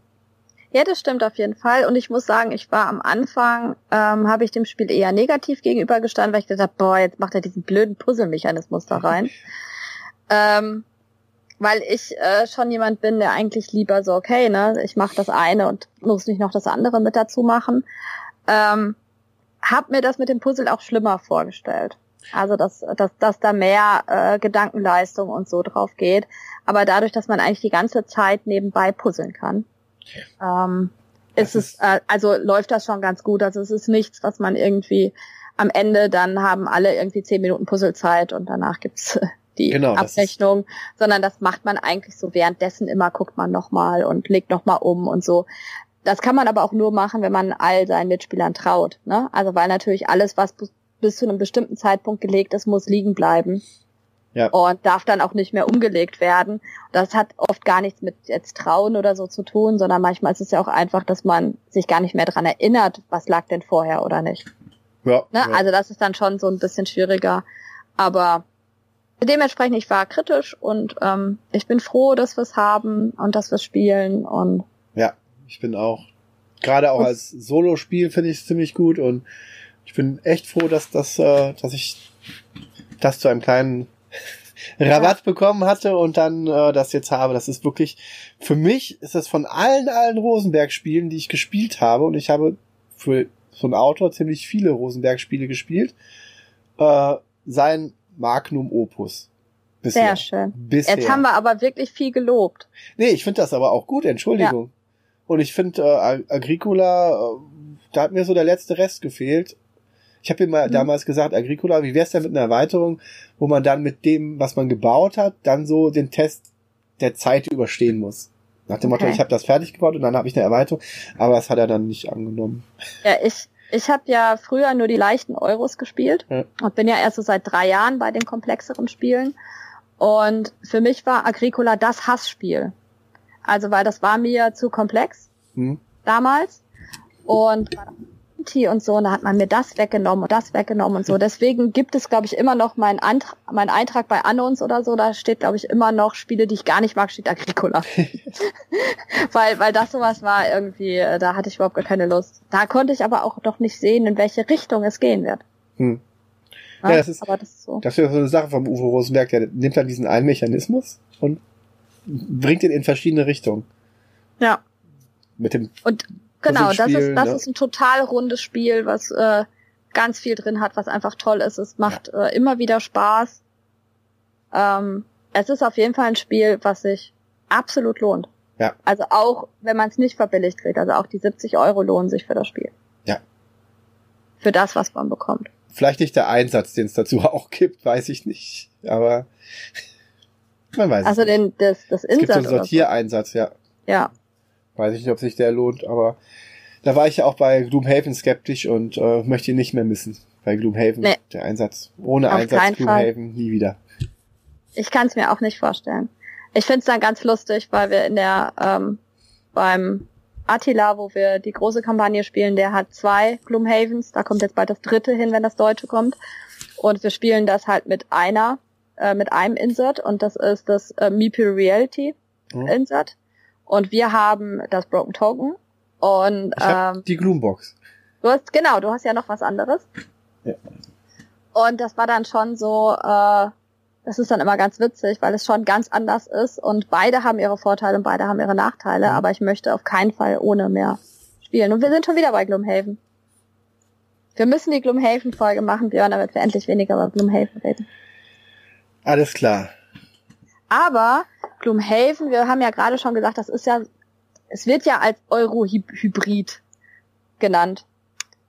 Ja, das stimmt auf jeden Fall. Und ich muss sagen, ich war am Anfang, ähm, habe ich dem Spiel eher negativ gegenübergestanden, weil ich gedacht habe, boah, jetzt macht er diesen blöden Puzzle-Mechanismus da rein. ähm, weil ich äh, schon jemand bin, der eigentlich lieber so, okay, ne, ich mache das eine und muss nicht noch das andere mit dazu machen. Ähm, hab mir das mit dem Puzzle auch schlimmer vorgestellt. Also dass, dass, dass da mehr äh, Gedankenleistung und so drauf geht. Aber dadurch, dass man eigentlich die ganze Zeit nebenbei puzzeln kann, ähm, ist es, äh, also läuft das schon ganz gut. Also es ist nichts, was man irgendwie am Ende dann haben alle irgendwie zehn Minuten Puzzlezeit und danach gibt's die Genau, das Abrechnung, sondern das macht man eigentlich so währenddessen immer, guckt man nochmal und legt nochmal um und so. Das kann man aber auch nur machen, wenn man all seinen Mitspielern traut. Ne? Also weil natürlich alles, was bis- bis zu einem bestimmten Zeitpunkt gelegt ist, muss liegen bleiben Ja. und darf dann auch nicht mehr umgelegt werden. Das hat oft gar nichts mit jetzt Trauen oder so zu tun, sondern manchmal ist es ja auch einfach, dass man sich gar nicht mehr dran erinnert, was lag denn vorher oder nicht. Ja, Ne? ja. Also das ist dann schon so ein bisschen schwieriger. Aber dementsprechend, ich war kritisch und ähm, ich bin froh, dass wir es haben und dass wir es spielen und ja, ich bin auch, gerade auch als Solo-Spiel finde ich es ziemlich gut und ich bin echt froh, dass das, äh, dass ich das zu einem kleinen Rabatt bekommen hatte und dann äh, das jetzt habe. Das ist wirklich, für mich ist das von allen, allen Rosenberg-Spielen, die ich gespielt habe, und ich habe für so einen Autor ziemlich viele Rosenberg-Spiele gespielt, äh, sein Magnum Opus. Bisher. sehr schön. Bisher. Jetzt haben wir aber wirklich viel gelobt. Nee, ich finde das aber auch gut, Entschuldigung. Und ich finde äh, Ag- Agricola, äh, da hat mir so der letzte Rest gefehlt. Ich habe ihm mal Mhm. damals gesagt, Agricola, wie wär's denn mit einer Erweiterung, wo man dann mit dem, was man gebaut hat, dann so den Test der Zeit überstehen muss. Nach dem Motto, Okay. ich habe das fertig gebaut und dann habe ich eine Erweiterung, aber das hat er dann nicht angenommen. Ja, ich, ich habe ja früher nur die leichten Euros gespielt Ja. und bin ja erst so seit drei Jahren bei den komplexeren Spielen. Und für mich war Agricola das Hassspiel. Also weil das war mir zu komplex Hm? damals. Und T und so, und da hat man mir das weggenommen und das weggenommen und so. Deswegen gibt es, glaube ich, immer noch meinen Antrag, mein Eintrag bei Annons oder so, da steht, glaube ich, immer noch Spiele, die ich gar nicht mag, steht Agricola. weil, weil das sowas war irgendwie, äh, da hatte ich überhaupt gar keine Lust. Da konnte ich aber auch noch nicht sehen, in welche Richtung es gehen wird. Hm. Ne? Ja, das ist- aber das ist so. Das ist so eine Sache vom Uwe Rosenberg, der nimmt dann diesen einen Mechanismus und bringt ihn in verschiedene Richtungen. Ja. Mit dem Und genau, das ist, das ne? ist ein total rundes Spiel, was äh, ganz viel drin hat, was einfach toll ist. Es macht äh, immer wieder Spaß. Ähm, es ist auf jeden Fall ein Spiel, was sich absolut lohnt. Ja. Also auch, wenn man es nicht verbilligt kriegt. Also auch die 70 Euro lohnen sich für das Spiel. Ja. Für das, was man bekommt. Vielleicht nicht der Einsatz, den es dazu auch gibt, weiß ich nicht. Aber man weiß Also es nicht. den, das, das Es gibt so einen oder so. Sortiereinsatz, ja. Ja. Weiß ich nicht, ob sich der lohnt, aber da war ich ja auch bei Gloomhaven skeptisch und äh, möchte ihn nicht mehr missen. Bei Gloomhaven, Nee. der Einsatz. Ohne Auf Einsatz keinen Fall. Gloomhaven nie wieder. Ich kann es mir auch nicht vorstellen. Ich find's dann ganz lustig, weil wir in der ähm, beim Attila, wo wir die große Kampagne spielen, der hat zwei Gloomhavens. Da kommt jetzt bald das dritte hin, wenn das deutsche kommt. Und wir spielen das halt mit einer, äh, mit einem Insert und das ist das äh, Meeple Reality Hm. Insert. Und wir haben das Broken Token. Und Ich hab ähm, die Gloombox. Du hast, genau, du hast ja noch was anderes. Ja. Und das war dann schon so, äh, Das ist dann immer ganz witzig, weil es schon ganz anders ist und beide haben ihre Vorteile und beide haben ihre Nachteile, Mhm. aber ich möchte auf keinen Fall ohne mehr spielen. Und wir sind schon wieder bei Gloomhaven. Wir müssen die Gloomhaven-Folge machen, Björn, damit wir endlich weniger über Gloomhaven reden. Alles klar. Aber Gloomhaven, wir haben ja gerade schon gesagt, das ist ja, es wird ja als Euro-Hybrid genannt.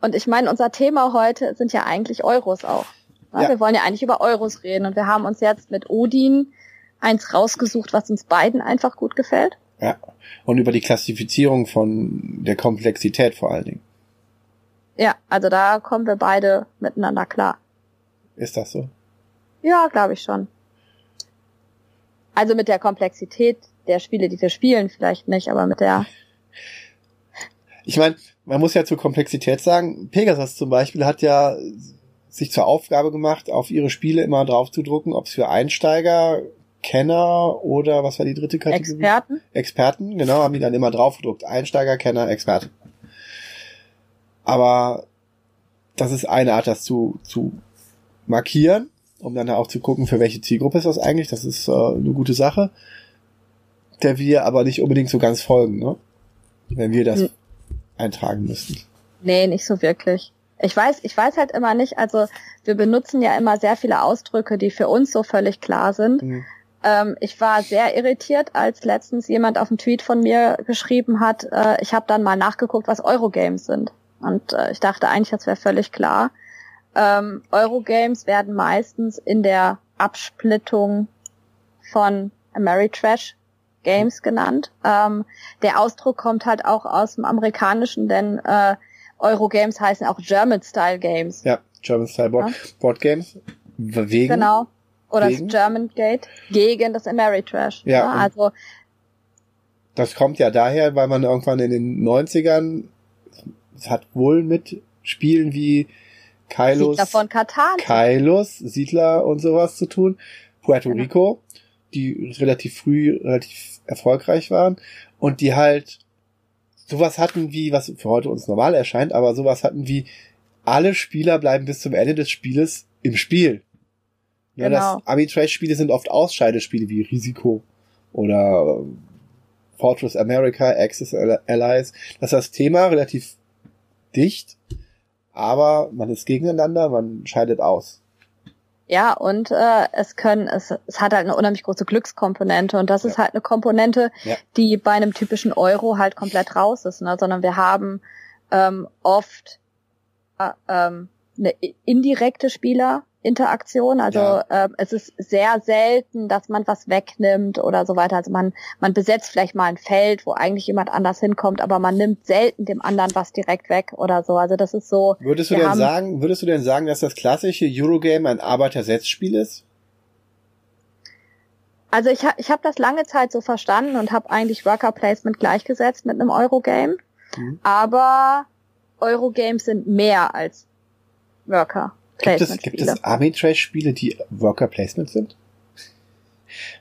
Und ich meine, unser Thema heute sind ja eigentlich Euros auch. Ne? Ja. Wir wollen ja eigentlich über Euros reden und wir haben uns jetzt mit Odin eins rausgesucht, was uns beiden einfach gut gefällt. Ja. Und über die Klassifizierung von der Komplexität vor allen Dingen. Ja, also da kommen wir beide miteinander klar. Ist das so? Ja, glaube ich schon. Also mit der Komplexität der Spiele, die wir spielen, vielleicht nicht, aber mit der Ich meine, man muss ja zur Komplexität sagen, Pegasus zum Beispiel hat ja sich zur Aufgabe gemacht, auf ihre Spiele immer drauf zu drucken, ob es für Einsteiger, Kenner oder was war die dritte Kategorie? Experten. Experten, genau, haben die dann immer drauf gedruckt. Einsteiger, Kenner, Experte. Aber das ist eine Art, das zu, zu markieren, um dann auch zu gucken, für welche Zielgruppe ist das eigentlich. Das ist äh, eine gute Sache, der wir aber nicht unbedingt so ganz folgen, ne? wenn wir das Hm. eintragen müssten. Nee, nicht so wirklich. Ich weiß, ich weiß halt immer nicht, also wir benutzen ja immer sehr viele Ausdrücke, die für uns so völlig klar sind. Hm. Ähm, ich war sehr irritiert, als letztens jemand auf einen Tweet von mir geschrieben hat, äh, ich habe dann mal nachgeguckt, was Eurogames sind. Und äh, ich dachte eigentlich, das wäre völlig klar. Ähm, Eurogames werden meistens in der Absplittung von Ameritrash Games genannt. Ähm, der Ausdruck kommt halt auch aus dem Amerikanischen, denn äh, Eurogames heißen auch German-Style Games. Ja, German Style Board, Ja. Board Games. Wegen, Genau. Oder Gegen? das German Gate gegen das Ameritrash. Ja, und- Also Das kommt ja daher, weil man irgendwann in den 90ern, es hat wohl mit Spielen wie Kylos, Siedler von Katan. Kylos, Siedler und sowas zu tun. Puerto Genau. Rico, die relativ früh relativ erfolgreich waren und die halt sowas hatten wie, was für heute uns normal erscheint, aber sowas hatten wie, alle Spieler bleiben bis zum Ende des Spieles im Spiel. Ja, Genau. das Ami-Trash-Spiele sind oft Ausscheidespiele wie Risiko oder äh, Fortress America, Axis Allies. Das ist das Thema relativ dicht, aber man ist gegeneinander, man scheidet aus. Ja, und äh, es können, es, es hat halt eine unheimlich große Glückskomponente und das ist halt eine Komponente, Ja. die bei einem typischen Euro halt komplett raus ist, ne? sondern wir haben ähm, oft äh, ähm, eine indirekte Spielerinteraktion. Also Ja. ähm, es ist sehr selten, dass man was wegnimmt oder so weiter. Also man, man besetzt vielleicht mal ein Feld, wo eigentlich jemand anders hinkommt, aber man nimmt selten dem anderen was direkt weg oder so. Also das ist so, Würdest du denn sagen, würdest du denn sagen, dass das klassische Eurogame ein Arbeitersetzspiel ist? Also ich, ha ich habe das lange Zeit so verstanden und habe eigentlich Worker Placement gleichgesetzt mit einem Eurogame. Mhm. Aber Eurogames sind mehr als Worker Gibt es, gibt Spiele. es Army-Trash-Spiele, die Worker Placement sind?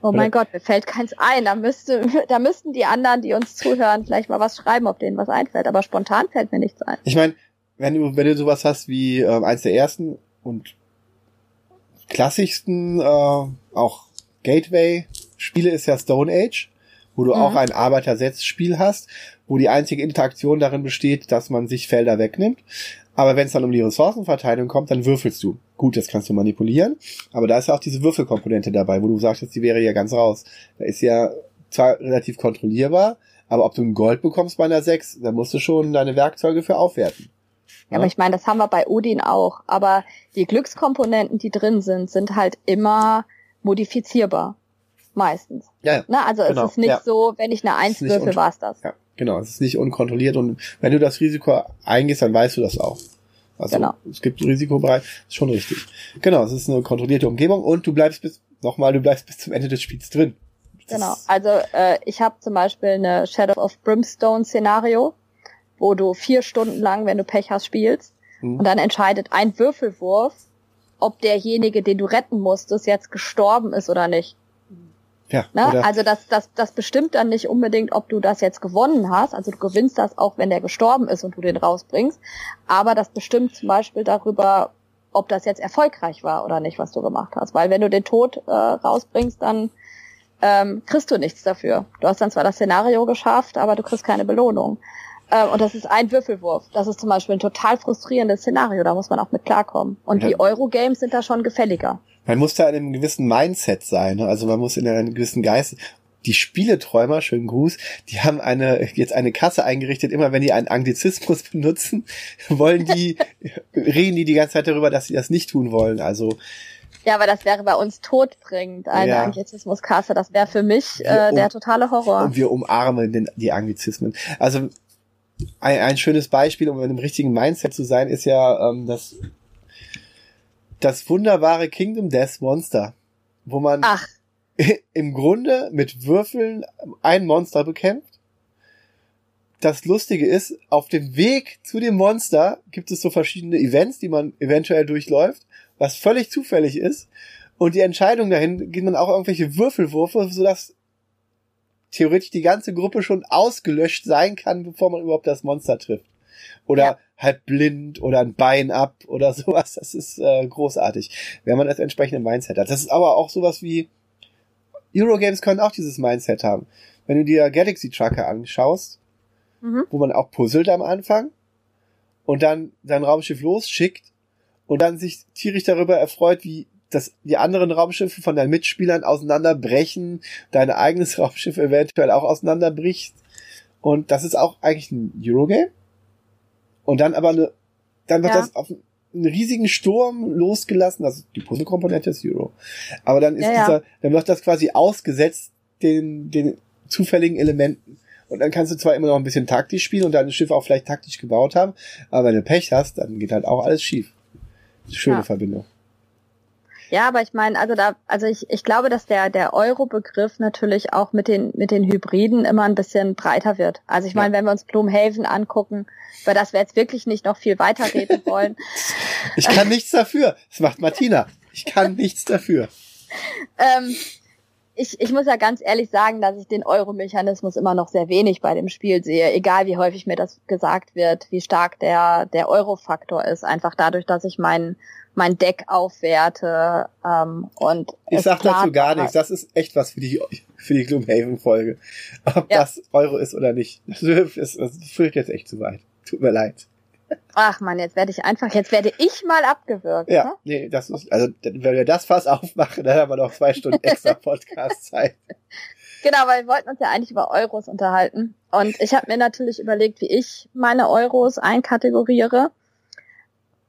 Oh mein Gott, mir fällt keins ein. Da müsste, da müssten die anderen, die uns zuhören, vielleicht mal was schreiben, ob denen was einfällt. Aber spontan fällt mir nichts ein. Ich meine, wenn du, wenn du sowas hast wie ähm, eins der ersten und klassischsten, äh, auch Gateway-Spiele ist ja Stone Age, wo du Mhm. auch ein Arbeitersetzspiel hast, wo die einzige Interaktion darin besteht, dass man sich Felder wegnimmt. Aber wenn es dann um die Ressourcenverteilung kommt, dann würfelst du. Gut, das kannst du manipulieren, aber da ist ja auch diese Würfelkomponente dabei, wo du sagst, die wäre ja ganz raus. Da ist ja zwar relativ kontrollierbar, aber ob du ein Gold bekommst bei einer 6, da musst du schon deine Werkzeuge für aufwerten. Ja. Aber ich meine, das haben wir bei Odin auch. Aber die Glückskomponenten, die drin sind, sind halt immer modifizierbar. Meistens. Ja, ja. Ne? Also Genau, es ist nicht ja. so, wenn ich eine Es Eins würfel, un- war's das. Ja, genau. Es ist nicht unkontrolliert und wenn du das Risiko eingehst, dann weißt du das auch. Also Genau. es gibt Risikobereich, ist schon richtig. Genau, es ist eine kontrollierte Umgebung und du bleibst bis, nochmal, du bleibst bis zum Ende des Spiels drin. Das Genau. Also äh, ich habe zum Beispiel eine Shadow of Brimstone Szenario, wo du vier Stunden lang, wenn du Pech hast, spielst. Hm. Und dann entscheidet ein Würfelwurf, ob derjenige, den du retten musstest, jetzt gestorben ist oder nicht. Ja, Ne? Also das, das, das bestimmt dann nicht unbedingt, ob du das jetzt gewonnen hast. Also du gewinnst das auch, wenn der gestorben ist und du den rausbringst. Aber das bestimmt zum Beispiel darüber, ob das jetzt erfolgreich war oder nicht, was du gemacht hast. Weil wenn du den Tod äh, rausbringst, dann ähm, kriegst du nichts dafür. Du hast dann zwar das Szenario geschafft, aber du kriegst keine Belohnung. Ähm, und das ist ein Würfelwurf. Das ist zum Beispiel ein total frustrierendes Szenario. Da muss man auch mit klarkommen. Und ja. die Eurogames sind da schon gefälliger. Man muss da in einem gewissen Mindset sein. Ne? Also man muss in einem gewissen Geist die Spieleträumer, schönen Gruß, die haben eine, jetzt eine Kasse eingerichtet, immer wenn die einen Anglizismus benutzen, wollen die, reden die die ganze Zeit darüber, dass sie das nicht tun wollen, also. Ja, aber das wäre bei uns todbringend, eine ja. Anglizismuskasse, das wäre für mich äh, um, der totale Horror. Und wir umarmen den, die Anglizismen. Also, ein, ein schönes Beispiel, um in einem richtigen Mindset zu sein, ist ja ähm, das, das wunderbare Kingdom Death Monster, wo man Ach im Grunde mit Würfeln ein Monster bekämpft. Das Lustige ist, auf dem Weg zu dem Monster gibt es so verschiedene Events, die man eventuell durchläuft, was völlig zufällig ist. Und die Entscheidung dahin geht man auch irgendwelche Würfelwürfe, sodass theoretisch die ganze Gruppe schon ausgelöscht sein kann, bevor man überhaupt das Monster trifft. Oder ja. Halb blind oder ein Bein ab oder sowas. Das ist äh, großartig, wenn man das entsprechende Mindset hat. Das ist aber auch sowas wie Eurogames können auch dieses Mindset haben. Wenn du dir Galaxy Trucker anschaust, mhm. wo man auch puzzelt am Anfang und dann sein Raumschiff losschickt und dann sich tierisch darüber erfreut, wie dass die anderen Raumschiffe von deinen Mitspielern auseinanderbrechen, dein eigenes Raumschiff eventuell auch auseinanderbricht. Und das ist auch eigentlich ein Eurogame. Und dann aber eine, dann wird ja. das auf einen riesigen Sturm losgelassen. Also die Puzzle-Komponente ist Euro. Aber dann ist ja, dieser, dann wird das quasi ausgesetzt den, den zufälligen Elementen. Und dann kannst du zwar immer noch ein bisschen taktisch spielen und dein Schiff auch vielleicht taktisch gebaut haben, aber wenn du Pech hast, dann geht halt auch alles schief. Schöne. Verbindung. Ja, aber ich meine, also da, also ich, ich glaube, dass der, der Euro-Begriff natürlich auch mit den, mit den Hybriden immer ein bisschen breiter wird. Also ich meine, ja. wenn wir uns Blumhaven angucken, über das wir jetzt wirklich nicht noch viel weiterreden wollen. ich kann nichts dafür. Das macht Martina. Ich kann nichts dafür. ähm, ich, ich muss ja ganz ehrlich sagen, dass ich den Euro-Mechanismus immer noch sehr wenig bei dem Spiel sehe, egal wie häufig mir das gesagt wird, wie stark der, der Euro-Faktor ist. Einfach dadurch, dass ich meinen mein Deck aufwerte ähm, und ich sag dazu gar nichts. Das ist echt was für die für die Gloomhaven-Folge, ob ja. das Euro ist oder nicht. Das führt jetzt echt zu weit. Tut mir leid. Ach man, jetzt werde ich einfach, jetzt werde ich mal abgewürgt. Ja, ne? nee, das ist, also wenn wir das Fass aufmachen, dann haben wir noch zwei Stunden extra Podcast-Zeit. Genau, weil wir wollten uns ja eigentlich über Euros unterhalten. Und ich habe mir natürlich überlegt, wie ich meine Euros einkategoriere.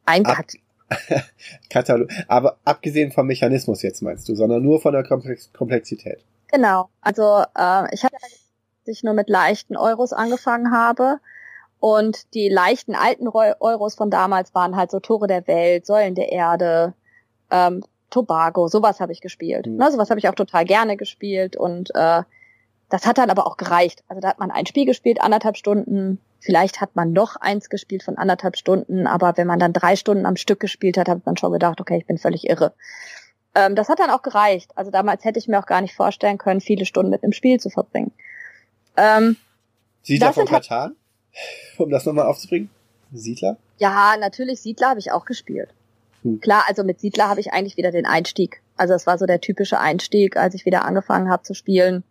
Einkategoriere. Katalog. Aber abgesehen vom Mechanismus jetzt meinst du, sondern nur von der Komplex Komplexität. Genau. Also äh, ich habe ja, ich nur mit leichten Euros angefangen habe. Und die leichten alten Euros von damals waren halt so Tore der Welt, Säulen der Erde, ähm, Tobago, sowas habe ich gespielt. Mhm. Ne, sowas habe ich auch total gerne gespielt und äh, das hat dann aber auch gereicht. Also da hat man ein Spiel gespielt, anderthalb Stunden, Vielleicht hat man noch eins gespielt von anderthalb Stunden, aber wenn man dann drei Stunden am Stück gespielt hat, hat man schon gedacht, okay, ich bin völlig irre. Ähm, das hat dann auch gereicht. Also damals hätte ich mir auch gar nicht vorstellen können, viele Stunden mit dem Spiel zu verbringen. Ähm, Siedler von halt Katan? Um das nochmal aufzubringen? Siedler? Ja, natürlich, Siedler habe ich auch gespielt. Hm. Klar, also mit Siedler habe ich eigentlich wieder den Einstieg. Also es war so der typische Einstieg, als ich wieder angefangen habe zu spielen.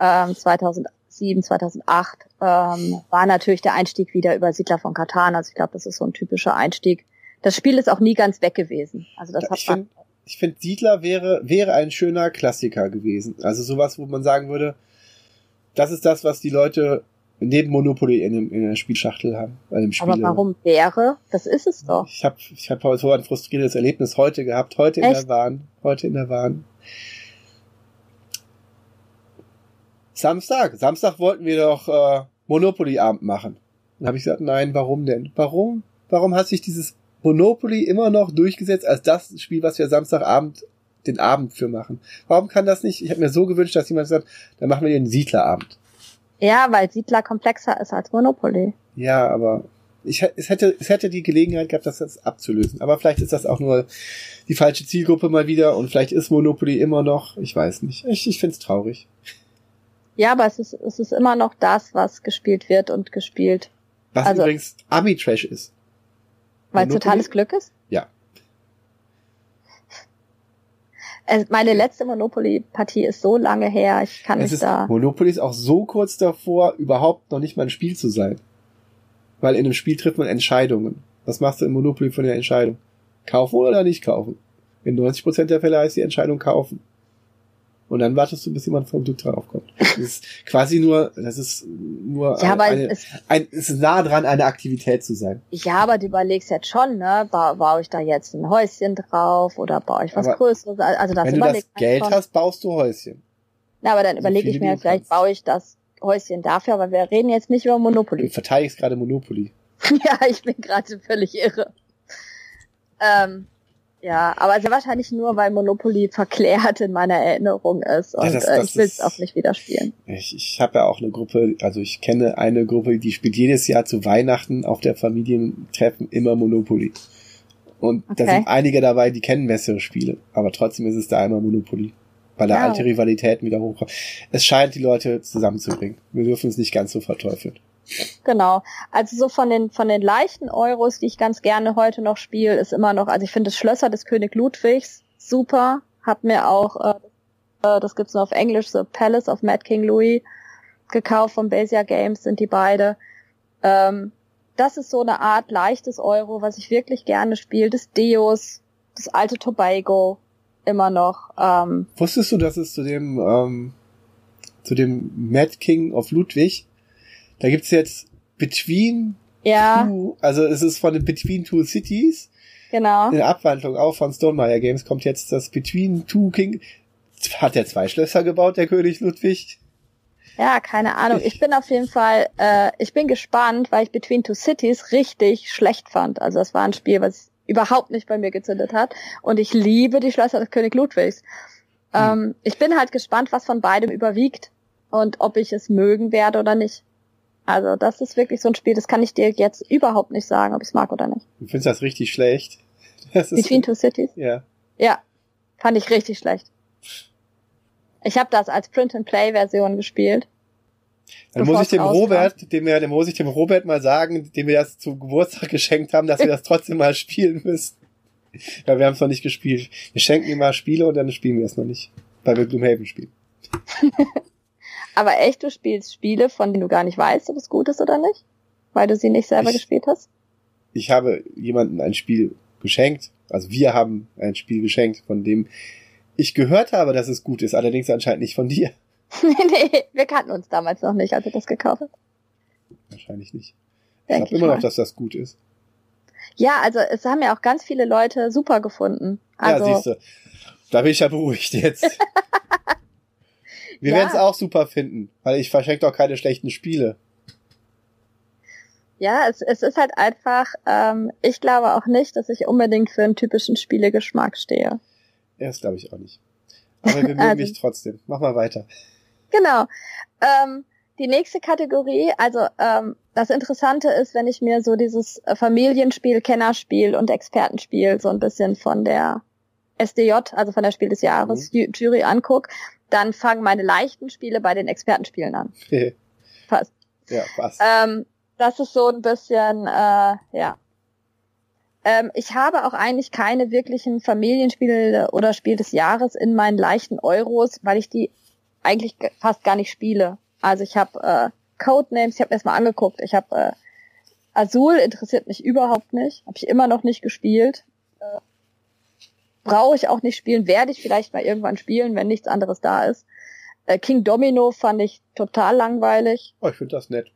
Ähm, 2000, 2007, 2008 ähm, war natürlich der Einstieg wieder über Siedler von Katan. Also ich glaube, das ist so ein typischer Einstieg. Das Spiel ist auch nie ganz weg gewesen. Also das ja, hat ich finde, find, Siedler wäre wäre ein schöner Klassiker gewesen. Also sowas, wo man sagen würde, das ist das, was die Leute neben Monopoly in, dem, in der Spielschachtel haben. Bei dem Spiel. Aber warum wäre? Das ist es doch. Ich habe ich hab so ein frustrierendes Erlebnis heute gehabt, heute Echt? in der Bahn, heute in der Bahn. Samstag. Samstag wollten wir doch äh, Monopoly-Abend machen. Dann habe ich gesagt, nein, warum denn? Warum? Warum hat sich dieses Monopoly immer noch durchgesetzt als das Spiel, was wir Samstagabend den Abend für machen? Warum kann das nicht? Ich habe mir so gewünscht, dass jemand sagt, dann machen wir den Siedlerabend. Ja, weil Siedler komplexer ist als Monopoly. Ja, aber ich, es, hätte, es hätte die Gelegenheit gehabt, das jetzt abzulösen. Aber vielleicht ist das auch nur die falsche Zielgruppe mal wieder und vielleicht ist Monopoly immer noch, ich weiß nicht. Ich, ich finde es traurig. Ja, aber es ist, es ist immer noch das, was gespielt wird und gespielt. Was also, übrigens Ami-Trash ist. Weil es totales Glück ist? Ja. Äh, meine letzte Monopoly-Partie ist so lange her, ich kann Es nicht da. Monopoly ist auch so kurz davor, überhaupt noch nicht mal ein Spiel zu sein. Weil in einem Spiel trifft man Entscheidungen. Was machst du im Monopoly von der Entscheidung? Kaufen oder nicht kaufen? In 90% der Fälle heißt die Entscheidung kaufen. Und dann wartest du, bis jemand vom Glück drauf kommt. Das ist quasi nur, das ist nur Ja, aber eine, es, ein, es ist nah dran, eine Aktivität zu sein. ja, aber du überlegst jetzt schon, ne? Ba baue ich da jetzt ein Häuschen drauf oder baue ich was Aber Größeres? Also das Wenn du das man Geld schon. hast, baust du Häuschen. Na, aber dann so überlege ich mir, du vielleicht kannst. baue ich das Häuschen dafür, aber wir reden jetzt nicht über Du Monopoly. verteidigst gerade Monopoly. ja, ich bin gerade völlig irre. Ähm, ja, aber sehr wahrscheinlich nur, weil Monopoly verklärt in meiner Erinnerung ist und das- äh, das ich will es auch nicht wieder spielen. Ich, ich habe ja auch eine Gruppe, also ich kenne eine Gruppe, die spielt jedes Jahr zu Weihnachten auf der Familientreffen immer Monopoly. Und da Okay. sind einige dabei, die kennen bessere Spiele, aber trotzdem ist es da immer Monopoly. Weil da Ja. alte Rivalitäten wieder hochkommen. Es scheint die Leute zusammenzubringen. Wir dürfen es nicht ganz so verteufeln. Genau. Also so von den von den leichten Euros, die ich ganz gerne heute noch spiele, ist immer noch, also ich finde das Schlösser des König Ludwigs super. Hab mir auch, äh, äh, das gibt's nur auf Englisch, so Palace of Mad King Louis gekauft von Besia Games sind die beide. Ähm, das ist so eine Art leichtes Euro, was ich wirklich gerne spiele. Das Deus, das alte Tobago immer noch. Ähm, Wusstest du, dass es zu dem, ähm, zu dem Mad King of Ludwig, da gibt's jetzt Between ja, Two, also es ist von den Between Two Cities, genau. in der Abwandlung auch von Stonemeyer Games kommt jetzt das Between Two King. Hat der zwei Schlösser gebaut, der König Ludwig? Ja, keine Ahnung. Ich bin auf jeden Fall, äh, ich bin gespannt, weil ich Between Two Cities richtig schlecht fand. Also das war ein Spiel, was überhaupt nicht bei mir gezündet hat. Und ich liebe die Schlösser des König Ludwigs. Ähm, ich bin halt gespannt, was von beidem überwiegt und ob ich es mögen werde oder nicht. Also das ist wirklich so ein Spiel, das kann ich dir jetzt überhaupt nicht sagen, ob ich es mag oder nicht. Du findest das richtig schlecht. Das ist, Between Two Cities? ja. Ja, fand ich richtig schlecht. Ich habe das als Print-and-Play-Version gespielt. Dann muss ich dem rauskam. Robert, dem wir, dem muss ich dem Robert mal sagen, dem wir das zu Geburtstag geschenkt haben, dass wir das trotzdem mal spielen müssen. Ja, wir haben es noch nicht gespielt. Wir schenken ihm mal Spiele und dann spielen wir es noch nicht. Weil wir Gloomhaven spielen. Aber echt, du spielst Spiele, von denen du gar nicht weißt, ob es gut ist oder nicht? Weil du sie nicht selber Ich- gespielt hast? Ich habe jemandem ein Spiel geschenkt. Also wir haben ein Spiel geschenkt, von dem ich gehört habe, dass es gut ist, allerdings anscheinend nicht von dir. nee, nee, wir kannten uns damals noch nicht, als ich das gekauft habe. Wahrscheinlich nicht. Ich Denk glaube ich immer mal. noch, dass das gut ist. Ja, also es haben ja auch ganz viele Leute super gefunden. Also, ja, siehst du. Da bin ich ja beruhigt jetzt. Wir Ja. werden es auch super finden, weil ich verschenke doch keine schlechten Spiele. ja, es, es ist halt einfach, ähm, ich glaube auch nicht, dass ich unbedingt für einen typischen Spielegeschmack stehe. Ja, das glaube ich auch nicht. Aber wir mögen Also- dich trotzdem. Mach mal weiter. Genau. Ähm, die nächste Kategorie, also ähm, das Interessante ist, wenn ich mir so dieses äh, Familienspiel, Kennerspiel und Expertenspiel so ein bisschen von der SDJ, also von der Spiel des Jahres Ju- Jury anguck, dann fangen meine leichten Spiele bei den Expertenspielen an. Passt. ja, passt. Ähm, das ist so ein bisschen, äh, ja. Ähm, ich habe auch eigentlich keine wirklichen Familienspiele oder Spiel des Jahres in meinen leichten Euros, weil ich die eigentlich ge- fast gar nicht spiele. Also ich habe äh, Codenames, ich habe mir das mal angeguckt. Ich habe äh, Azul interessiert mich überhaupt nicht, habe ich immer noch nicht gespielt. Äh, Brauche ich auch nicht spielen, werde ich vielleicht mal irgendwann spielen, wenn nichts anderes da ist. Äh, King Domino fand ich total langweilig. Oh, ich finde das nett.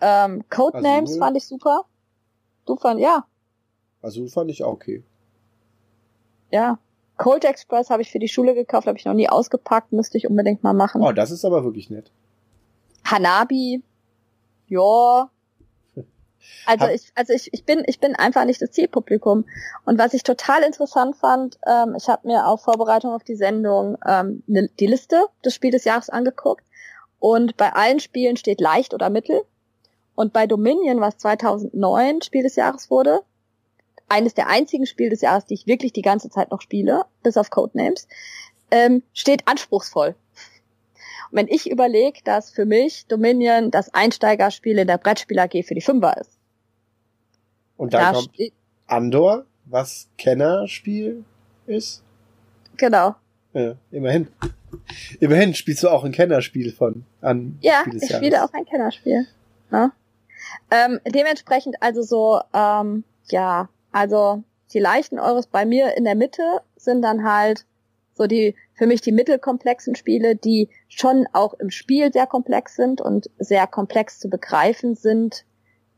Ähm, Codenames Azul? fand ich super. Du fand, ja, Also fand ich auch okay. ja. Cold Express habe ich für die Schule gekauft, habe ich noch nie ausgepackt, müsste ich unbedingt mal machen. Oh, das ist aber wirklich nett. Hanabi, ja. Also Hab- ich, also ich, ich bin, ich bin einfach nicht das Zielpublikum. Und was ich total interessant fand, ähm, ich habe mir auf Vorbereitung auf die Sendung ähm, ne, die Liste des Spiel des Jahres angeguckt. Und bei allen Spielen steht leicht oder mittel. Und bei Dominion, was 2009 Spiel des Jahres wurde, eines der einzigen Spiel des Jahres, die ich wirklich die ganze Zeit noch spiele, bis auf Codenames, ähm, steht anspruchsvoll. Wenn ich überlege, dass für mich Dominion das Einsteigerspiel in der Brettspiel AG für die Fünfer ist, Und dann da kommt Andor, was Kennerspiel ist. genau. Ja, immerhin. Immerhin spielst du auch ein Kennerspiel von an. Ja, ich spiele auch ein Kennerspiel. Ja. Ähm, dementsprechend also so, ähm, ja, also die leichten Euros bei mir in der Mitte sind dann halt so die für mich die mittelkomplexen Spiele, die schon auch im Spiel sehr komplex sind und sehr komplex zu begreifen sind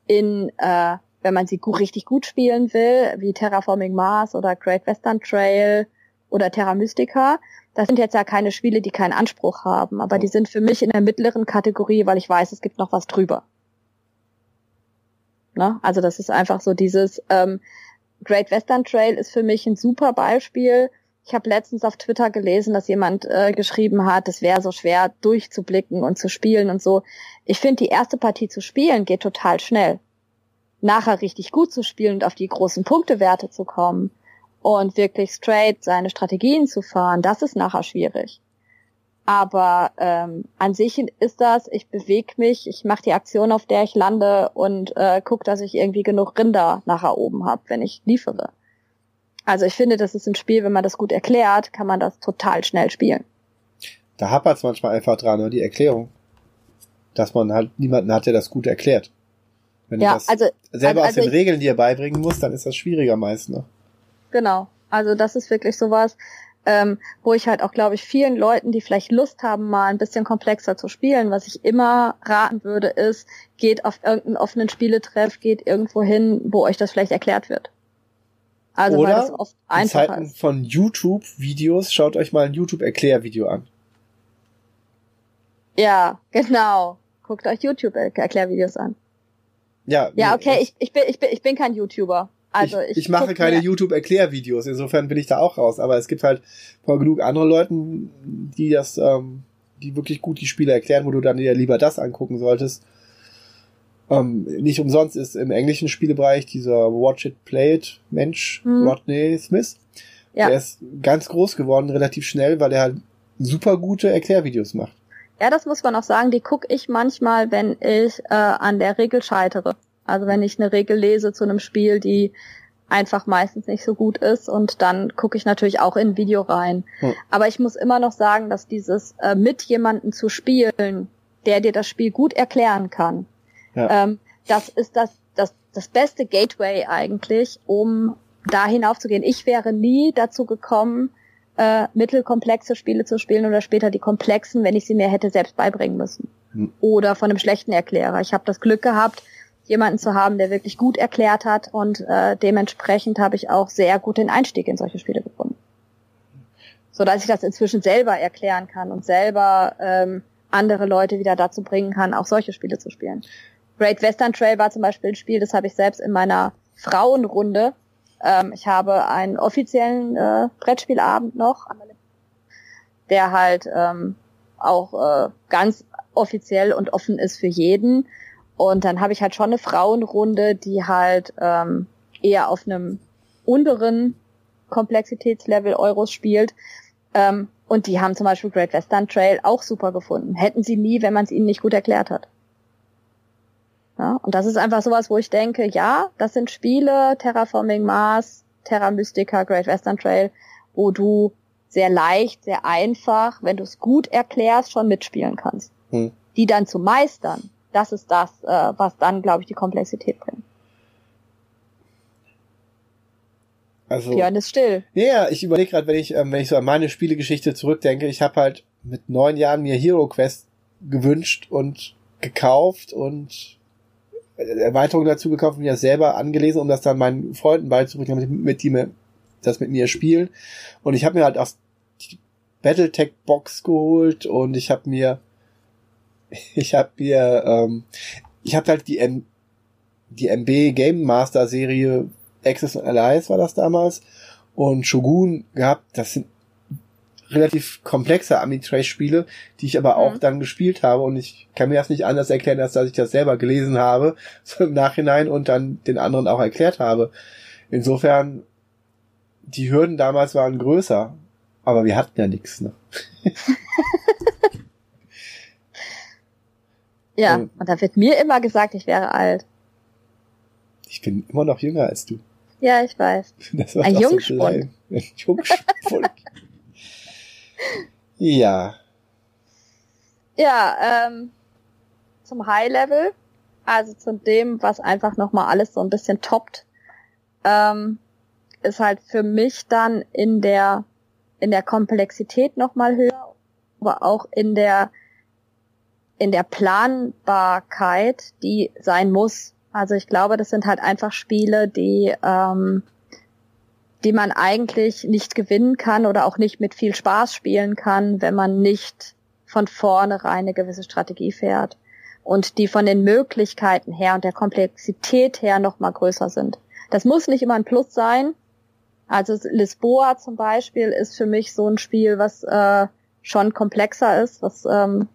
in äh, wenn man sie richtig gut spielen will, wie Terraforming Mars oder Great Western Trail oder Terra Mystica. Das sind jetzt ja keine Spiele, die keinen Anspruch haben, aber die sind für mich in der mittleren Kategorie, weil ich weiß, es gibt noch was drüber. Ne? Also das ist einfach so dieses ähm, Great Western Trail ist für mich ein super Beispiel. Ich habe letztens auf Twitter gelesen, dass jemand äh, geschrieben hat, es wäre so schwer durchzublicken und zu spielen und so. Ich finde, die erste Partie zu spielen geht total schnell. Nachher richtig gut zu spielen und auf die großen Punktewerte zu kommen und wirklich straight seine Strategien zu fahren, das ist nachher schwierig. Aber ähm, an sich ist das, ich bewege mich, ich mache die Aktion, auf der ich lande und äh, gucke, dass ich irgendwie genug Rinder nachher oben habe, wenn ich liefere. Also ich finde, das ist ein Spiel, wenn man das gut erklärt, kann man das total schnell spielen. Da hapert es manchmal einfach dran, ne, die Erklärung. Dass man halt niemanden hat, der das gut erklärt. Wenn ja, du das also, selber also, aus den ich, Regeln dir beibringen musst, dann ist das schwieriger meist, ne? Genau. Also das ist wirklich sowas, ähm, wo ich halt auch, glaube ich, vielen Leuten, die vielleicht Lust haben, mal ein bisschen komplexer zu spielen, was ich immer raten würde, ist, geht auf irgendeinen offenen Spieletreff, geht irgendwo hin, wo euch das vielleicht erklärt wird. Also Oder weil das oft einfacher in Zeiten ist. von YouTube-Videos, schaut euch mal ein YouTube-Erklärvideo an. Ja, genau. Guckt euch YouTube-Erklärvideos an. Ja, ja, okay, ich, ich, bin, ich, bin, ich bin kein YouTuber. Also ich, ich, ich mache keine YouTube-Erklärvideos, insofern bin ich da auch raus. Aber es gibt halt genug andere Leuten, die das, ähm, die wirklich gut die Spiele erklären, wo du dann dir lieber das angucken solltest. Ähm, nicht umsonst ist im englischen Spielebereich dieser Watch It Play It Mensch, hm. Rodney Smith. Ja. Der ist ganz groß geworden, relativ schnell, weil er halt super gute Erklärvideos macht. Ja, das muss man auch sagen, die gucke ich manchmal, wenn ich äh, an der Regel scheitere. Also wenn ich eine Regel lese zu einem Spiel, die einfach meistens nicht so gut ist und dann gucke ich natürlich auch in ein Video rein. Hm. Aber ich muss immer noch sagen, dass dieses äh, mit jemanden zu spielen, der dir das Spiel gut erklären kann, ja. ähm, das ist das, das, das beste Gateway eigentlich, um da hinaufzugehen. Ich wäre nie dazu gekommen, äh, mittelkomplexe Spiele zu spielen oder später die komplexen, wenn ich sie mir hätte selbst beibringen müssen. Hm. Oder von einem schlechten Erklärer. Ich habe das Glück gehabt, jemanden zu haben, der wirklich gut erklärt hat und äh, dementsprechend habe ich auch sehr gut den Einstieg in solche Spiele gefunden. So dass ich das inzwischen selber erklären kann und selber ähm, andere Leute wieder dazu bringen kann, auch solche Spiele zu spielen. Great Western Trail war zum Beispiel ein Spiel, das habe ich selbst in meiner Frauenrunde. Ähm, ich habe einen offiziellen äh, Brettspielabend noch, der halt ähm, auch äh, ganz offiziell und offen ist für jeden. Und dann habe ich halt schon eine Frauenrunde, die halt ähm, eher auf einem unteren Komplexitätslevel Euros spielt. Ähm, und die haben zum Beispiel Great Western Trail auch super gefunden. Hätten sie nie, wenn man es ihnen nicht gut erklärt hat. Ja, und das ist einfach sowas, wo ich denke, ja, das sind Spiele, Terraforming Mars, Terra Mystica, Great Western Trail, wo du sehr leicht, sehr einfach, wenn du es gut erklärst, schon mitspielen kannst. Hm. Die dann zu meistern, das ist das, äh, was dann, glaube ich, die Komplexität bringt. Also, Björn ist still. Ja, ich überlege gerade, wenn ich, ähm, wenn ich so an meine Spielegeschichte zurückdenke, ich habe halt mit neun Jahren mir Hero Quest gewünscht und gekauft und Erweiterungen dazu gekauft und mir das selber angelesen, um das dann meinen Freunden beizubringen, mit, mit die mir das mit mir spielen. Und ich habe mir halt auch die Battletech Box geholt und ich habe mir ich habe mir, ähm, ich habe halt die M die MB Game Master Serie Access and Allies war das damals und Shogun gehabt. Das sind relativ komplexe Amitrace-Spiele, die ich aber auch mhm. dann gespielt habe und ich kann mir das nicht anders erklären, als dass ich das selber gelesen habe, so im Nachhinein und dann den anderen auch erklärt habe. Insofern, die Hürden damals waren größer, aber wir hatten ja nichts. Ne? Ja, und, und da wird mir immer gesagt, ich wäre alt. Ich bin immer noch jünger als du. Ja, ich weiß. Das Ein Jungspund. So Ein Jungspund. Ja. Ja, ähm, zum High Level, also zu dem, was einfach nochmal alles so ein bisschen toppt, ähm, ist halt für mich dann in der in der Komplexität nochmal höher, aber auch in der in der Planbarkeit, die sein muss. Also ich glaube, das sind halt einfach Spiele, die ähm, die man eigentlich nicht gewinnen kann oder auch nicht mit viel Spaß spielen kann, wenn man nicht von vornherein eine gewisse Strategie fährt und die von den Möglichkeiten her und der Komplexität her noch mal größer sind. Das muss nicht immer ein Plus sein. Also Lisboa zum Beispiel ist für mich so ein Spiel, was äh, schon komplexer ist, was ähm,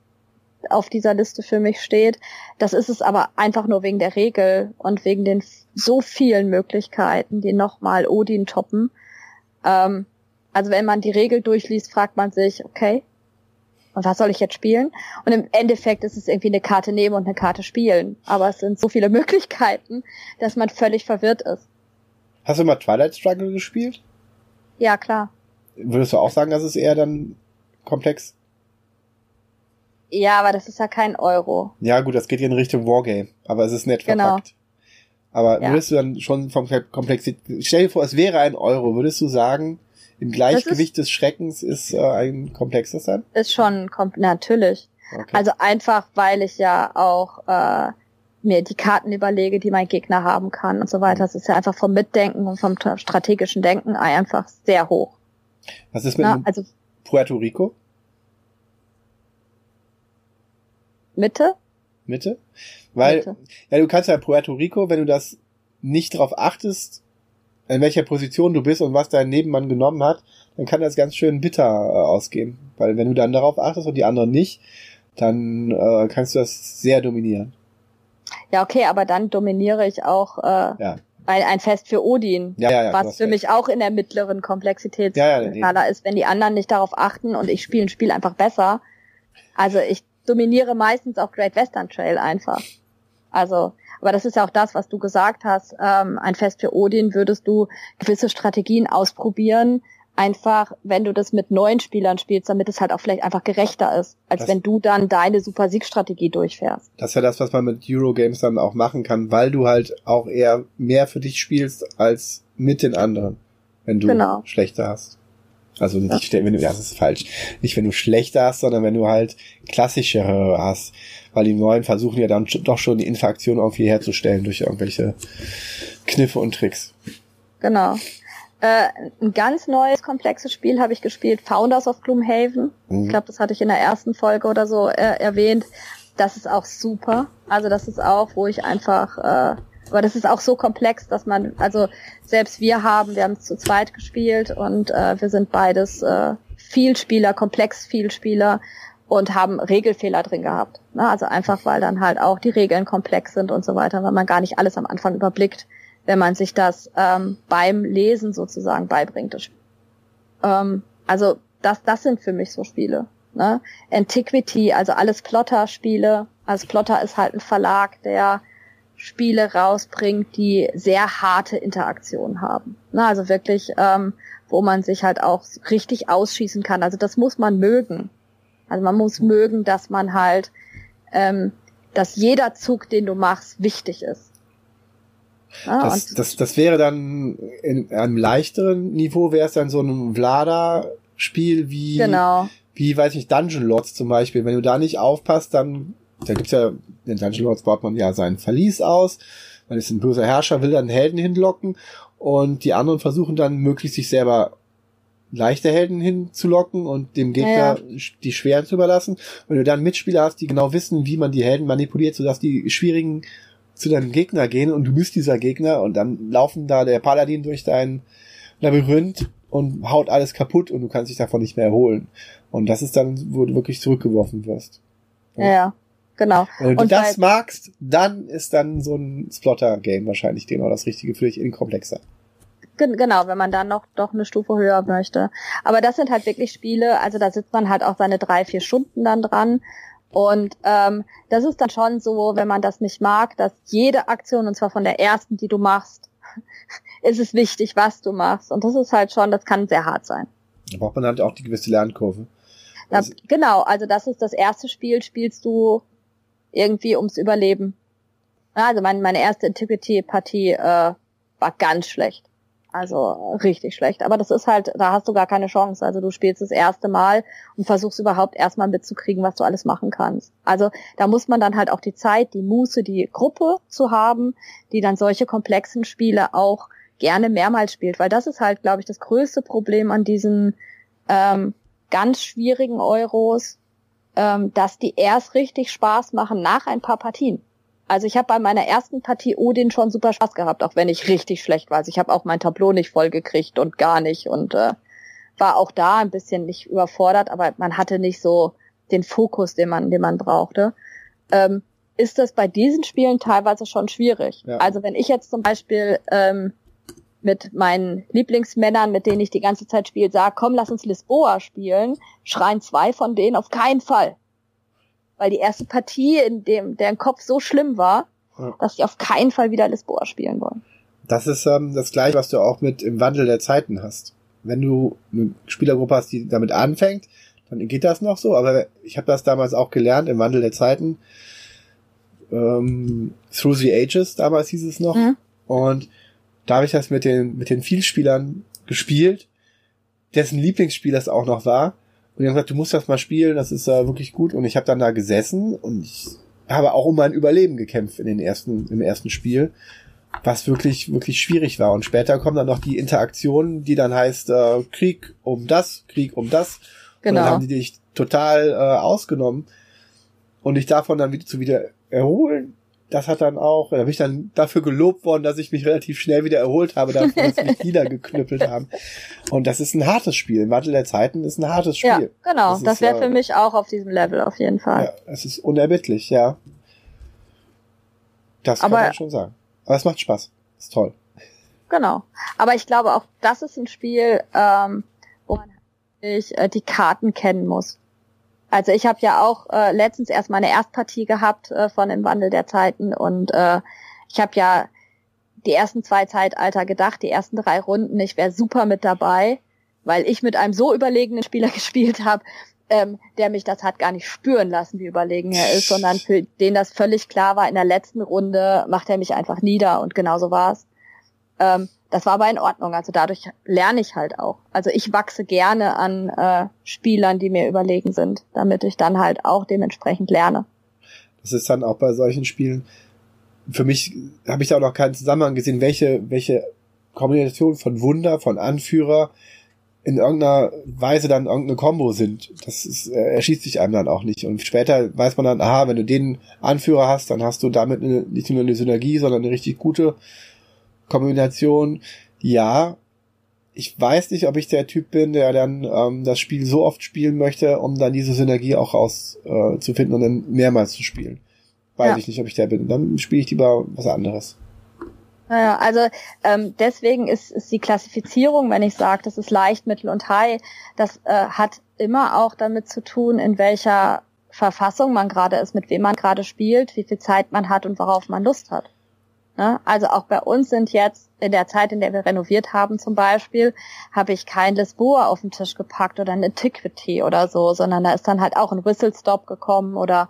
auf dieser Liste für mich steht. Das ist es aber einfach nur wegen der Regel und wegen den so vielen Möglichkeiten, die nochmal Odin toppen. Ähm, also wenn man die Regel durchliest, fragt man sich, okay, und was soll ich jetzt spielen? Und im Endeffekt ist es irgendwie eine Karte nehmen und eine Karte spielen. Aber es sind so viele Möglichkeiten, dass man völlig verwirrt ist. Hast du mal Twilight Struggle gespielt? Ja, klar. Würdest du auch sagen, dass es eher dann komplex ja, aber das ist ja kein Euro. Ja, gut, das geht in Richtung Wargame, aber es ist nett genau. verpackt. Genau. Aber ja. würdest du dann schon vom Komplexität, stell dir vor, es wäre ein Euro, würdest du sagen, im Gleichgewicht ist, des Schreckens ist äh, ein komplexes dann? Ist schon, natürlich. Okay. Also einfach, weil ich ja auch äh, mir die Karten überlege, die mein Gegner haben kann und so weiter. Das ist ja einfach vom Mitdenken und vom strategischen Denken einfach sehr hoch. Was ist mit Na, also, Puerto Rico? Mitte? Mitte? Weil, Mitte. ja, du kannst ja Puerto Rico, wenn du das nicht darauf achtest, in welcher Position du bist und was dein Nebenmann genommen hat, dann kann das ganz schön bitter äh, ausgehen. Weil wenn du dann darauf achtest und die anderen nicht, dann äh, kannst du das sehr dominieren. Ja, okay, aber dann dominiere ich auch äh, ja. ein, ein Fest für Odin, ja, ja, ja, was für recht. mich auch in der mittleren Komplexitätsskala ja, ja, ist, wenn die anderen nicht darauf achten und ich spiele ein Spiel einfach besser. Also ich dominiere meistens auch Great Western Trail einfach. Also, aber das ist ja auch das, was du gesagt hast. Ähm, ein Fest für Odin würdest du gewisse Strategien ausprobieren, einfach, wenn du das mit neuen Spielern spielst, damit es halt auch vielleicht einfach gerechter ist, als das, wenn du dann deine super Siegstrategie durchfährst. Das ist ja das, was man mit Eurogames dann auch machen kann, weil du halt auch eher mehr für dich spielst als mit den anderen, wenn du genau. schlechter hast. Also nicht, ja. wenn du, das ist falsch. Nicht wenn du schlechter hast, sondern wenn du halt klassischere hast. Weil die neuen versuchen ja dann doch schon die Interaktion irgendwie herzustellen durch irgendwelche Kniffe und Tricks. Genau. Äh, ein ganz neues, komplexes Spiel habe ich gespielt, Founders of Gloomhaven. Mhm. Ich glaube, das hatte ich in der ersten Folge oder so äh, erwähnt. Das ist auch super. Also das ist auch, wo ich einfach äh, aber das ist auch so komplex, dass man, also selbst wir haben, wir haben es zu zweit gespielt und äh, wir sind beides äh, Vielspieler, komplex Vielspieler und haben Regelfehler drin gehabt. Ne? Also einfach, weil dann halt auch die Regeln komplex sind und so weiter, weil man gar nicht alles am Anfang überblickt, wenn man sich das ähm, beim Lesen sozusagen beibringt. Ähm, also das, das sind für mich so Spiele. Ne? Antiquity, also alles Plotter-Spiele. Also Plotter ist halt ein Verlag, der Spiele rausbringt, die sehr harte Interaktionen haben. Na, also wirklich, ähm, wo man sich halt auch richtig ausschießen kann. Also das muss man mögen. Also man muss mögen, dass man halt, ähm, dass jeder Zug, den du machst, wichtig ist. Ja, das, das, das wäre dann in einem leichteren Niveau wäre es dann so ein Vlada-Spiel wie, genau. wie, weiß ich, Dungeon Lords zum Beispiel. Wenn du da nicht aufpasst, dann da gibt's ja, in Dungeon Lords baut man ja sein Verlies aus, man ist ein böser Herrscher, will dann Helden hinlocken und die anderen versuchen dann möglichst sich selber leichte Helden hinzulocken und dem Gegner ja, ja. die schweren zu überlassen. Wenn du dann Mitspieler hast, die genau wissen, wie man die Helden manipuliert, sodass die schwierigen zu deinem Gegner gehen und du bist dieser Gegner und dann laufen da der Paladin durch dein Labyrinth und haut alles kaputt und du kannst dich davon nicht mehr erholen. Und das ist dann, wo du wirklich zurückgeworfen wirst. Ja, ja. Genau. Wenn du und das magst, dann ist dann so ein Splotter-Game wahrscheinlich genau das Richtige für dich in komplexer. Genau, wenn man dann noch doch eine Stufe höher möchte. Aber das sind halt wirklich Spiele, also da sitzt man halt auch seine drei, vier Stunden dann dran. Und ähm, das ist dann schon so, wenn man das nicht mag, dass jede Aktion, und zwar von der ersten, die du machst, ist es wichtig, was du machst. Und das ist halt schon, das kann sehr hart sein. Da braucht man halt auch die gewisse Lernkurve. Na, also, genau, also das ist das erste Spiel, spielst du irgendwie ums Überleben. Also mein, meine erste Integrity-Partie äh, war ganz schlecht. Also richtig schlecht. Aber das ist halt, da hast du gar keine Chance. Also du spielst das erste Mal und versuchst überhaupt erstmal mitzukriegen, was du alles machen kannst. Also da muss man dann halt auch die Zeit, die Muße, die Gruppe zu haben, die dann solche komplexen Spiele auch gerne mehrmals spielt. Weil das ist halt, glaube ich, das größte Problem an diesen ähm, ganz schwierigen Euros, ähm, dass die erst richtig Spaß machen nach ein paar Partien. Also ich habe bei meiner ersten Partie Odin schon super Spaß gehabt, auch wenn ich richtig schlecht war. Also ich habe auch mein Tableau nicht voll gekriegt und gar nicht und äh, war auch da ein bisschen nicht überfordert, aber man hatte nicht so den Fokus, den man, den man brauchte. Ähm, ist das bei diesen Spielen teilweise schon schwierig. Ja. Also wenn ich jetzt zum Beispiel ähm, mit meinen Lieblingsmännern, mit denen ich die ganze Zeit spiele, sage, komm, lass uns Lisboa spielen, schreien zwei von denen auf keinen Fall weil die erste Partie, in dem deren Kopf so schlimm war, ja. dass sie auf keinen Fall wieder Lisboa spielen wollen. Das ist ähm, das gleiche, was du auch mit im Wandel der Zeiten hast. Wenn du eine Spielergruppe hast, die damit anfängt, dann geht das noch so. Aber ich habe das damals auch gelernt im Wandel der Zeiten. Ähm, Through the Ages, damals hieß es noch. Mhm. Und da habe ich das mit den, mit den Vielspielern gespielt, dessen Lieblingsspieler es auch noch war. Und die haben gesagt, du musst das mal spielen, das ist äh, wirklich gut. Und ich habe dann da gesessen und ich habe auch um mein Überleben gekämpft in den ersten, im ersten Spiel, was wirklich, wirklich schwierig war. Und später kommen dann noch die Interaktionen, die dann heißt äh, Krieg um das, Krieg um das. Genau. Und dann genau. haben die dich total äh, ausgenommen. Und dich davon dann wieder zu wieder erholen, das hat dann auch, da bin ich dann dafür gelobt worden, dass ich mich relativ schnell wieder erholt habe, dafür, dass sie mich niedergeknüppelt haben. Und das ist ein hartes Spiel. Im Wandel der Zeiten ist ein hartes Spiel. Ja, genau. Das, das wäre für mich auch auf diesem Level auf jeden Fall. Ja, es ist unerbittlich, ja. Das kann Aber, man schon sagen. Aber es macht Spaß. Ist toll. Genau. Aber ich glaube auch, das ist ein Spiel, ähm, wo man sich äh, die Karten kennen muss. Also ich habe ja auch äh, letztens erst meine Erstpartie gehabt äh, von dem Wandel der Zeiten und äh, ich habe ja die ersten zwei Zeitalter gedacht, die ersten drei Runden, ich wäre super mit dabei, weil ich mit einem so überlegenen Spieler gespielt habe, ähm, der mich das hat gar nicht spüren lassen, wie überlegen er ist, sondern für den das völlig klar war, in der letzten Runde macht er mich einfach nieder und genauso war's. Ähm, das war aber in Ordnung. Also dadurch lerne ich halt auch. Also ich wachse gerne an äh, Spielern, die mir überlegen sind, damit ich dann halt auch dementsprechend lerne. Das ist dann auch bei solchen Spielen. Für mich habe ich da auch noch keinen Zusammenhang gesehen, welche, welche Kombination von Wunder, von Anführer in irgendeiner Weise dann irgendeine Combo sind. Das ist, äh, erschießt sich einem dann auch nicht. Und später weiß man dann, aha, wenn du den Anführer hast, dann hast du damit eine, nicht nur eine Synergie, sondern eine richtig gute Kombination, ja. Ich weiß nicht, ob ich der Typ bin, der dann ähm, das Spiel so oft spielen möchte, um dann diese Synergie auch rauszufinden äh, und dann mehrmals zu spielen. Weiß ja. ich nicht, ob ich der bin. Dann spiele ich lieber was anderes. Naja, also ähm, deswegen ist, ist die Klassifizierung, wenn ich sage, das ist leicht, mittel und high, das äh, hat immer auch damit zu tun, in welcher Verfassung man gerade ist, mit wem man gerade spielt, wie viel Zeit man hat und worauf man Lust hat. Ne? Also auch bei uns sind jetzt in der Zeit, in der wir renoviert haben zum Beispiel, habe ich kein Lisboa auf den Tisch gepackt oder ein Antiquity oder so, sondern da ist dann halt auch ein Whistle Stop gekommen oder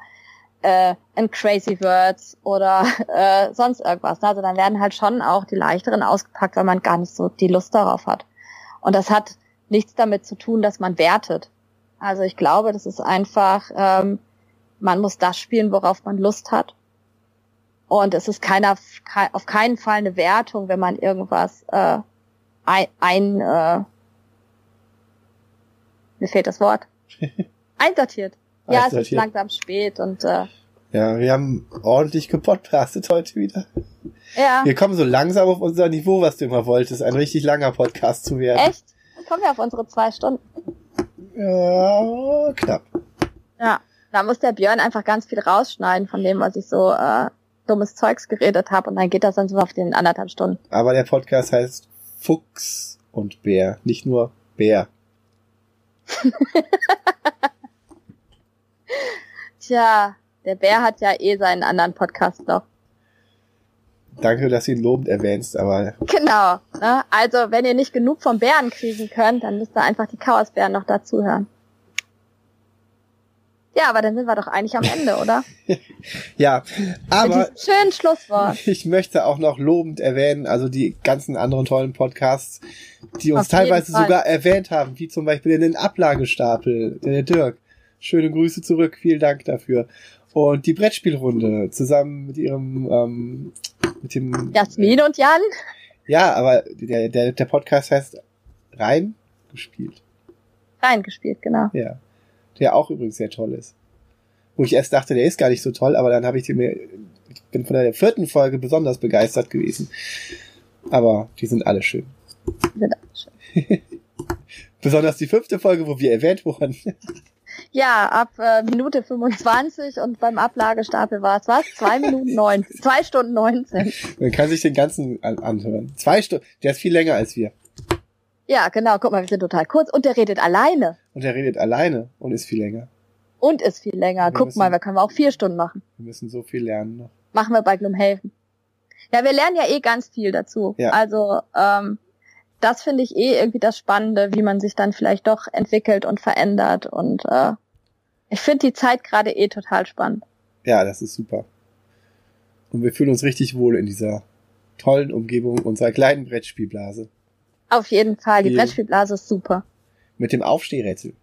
äh, ein Crazy Words oder äh, sonst irgendwas. Also dann werden halt schon auch die leichteren ausgepackt, weil man gar nicht so die Lust darauf hat. Und das hat nichts damit zu tun, dass man wertet. Also ich glaube, das ist einfach, ähm, man muss das spielen, worauf man Lust hat. Und es ist keiner, auf keinen Fall eine Wertung, wenn man irgendwas äh, ein, ein äh, mir fehlt das Wort. Einsortiert. ja, es ist langsam spät und äh, ja, wir haben ordentlich gepodcastet heute wieder. Ja. Wir kommen so langsam auf unser Niveau, was du immer wolltest, ein richtig langer Podcast zu werden. Echt? Dann kommen wir auf unsere zwei Stunden. Ja, knapp. Ja, da muss der Björn einfach ganz viel rausschneiden von dem, was ich so äh, dummes Zeugs geredet habe und dann geht das dann so auf den anderthalb Stunden. Aber der Podcast heißt Fuchs und Bär, nicht nur Bär. Tja, der Bär hat ja eh seinen anderen Podcast noch. Danke, dass du ihn lobend erwähnst, aber. Genau. Ne? Also, wenn ihr nicht genug vom Bären kriegen könnt, dann müsst ihr einfach die Chaosbären noch dazuhören. Ja, aber dann sind wir doch eigentlich am Ende, oder? ja, aber schönen Schlusswort. Ich möchte auch noch lobend erwähnen, also die ganzen anderen tollen Podcasts, die uns Auf teilweise sogar erwähnt haben, wie zum Beispiel den Ablagestapel, der Dirk. Schöne Grüße zurück, vielen Dank dafür. Und die Brettspielrunde zusammen mit ihrem ähm, mit dem Jasmin und Jan. Ja, aber der, der, der Podcast heißt Rein gespielt. Rein gespielt, genau. Ja der auch übrigens sehr toll ist. Wo ich erst dachte, der ist gar nicht so toll, aber dann habe ich den mir, ich bin von der vierten Folge besonders begeistert gewesen. Aber die sind alle schön. Die sind alle schön. besonders die fünfte Folge, wo wir erwähnt wurden. Ja, ab äh, Minute 25 und beim Ablagestapel war es was? Zwei Minuten neun, zwei Stunden neunzehn. Man kann sich den ganzen an anhören. Zwei Stunden, der ist viel länger als wir. Ja, genau. Guck mal, wir sind total kurz. Und der redet alleine. Und der redet alleine und ist viel länger. Und ist viel länger. Guck müssen, mal, wir können auch vier Stunden machen. Wir müssen so viel lernen noch. Machen wir bei Gloomhaven. Ja, wir lernen ja eh ganz viel dazu. Ja. Also, ähm, das finde ich eh irgendwie das Spannende, wie man sich dann vielleicht doch entwickelt und verändert. Und äh, ich finde die Zeit gerade eh total spannend. Ja, das ist super. Und wir fühlen uns richtig wohl in dieser tollen Umgebung unserer kleinen Brettspielblase. Auf jeden Fall, die, Brettspielblase ist super. Mit dem Aufstehrätsel.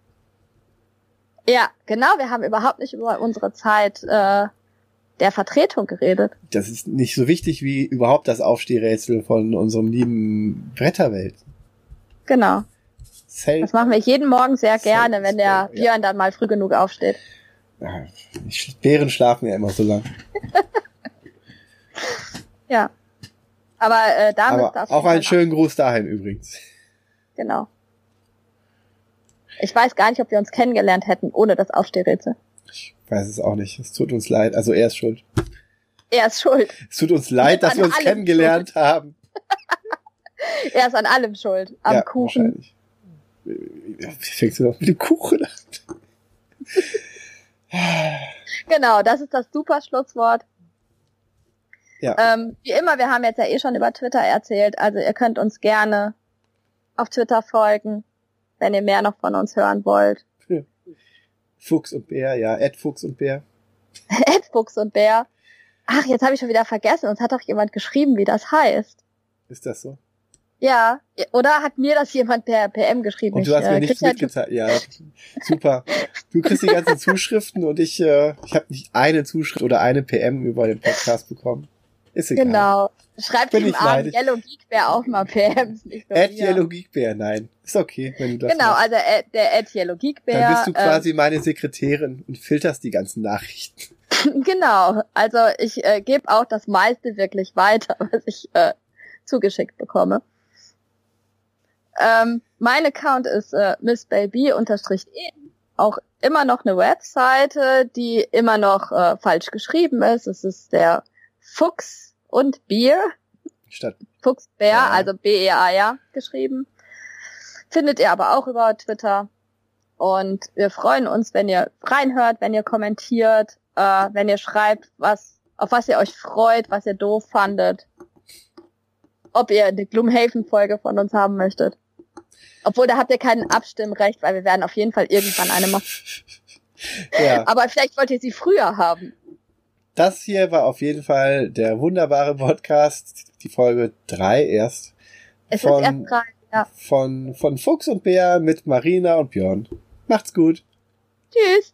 Ja, genau, wir haben überhaupt nicht über unsere Zeit äh, der Vertretung geredet. Das ist nicht so wichtig wie überhaupt das Aufstehrätsel von unserem lieben Bretterwelt. Genau. Self das machen wir jeden Morgen sehr gerne, wenn der Björn ja. dann mal früh genug aufsteht. Ja, Bären schlafen ja immer so lang. ja. Aber äh, damit Aber auch einen schönen Gruß dahin übrigens. Genau. Ich weiß gar nicht, ob wir uns kennengelernt hätten ohne das Aufstehrätsel. Ich weiß es auch nicht. Es tut uns leid. Also er ist schuld. Er ist schuld. Es tut uns leid, dass wir uns kennengelernt schuld. haben. er ist an allem schuld. Am ja, Kuchen. Wie fängst du noch mit dem Kuchen an? genau, das ist das super Schlusswort. Ja. Ähm, wie immer, wir haben jetzt ja eh schon über Twitter erzählt, also ihr könnt uns gerne auf Twitter folgen, wenn ihr mehr noch von uns hören wollt. Fuchs und Bär, ja, Ed Fuchs und Bär. Ed Fuchs und Bär. Ach, jetzt habe ich schon wieder vergessen, uns hat doch jemand geschrieben, wie das heißt. Ist das so? Ja, oder hat mir das jemand per PM geschrieben? Und du hast mir äh, nichts mitgeteilt. Ja, super. Du kriegst die ganzen Zuschriften und ich, äh, ich habe nicht eine Zuschrift oder eine PM über den Podcast bekommen. Ist egal. Genau. Schreibt Bin ihm an, Yellow Geek Bear auch mal PMs. Ad Yellow Geek Bear, nein. Ist okay, wenn du das Genau, machst. also ad, der Ad Yellow Geek Bear. Dann bist du quasi ähm, meine Sekretärin und filterst die ganzen Nachrichten. genau, also ich äh, gebe auch das meiste wirklich weiter, was ich äh, zugeschickt bekomme. Ähm, mein Account ist äh, missbaby-e. Auch immer noch eine Webseite, die immer noch äh, falsch geschrieben ist. Es ist der Fuchs und Bier. Statt Fuchsbär, ja. also B-E-A, ja, geschrieben. Findet ihr aber auch über Twitter. Und wir freuen uns, wenn ihr reinhört, wenn ihr kommentiert, äh, wenn ihr schreibt, was, auf was ihr euch freut, was ihr doof fandet. Ob ihr eine Gloomhaven-Folge von uns haben möchtet. Obwohl, da habt ihr kein Abstimmrecht, weil wir werden auf jeden Fall irgendwann eine machen. ja. Aber vielleicht wollt ihr sie früher haben. Das hier war auf jeden Fall der wunderbare Podcast, die Folge drei erst. Es von, ist erst drei, ja. Von, von Fuchs und Bär mit Marina und Björn. Macht's gut. Tschüss.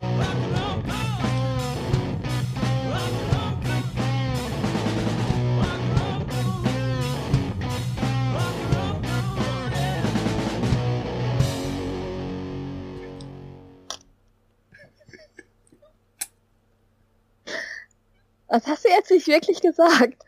Was hast du jetzt nicht wirklich gesagt?